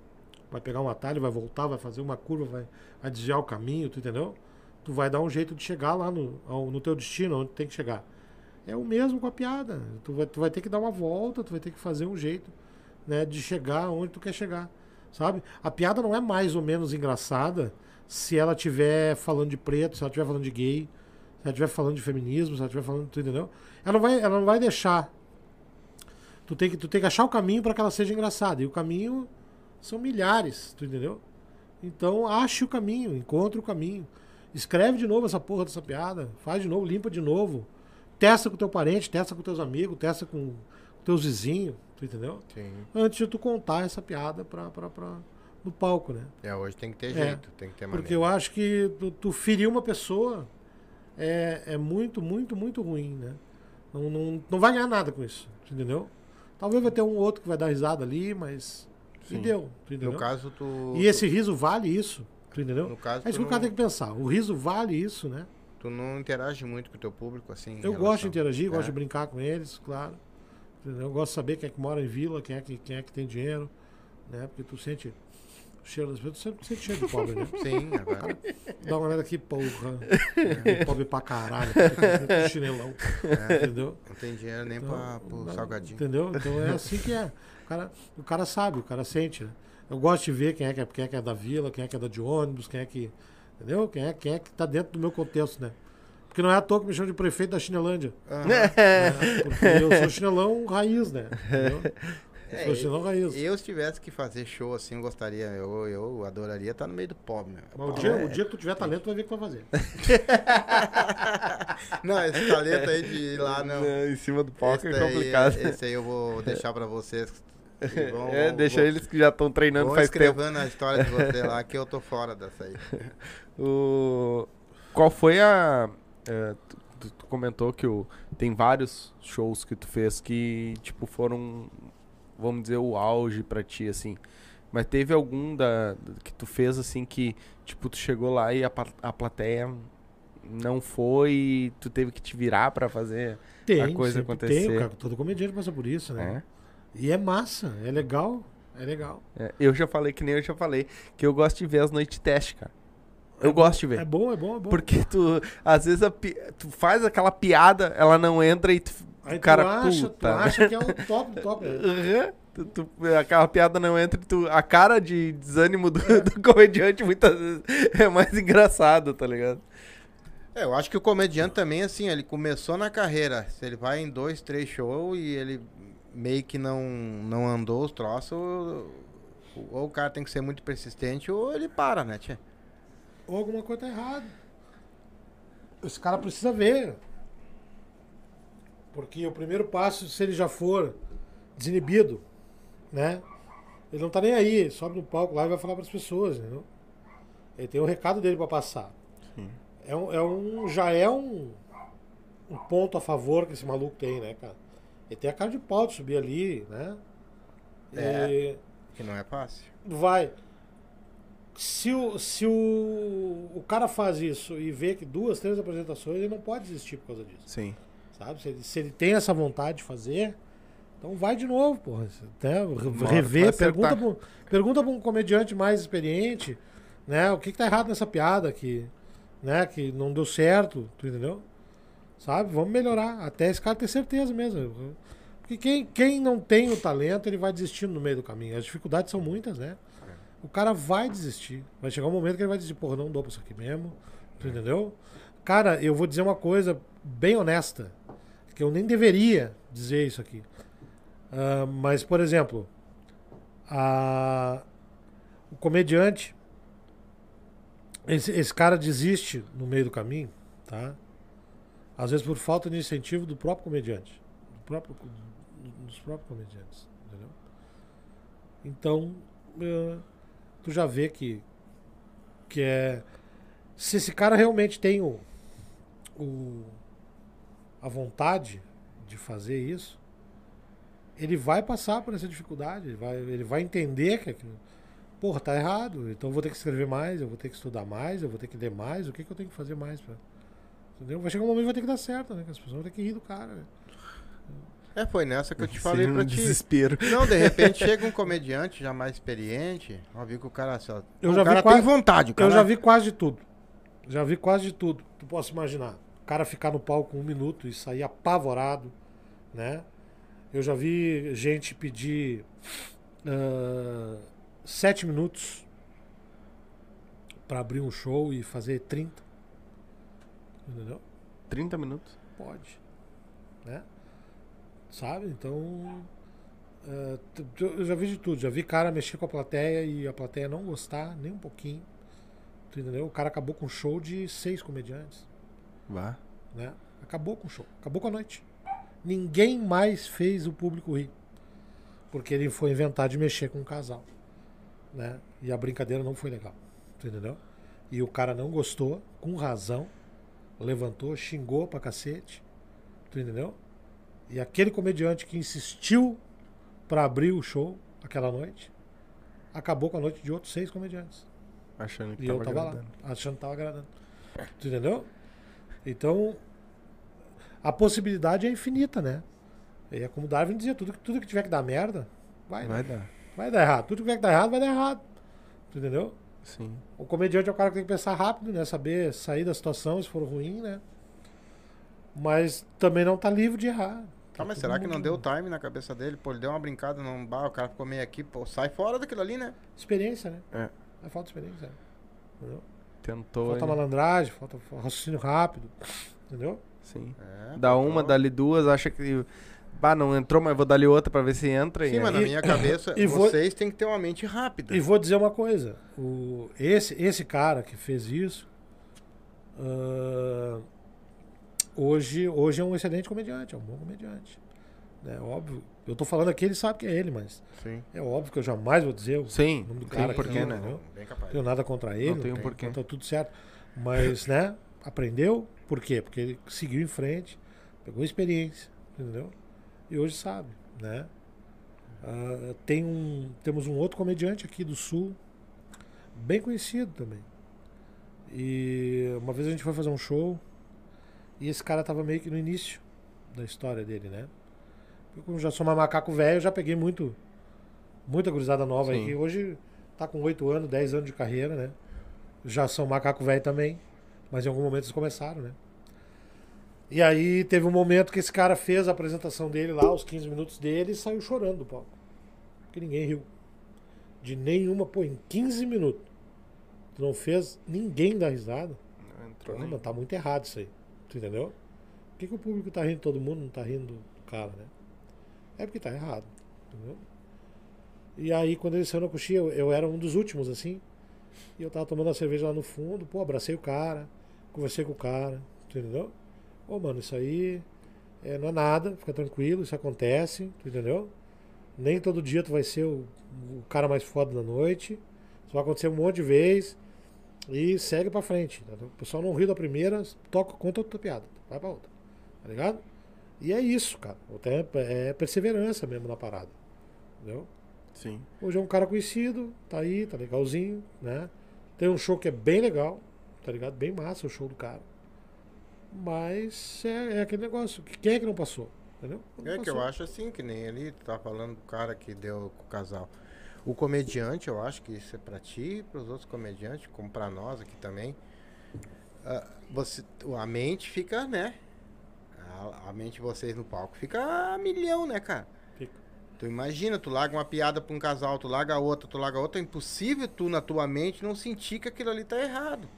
Vai pegar um atalho, vai voltar, vai fazer uma curva, vai, vai desviar o caminho, tu entendeu? Tu vai dar um jeito de chegar lá no, ao- no teu destino, onde tem que chegar. É o mesmo com a piada. Tu vai, tu vai ter que dar uma volta, tu vai ter que fazer um jeito né, de chegar onde tu quer chegar. Sabe? A piada não é mais ou menos engraçada se ela estiver falando de preto, se ela estiver falando de gay, se ela estiver falando de feminismo, se ela estiver falando. Tu entendeu? Ela não vai, ela não vai deixar. Tu tem que, tu tem que achar o caminho para que ela seja engraçada. E o caminho são milhares, tu entendeu? Então ache o caminho, encontre o caminho. Escreve de novo essa porra dessa piada, faz de novo, limpa de novo. Testa com teu parente, testa com teus amigos, testa com teus vizinhos, tu entendeu?
Sim.
Antes de tu contar essa piada pra, pra, pra, no palco, né?
É, hoje tem que ter
É,
jeito, tem que ter
Porque
maneira.
eu acho que tu, tu ferir uma pessoa é, é muito, muito, muito ruim, né? Não, não, não vai ganhar nada com isso, entendeu? Talvez vai ter um outro que vai dar risada ali, mas. E
Sim.
deu, tu entendeu?
No caso, tu.
E esse riso vale isso, tu entendeu?
No caso,
É isso que o cara
não,
tem que pensar. O riso vale isso, né?
tu não interage muito com o teu público, assim.
Eu
relação-
gosto de interagir, gosto
É.
de brincar com eles, claro. Entendeu? Eu gosto de saber quem é que mora em vila, quem é que, quem é que tem dinheiro, né? Porque tu sente cheiro das pessoas, sempre sente cheiro de pobre, né?
Sim, agora.
Dá uma olhada aqui, porra. É, pobre pra caralho, chinelão. Entendeu?
Não tem dinheiro nem
Então,
pra, pro salgadinho.
Entendeu? Então é assim que é. O cara, o cara sabe, o cara sente, né? Eu gosto de ver quem é, que é, quem é que é da vila, quem é que é da de ônibus, quem é que. Entendeu? Quem é, quem é que tá dentro do meu contexto, né? Porque não é à toa que me chamam de prefeito da Chinelândia. Né? Porque eu sou chinelão raiz, né? Entendeu? Eu
É,
sou chinelão raiz.
Eu, se tivesse que fazer show assim, eu gostaria. Eu, eu adoraria estar no meio do pobre, meu.
Mas o dia, o dia que tu tiver talento, tu vai ver o que tu vai fazer.
Não, esse talento aí de ir lá, não.
em cima do palco
Esse
é complicado.
Esse aí eu vou deixar pra vocês. Vão-
é,
vão-
deixa
vão-
eles que já estão treinando
Vão
faz tempo.
escrevendo a história de você lá, que eu tô fora dessa aí.
O... Qual foi a. é, tu, tu- tu comentou que o... tem vários shows que tu fez que, tipo, foram, vamos dizer, o auge pra ti, assim. Mas teve algum da, que tu fez, assim, que, tipo, tu chegou lá e a, a plateia não foi e tu teve que te virar pra fazer,
Tem,
coisa
sempre
acontecer.
Tem, cara, todo comediante passa por isso, né?
né?
E é massa, é legal, é legal.
É, eu já falei, que nem eu já falei, que eu gosto de ver as noites teste, cara. Eu gosto de ver.
É bom, é bom, é bom.
Porque tu, às vezes, a pi- tu faz aquela piada, ela não entra e tu,
Aí
o cara,
tu acha,
puta.
tu acha que é o top, do top. né?
Aham. Tu- tu- aquela piada não entra e tu, a cara de desânimo do, do comediante muitas vezes é mais engraçado, tá ligado?
É, eu acho que o comediante também, assim, ele começou na carreira. Se ele vai em dois, três shows e ele meio que não, não andou os troços, ou, ou o cara tem que ser muito persistente ou ele para, né, tia?
Ou alguma coisa tá errada. Esse cara precisa ver. Porque o primeiro passo, se ele já for desinibido, né? Ele não tá nem aí, sobe no palco lá e vai falar para as pessoas, entendeu? Ele tem o recado dele para passar.
Sim.
É um, é um, já é um, um ponto a favor que esse maluco tem, né, cara? Ele tem a cara de pau de subir ali, né?
É.
E
Que não é fácil.
vai. Se, o, se o, o cara faz isso e vê que duas, três apresentações, ele não pode desistir por causa disso.
Sim.
Sabe? Se ele, se ele tem essa vontade de fazer, então vai de novo, porra.
Vai
Rever, pergunta pra, um- pergunta pra um comediante mais experiente, né? O que, que tá errado nessa piada que, né? que não deu certo, tu entendeu? Sabe? Vamos melhorar. Até esse cara ter certeza mesmo. Porque quem, quem não tem o talento, ele vai desistindo no meio do caminho. As dificuldades são muitas, né? O cara vai desistir. Vai chegar um momento que ele vai dizer, porra, não dou pra isso aqui mesmo. Tu entendeu? Cara, eu vou dizer uma coisa bem honesta. Que eu nem deveria dizer isso aqui. Ah, mas, por exemplo, a- o comediante. Esse, esse cara desiste no meio do caminho, tá? Às vezes por falta de incentivo do próprio comediante. Do próprio, dos próprios comediantes. Entendeu? Então, eh, tu já vê que, que é. Se esse cara realmente tem o, o, a vontade de fazer isso, ele vai passar por essa dificuldade, ele vai, ele vai entender que aquilo, porra, tá errado, então eu vou ter que escrever mais, eu vou ter que estudar mais, eu vou ter que ler mais, o que, que eu tenho que fazer mais? Pra, entendeu? Vai chegar um momento que vai ter que dar certo, né? Que as pessoas vão ter que rir do cara. Né?
É, foi nessa que eu te falei
Seria
pra
um
ti.
desespero.
Não, de repente chega um comediante já mais experiente, ó, viu que o cara, assim, ó,
Eu
o
já vi
cara
quase-
tem vontade, cara
Eu já vi quase de tudo. Já vi quase de tudo. Tu posso imaginar. O cara ficar no palco um minuto e sair apavorado, né? Eu já vi gente pedir ah, sete minutos pra abrir um show e fazer 30. Entendeu?
30 minutos.
Pode. Né? Sabe? Então. tu- eu já vi de tudo. Já vi cara mexer com a plateia e a plateia não gostar nem um pouquinho. Entendeu? O cara acabou com um show de seis comediantes.
Vá.
Né? Acabou com o show. Acabou com a noite. Ninguém mais fez o público rir. Porque ele foi inventar de mexer com um casal. Né? E a brincadeira não foi legal. Entendeu? E o cara não gostou, com razão. Levantou, xingou pra cacete. Tu entendeu? E aquele comediante que insistiu pra abrir o show aquela noite, acabou com a noite de outros seis comediantes.
Achando que
E eu
tava
tava
agradando.
lá, achando que tava agradando. Tu entendeu? Então, a possibilidade é infinita, né? E é como Darwin dizia, tudo, que- tudo que tiver que dar merda, vai,
Vai
vai.
dar.
vai dar errado. Tudo que tiver que dar errado, vai dar errado. Entendeu?
Sim.
O comediante é o cara que tem que pensar rápido, né? Saber sair da situação se for ruim, né? Mas também não tá livre de errar.
Tá, mas
todo
será que não deu time na cabeça dele? Pô, ele deu uma brincada num bar, o cara ficou meio aqui, pô, sai fora daquilo ali, né?
Experiência, né?
É.
É falta de experiência. né? Entendeu?
Tentou.
Falta malandragem, falta raciocínio rápido. Entendeu?
Sim.
É,
Dá uma,
pô.
dali duas, acha que. Bah, não entrou, mas vou dar ali outra pra ver se entra.
Sim,
e
mas na minha cabeça,
e vou-
vocês têm que ter uma mente rápida.
E vou dizer uma coisa: o, esse, esse cara que fez isso, ah, hoje, hoje é um excelente comediante, é um bom comediante. É óbvio. Eu tô falando aqui, ele sabe que é ele, mas
Sim.
é óbvio que eu jamais vou dizer o
Sim,
nome do
tem
cara.
porquê,
não,
né?
entendeu?
Bem capaz.
Não tenho nada contra ele,
Não tem um
tem-
porquê.
Tá tudo certo. Mas, né, aprendeu. Por quê? Porque ele seguiu em frente, pegou experiência, entendeu? E hoje sabe, né? Ah, tem um, temos um outro comediante aqui do Sul, bem conhecido também. E uma vez a gente foi fazer um show e esse cara tava meio que no início da história dele, né? Eu, como já sou uma macaco velho, eu já peguei muito, muita gurizada nova aí,
Sim.
que hoje tá com 8 anos, 10 anos de carreira, né? Já são macaco velho também, mas em algum momento eles começaram, né? E aí teve um momento que esse cara fez a apresentação dele lá, os 15 minutos dele, e saiu chorando do palco. Porque ninguém riu. De nenhuma, pô, em 15 minutos. Tu não fez ninguém dar risada.
Não entrou
Pô, tá muito errado isso aí. Tu entendeu? Por que, que o público tá rindo de todo mundo, não tá rindo do cara, né? É porque tá errado. Entendeu? E aí, quando ele saiu na coxinha, eu, eu era um dos últimos, assim. E eu tava tomando a cerveja lá no fundo, pô, abracei o cara, conversei com o cara, entendeu? Ô, mano, isso aí é, não é nada, fica tranquilo, isso acontece, entendeu? Nem todo dia tu vai ser o, o cara mais foda da noite. Isso vai acontecer um monte de vezes. E segue pra frente. O pessoal não riu da primeira, toca, conta outra piada. Vai pra outra. Tá ligado? E é isso, cara. Até é perseverança mesmo na parada. Entendeu?
Sim.
Hoje é um cara conhecido, tá aí, tá legalzinho, né? Tem um show que é bem legal, tá ligado? Bem massa o show do cara. Mas é, é aquele negócio. que- Quem é que não passou? Entendeu? Não
É que eu
passou.
acho assim, que nem ali, tu tá falando do cara que deu com o casal. O comediante, eu acho que isso é pra ti e pros outros comediantes, como pra nós aqui também. Ah, você, a mente fica, né? A, a mente de vocês no palco fica a milhão, né, cara?
Fica.
Tu imagina, tu larga uma piada pra um casal, tu larga outra, tu larga outra, é impossível tu na tua mente não sentir que aquilo ali tá errado.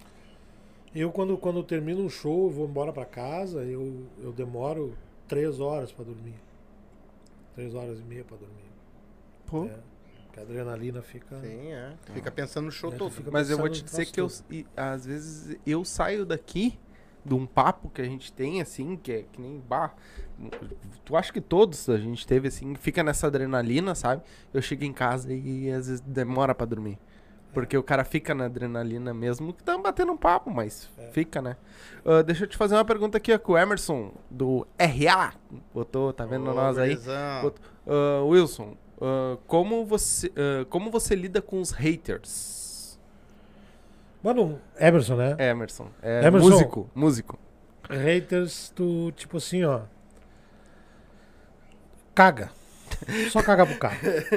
Eu, quando, quando eu termino um show, eu vou embora pra casa, eu, eu demoro três horas pra dormir. Três horas e meia pra dormir.
Pô.
É, porque a adrenalina fica.
Sim, é. Tu fica pensando no show
É,
todo.
Mas eu vou te dizer que eu, e, às vezes eu saio daqui de um papo que a gente tem, assim, que é que nem bar. Tu acha que todos a gente teve, assim, fica nessa adrenalina, sabe? Eu chego em casa e às vezes demora pra dormir. Porque o cara fica na adrenalina mesmo, que tá batendo um papo, mas
É.
fica, né? Ah, deixa eu te fazer uma pergunta aqui, ó, que o Emerson, do RA, botou, tá vendo
Ô,
nós aí? Botou- Ah, Wilson, ah, como, você, como você lida com os haters?
Mano, Emerson, né?
Emerson. É
Emerson.
músico, músico.
Haters, tu, tipo assim, ó. Caga. Só caga pro cara.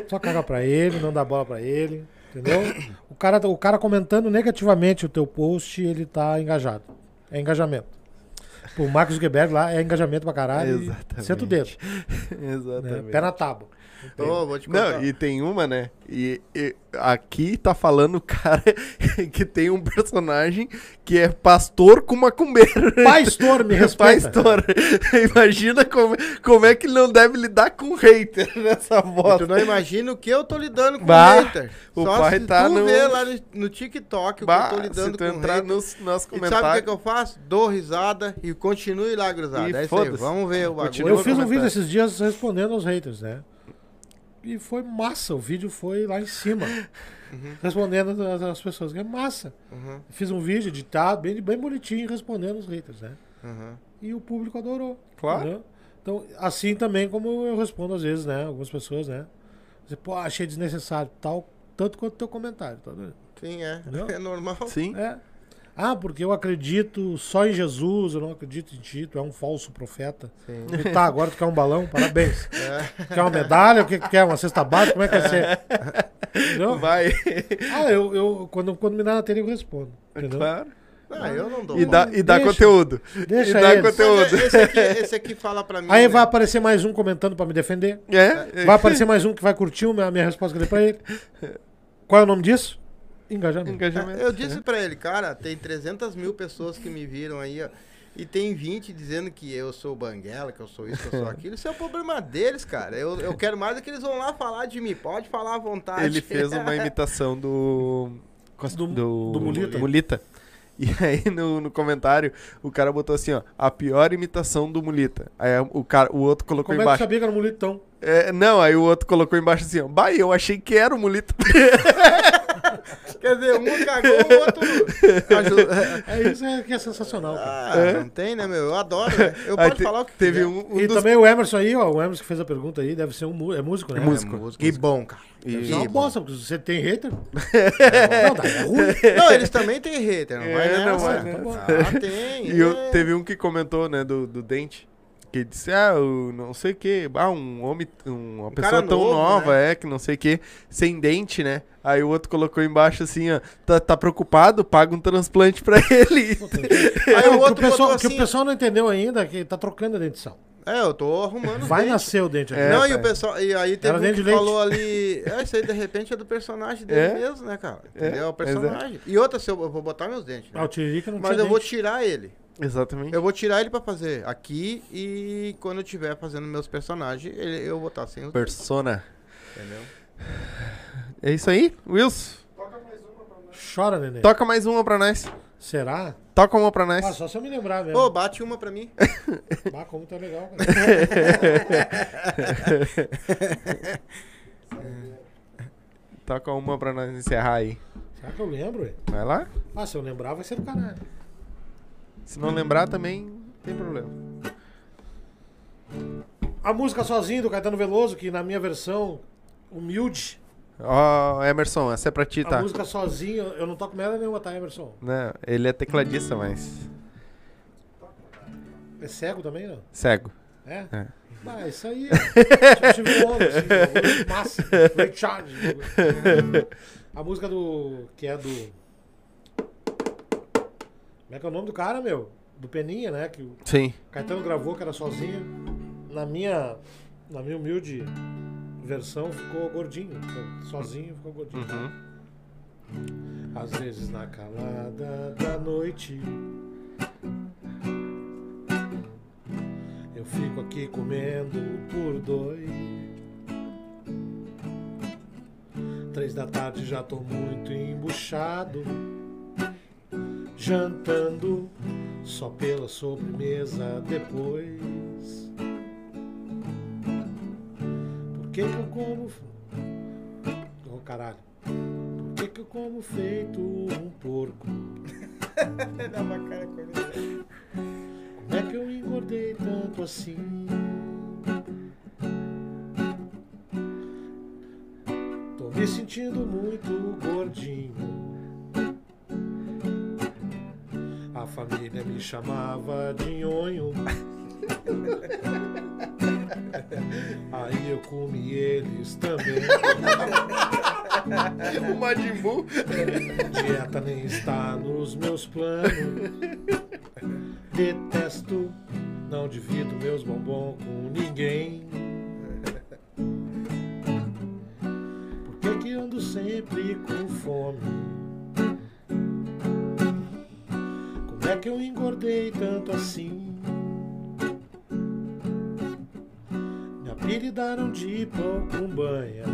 Só caga pra ele, não dá bola pra ele. Entendeu? O cara, o cara comentando negativamente o teu post, ele tá engajado. É engajamento. O Marcos Zuckerberg lá é engajamento pra caralho.
Exatamente.
Senta o dedo. Né?
Exatamente.
Pé na tábua.
Ô, vou te contar.
Não, e tem uma, né? E, e aqui tá falando o cara que tem um personagem que é pastor com macumbeiro.
Pastor, me respeita.
Pastor. Imagina como, como é que ele não deve lidar com hater nessa
E tu não imagina o que eu tô lidando com
Bah,
hater.
o
Só
pai
se
tá
tu
no-
ver lá no, no TikTok o que eu
Bah,
tô
se
lidando
tu
com
entrar
hater.
nos, nos
E sabe o que,
comentários.
que eu faço? Dou risada e continue lá, gruzada.
E
É isso aí,
foda-se.
vamos ver o bagulho.
Continua
Eu fiz um vídeo esses dias respondendo aos haters, né? E foi massa, o vídeo foi lá em cima. Respondendo as, as pessoas, que é massa.
Uhum,
Fiz um vídeo editado, bem, bem bonitinho, respondendo os haters, né?
uhum.
E o público adorou.
Claro.
entendeu? Então, assim também como eu respondo às vezes, né? Algumas pessoas, né? Dizer, Pô, achei desnecessário, tal, tanto quanto teu comentário. Tá vendo?
Sim, é.
Entendeu?
É normal.
Sim.
É. Ah, porque eu acredito só em Jesus, eu não acredito em ti, tu é um falso profeta.
Sim.
E tá, agora tu quer um balão? Parabéns. Quer uma medalha? O que que quer? Uma cesta básica? Como é que vai ser? Entendeu?
Vai.
Ah, eu, eu quando, quando me dá na telha eu respondo. Entendeu?
Claro.
Ah, eu não dou.
E dá, e dá
Deixa.
conteúdo.
Deixa
e dá
eles.
conteúdo.
É- esse, aqui, esse aqui fala pra mim.
Aí
né?
vai aparecer mais um comentando pra me defender.
É?
Vai aparecer mais um que vai curtir a minha, minha resposta que eu dei pra ele. Qual é o nome disso? Engajamento.
Engajamento.
Eu disse pra ele, cara, tem 300 mil pessoas que me viram aí, ó. E tem 20 dizendo que eu sou banguela, que eu sou isso, que eu sou aquilo. Isso é o problema deles, cara. Eu, eu quero mais é que eles vão lá falar de mim. Pode falar à vontade.
Ele fez uma imitação do.
Do- do Mulita.
Mulita. E aí no, no comentário o cara botou assim, ó, a pior imitação do Mulita. Aí o, cara, o outro colocou
Como é que tu
embaixo.
sabia que era um mulitão?
É, não, aí o outro colocou embaixo assim, ó, bah, eu achei que era o Mulita.
Quer dizer, um cagou, o outro. ajudou.
É isso é, que é sensacional.
Ah, não tem, né, meu? Eu adoro, né? Eu
Aí
posso
te-
falar o que
teve um, um
e
dos
também o Emerson aí, ó. O Emerson que fez a pergunta aí, deve ser um é músico, né?
É músico.
música. Que bom, cara.
E-
bom.
bosta, porque você tem hater. não, daí é ruim.
Não, eles também têm hater, não
É,
vai
não
nessa.
vai
nessa.
Ah, tem.
E eu-
é.
teve um que comentou, né, do, do dente. Que disse, ah, eu não sei o que, ah, um homem, um- uma pessoa
cara
tão
novo,
nova, é, que não sei o que, sem dente, né? Aí o outro colocou embaixo assim, ó, tá, tá preocupado, paga um transplante pra ele.
Aí
É,
o
o, que
outro
o pessoal,
botou
que o
assim-
pessoal não entendeu ainda é que tá trocando a dentição.
É, eu tô arrumando.
Vai
dentes.
nascer o dente aqui.
É,
não, e o
pai.
pessoal. E aí teve
Era
um
dente
que
leite.
falou ali. É, isso aí de repente é do personagem dele
É?
mesmo, né, cara?
É,
Entendeu? É o personagem. E outra, se eu, eu vou botar meus dentes. né?
Ah, o Tiririca não
Mas
tinha
eu vou
dente.
tirar ele.
Exatamente.
Eu vou tirar ele pra fazer aqui e quando eu estiver fazendo meus personagens, ele, eu vou estar sem os dentes,
Persona.
entendeu?
É isso aí, Wilson?
Chora, neném.
Toca mais uma pra nós.
Será?
Toca uma pra nós.
Ah, só se eu me lembrar mesmo.
Ô, bate uma pra mim.
Ah, como tá legal, cara.
Toca uma pra nós encerrar aí.
Será que eu lembro, ué?
Vai lá.
Ah, se eu lembrar, vai ser do caralho.
Se não lembrar também, não tem problema.
A música Sozinho do Caetano Veloso, que na minha versão humilde,
Ó, Emerson, essa é pra ti,
a
tá?
música Sozinho, eu não toco merda nenhuma, tá, Emerson?
Né, Ele é tecladista, mas.
É cego também, não?
Cego.
É?
É.
Ah, isso aí é. tipo Steve Wonder, assim, bagulho massa. Ray Charles. A música do. que é do. Como é que é o nome do cara, meu? Do Peninha, né? Que o
Sim.
Caetano gravou, que era sozinho. Na minha. Na minha humilde versão ficou gordinho. Sozinho ficou gordinho.
Uhum.
Às vezes na calada da noite Eu fico aqui comendo por dois Três da tarde já tô muito embuchado Jantando só pela sobremesa depois Por que que eu como... Oh caralho por que, que eu como feito um porco?
Dá uma cara com.
Como é que eu engordei tanto assim? Tô me sentindo muito gordinho. Família me chamava de nhonho. Aí eu comi eles também.
O Majin Buu.
Dieta nem está nos meus planos. Detesto, não divido meus bombons com ninguém. Por que, que ando sempre com fome? É que eu engordei tanto assim? Me apelidaram de pão com banha.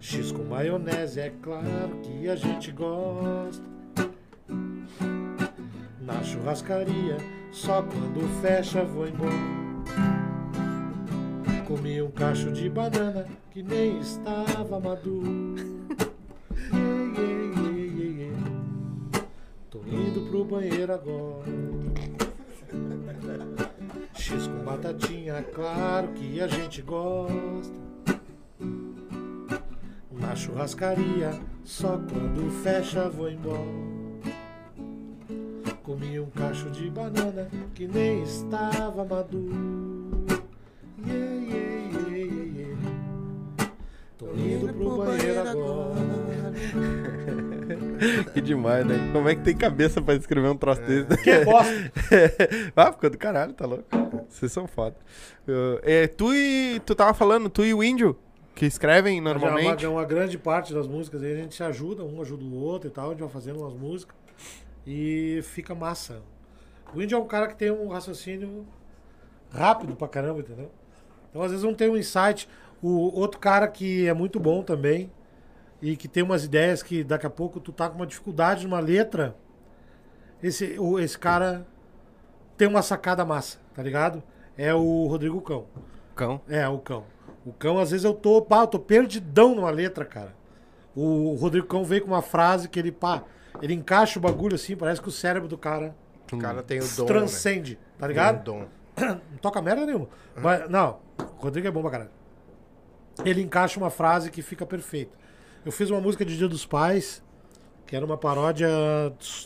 X com maionese, é claro que a gente gosta. Na churrascaria, só quando fecha vou embora. Comi um cacho de banana que nem estava maduro. indo pro banheiro agora. X com batatinha, claro que a gente gosta. Na churrascaria, só quando fecha vou embora. Comi um cacho de banana que nem estava maduro. Iê, iê, iê, iê, iê. Tô indo pro banheiro agora.
Que demais, né? Como é que tem cabeça pra escrever um troço desse?
Que bosta!
ah, ficou do caralho, tá louco? Vocês são foda. Eu- é, tu e. Tu tava falando, tu e o índio, que escrevem
Mas é
normalmente.
Uma, uma grande parte das músicas aí a gente se ajuda, um ajuda o outro e tal, a gente vai fazendo umas músicas e fica massa. O índio é um cara que tem um raciocínio rápido pra caramba, entendeu? Então às vezes não tem um insight. O outro cara que é muito bom também e que tem umas ideias que daqui a pouco tu tá com uma dificuldade numa letra, esse, o- esse cara tem uma sacada massa, tá ligado? É o Rodrigo Cão.
Cão.
É, o cão. O cão, às vezes eu tô, pá, eu tô perdidão numa letra, cara. O Rodrigo Cão veio com uma frase que ele, pá, ele encaixa o bagulho assim, parece que o cérebro do cara
O cara tem o dom.
transcende, tá
né?
ligado?
Tem o dom.
Não toca merda nenhuma. Mas, não, o Rodrigo é bom pra caralho. Ele encaixa uma frase que fica perfeita. Eu fiz uma música de Dia dos Pais, que era uma paródia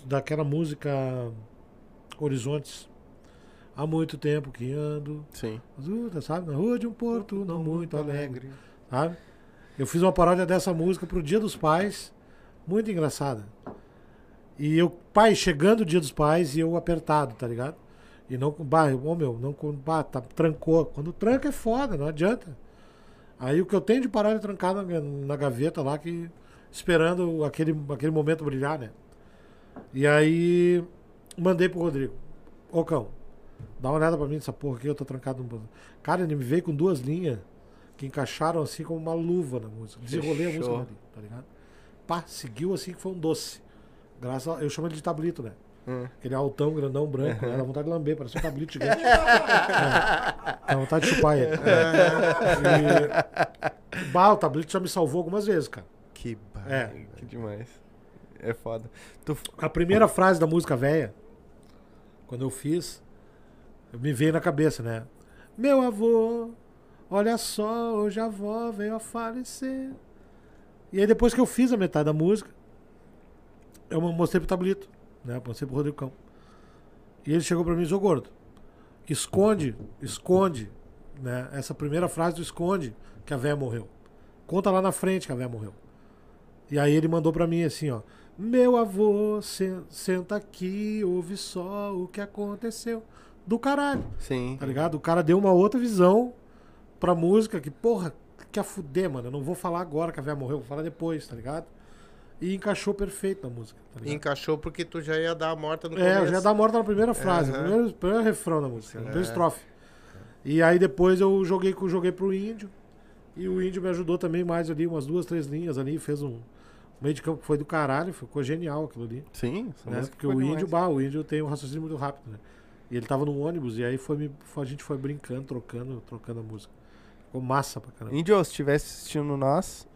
daquela música Horizontes. Há muito tempo que ando,
Sim.
Azuda, sabe? Na rua de um porto não muito alegre. Sabe? Eu fiz uma paródia dessa música pro Dia dos Pais, muito engraçada. E eu, pai, chegando o Dia dos Pais e eu apertado, tá ligado? E não, bah, ô meu, não, bah, tá, trancou. Quando tranca é foda, não adianta. Aí o que eu tenho de paródia trancada na, na gaveta lá, que esperando aquele, aquele momento brilhar, né? E aí mandei pro Rodrigo. Ô cão, dá uma olhada pra mim nessa porra aqui, eu tô trancado no. Cara, ele me veio com duas linhas que encaixaram assim como uma luva na música. Desenrolei a música ali, tá ligado? Pá, seguiu assim que foi um doce. Graças a... Eu chamo ele de tablito, né?
Hum.
Aquele altão, grandão, branco, né? Dá vontade de lamber, parece um tablito gigante. é. Dá vontade de chupar ele. E... Bah, o tablito já me salvou algumas vezes, cara.
Que barra,
É.
que demais. É foda. Tu...
A primeira frase da música velha, quando eu fiz, me veio na cabeça, né? Meu avô, olha só, hoje a avó veio a falecer. E aí depois que eu fiz a metade da música, eu mostrei pro Tablito, né? Mostrei pro Rodrigo Cão. E ele chegou pra mim e disse, ô gordo, esconde, esconde, né? Essa primeira frase do esconde que a véia morreu. Conta lá na frente que a véia morreu. E aí ele mandou pra mim assim, ó. Meu avô, sen- senta aqui, ouve só o que aconteceu. Do caralho,
Sim.
tá ligado? O cara deu uma outra visão pra música que, porra, que a fuder, mano. Eu não vou falar agora que a véia morreu, vou falar depois, tá ligado? E encaixou perfeito na música, tá ligado?
Encaixou porque tu já ia dar a morta no
É, eu
começo.
já dá morta na primeira frase, no primeiro, primeiro refrão da música, na primeira
É.
estrofe. E aí depois eu joguei, joguei pro índio. E o índio me ajudou também mais ali, umas duas, três linhas ali, fez um meio de campo que foi do caralho, ficou genial aquilo ali.
Sim,
Né? Porque o
demais.
índio, bah, o índio tem um raciocínio muito rápido, né? E ele tava num ônibus, e aí foi, me- foi- a gente foi brincando, trocando, trocando a música. Ficou massa pra caramba.
Índio, se estivesse assistindo nós,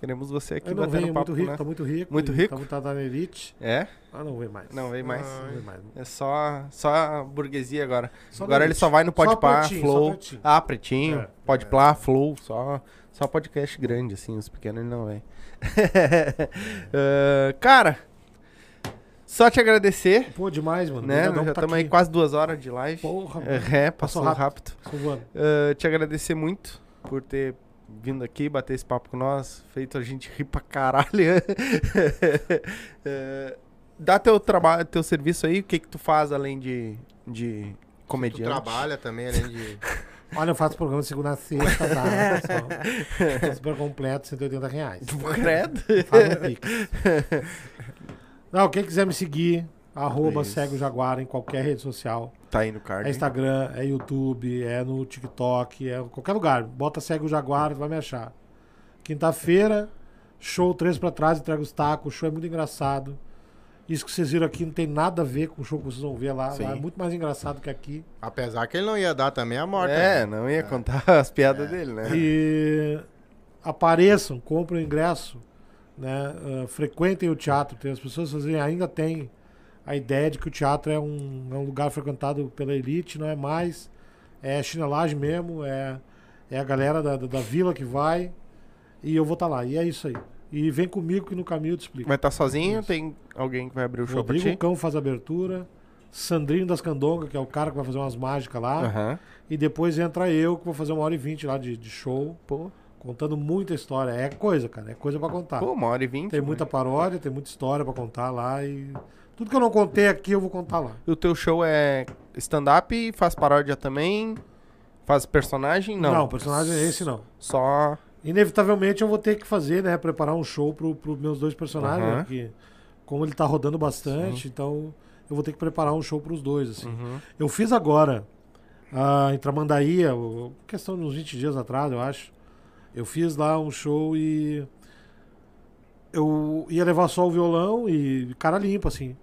queremos você aqui
Eu não
batendo
venho
papo,
muito rico,
né?
tá muito rico.
Muito rico?
Tá, tá na elite.
É?
Ah, não vem mais.
Não vem mais.
Não vem mais.
É só, só a burguesia agora.
Só
agora ele
elite.
só vai no Podpah, Flow.
pretinho.
Ah, Pretinho.
É,
Podpah, Flow. Só, só podcast grande, assim. Os pequenos ele não vem. Ah, cara, só te agradecer,
Pô, demais, mano.
né?
Obrigadão
Já
por tá
estamos aí quase duas horas de live.
Porra, mano.
É, passou,
Passou
rápido.
Voando.
Ah, te agradecer muito por ter vindo aqui, bater esse papo com nós, feito a gente rir pra caralho. Ah, dá teu trabalho, teu serviço aí, o que que tu faz além de, de
Tu
comediante?
trabalha também, além de...
Olha, eu faço programa de segunda a sexta, tá? pessoal? Super completo, 180 reais.
Credo.
Faz um pix. Não, quem quiser me seguir, arroba
Isso.
segue o Jaguar em qualquer rede social.
Tá aí no card.
É
hein?
Instagram, é YouTube, é no TikTok, é em qualquer lugar. Bota segue o Jaguar, vai me achar. Quinta-feira, show 3 pra trás, entrega os tacos. O show é muito engraçado. Isso que vocês viram aqui não tem nada a ver com o show que vocês vão ver lá. Lá é muito mais engraçado que aqui.
Apesar que ele não ia dar também a morta.
É, não ia contar as piadas dele, né?
E apareçam, comprem o ingresso, né? ah, frequentem o teatro. Tem, as pessoas vezes, ainda têm a ideia de que o teatro é um, é um lugar frequentado pela elite, não é mais. É chinelagem mesmo, é, é a galera da, da, da vila que vai. E eu vou estar lá. E é isso aí. E vem comigo que no caminho eu te explico.
Vai estar sozinho? Tem alguém que vai abrir o show
Rodrigo
pra ti?
Cão faz a abertura. Sandrinho das Candonga, que é o cara que vai fazer umas mágicas lá.
Aham.
E depois entra eu, que vou fazer uma hora e vinte lá de, de show.
Pô,
Contando muita história. É coisa, cara. É coisa pra contar.
pô, uma hora e vinte.
tem muita paródia, tem muita história pra contar lá. E tudo que eu não contei aqui, eu vou contar lá.
O teu show é stand-up, faz paródia também? Faz personagem? Não.
Não, personagem é esse não.
Só.
Inevitavelmente eu vou ter que fazer, né? Preparar um show pro, pro meus dois personagens.
Aham.
né, Porque como ele tá rodando bastante, então eu vou ter que preparar um show pros dois, assim.
Uhum.
Eu fiz agora, ah, em Tramandaí, questão de uns 20 dias atrás, eu acho. Eu fiz lá um show e. Eu ia levar só o violão e cara limpo, assim.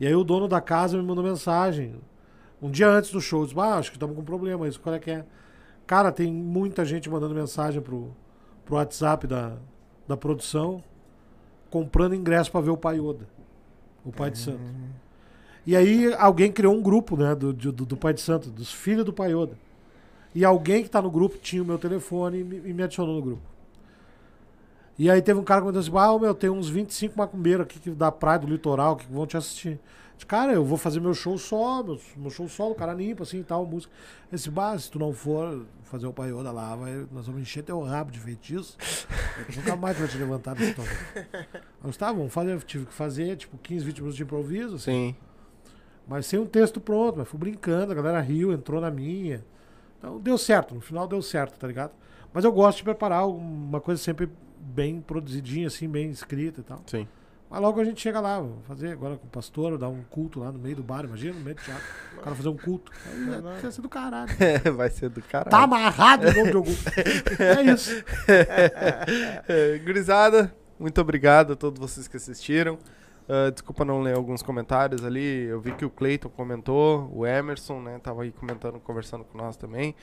E aí o dono da casa me mandou mensagem. Um dia antes do show, disse, ah, acho que estamos com problema, isso qual é que é? Cara, tem muita gente mandando mensagem pro, pro WhatsApp da, da produção, comprando ingresso pra ver o Pai Oda, o Pai de Santo. E aí alguém criou um grupo, né, do, do, do Pai de Santo, dos filhos do Pai Oda. E alguém que tá no grupo tinha o meu telefone e me, e me adicionou no grupo. E aí teve um cara que me disse, ah, meu, tem uns 25 macumbeiros aqui da praia, do litoral, que vão te assistir. Disse, cara, eu vou fazer meu show só, meu, meu show solo, cara limpo, assim, e tal, música. Esse bah, se tu não for fazer o Pai Oda lá, vai, nós vamos encher teu rabo de feitiço. Nunca mais vai te levantar desse tom. Eu disse, tá, vamos fazer, tive que fazer, tipo, 15, 20 minutos de improviso, assim.
Sim.
Mas sem um texto pronto, mas fui brincando, a galera riu, entrou na minha. Então deu certo, no final deu certo, tá ligado? Mas eu gosto de preparar uma coisa sempre bem produzidinha, assim, bem escrita e tal.
Sim.
Mas logo a gente chega lá, vou fazer agora com o pastor, dar um culto lá no meio do bar, imagina, no meio do teatro. O cara fazer um culto. Aí vai vai ser do caralho.
Vai ser do caralho.
Tá amarrado em nome de algum. É isso.
É, Gurizada, muito obrigado a todos vocês que assistiram. Ah, desculpa não ler alguns comentários ali. Eu vi que o Cleiton comentou, o Emerson, né? Tava aí comentando, conversando com nós também.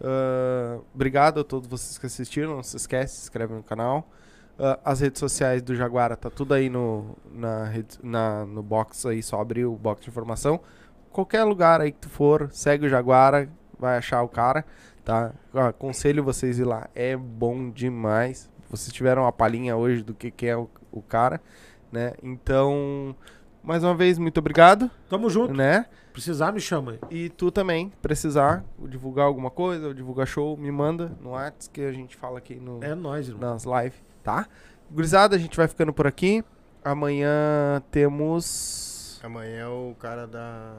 Ah, obrigado a todos vocês que assistiram. Não se esquece, se inscreve no canal. Ah, as redes sociais do Jaguara tá tudo aí no, na, rede- na- no box aí, só abrir o box de informação. qualquer lugar aí que tu for, segue o Jaguara, vai achar o cara, tá? Aconselho vocês ir lá, é bom demais. Vocês tiveram uma palhinha hoje do que, que é o, o cara, né? Então, mais uma vez, muito obrigado,
Tamo junto.
né?
Precisar, me chama aí.
E tu também, precisar divulgar alguma coisa, ou divulgar show, me manda no WhatsApp que a gente fala aqui no,
É nóis, irmão.
nas lives, tá? Gurizada, a gente vai ficando por aqui. Amanhã temos.
Amanhã é o cara da,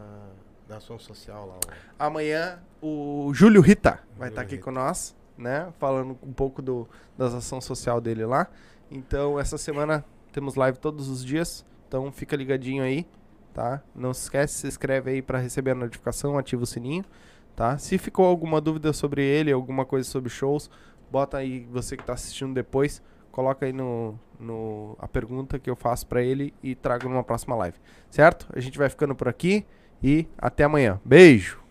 da ação social lá. ó.
Amanhã o Júlio Rita vai estar aqui
Rita.
com nós, né? Falando um pouco do, das ação social dele lá. Então, essa semana temos live todos os dias. Então, fica ligadinho aí, tá? Não se esquece, se inscreve aí para receber a notificação, ativa o sininho, tá? Se ficou alguma dúvida sobre ele, alguma coisa sobre shows, bota aí você que tá assistindo depois, coloca aí no, no a pergunta que eu faço para ele e trago numa próxima live, certo? A gente vai ficando por aqui e até amanhã. Beijo.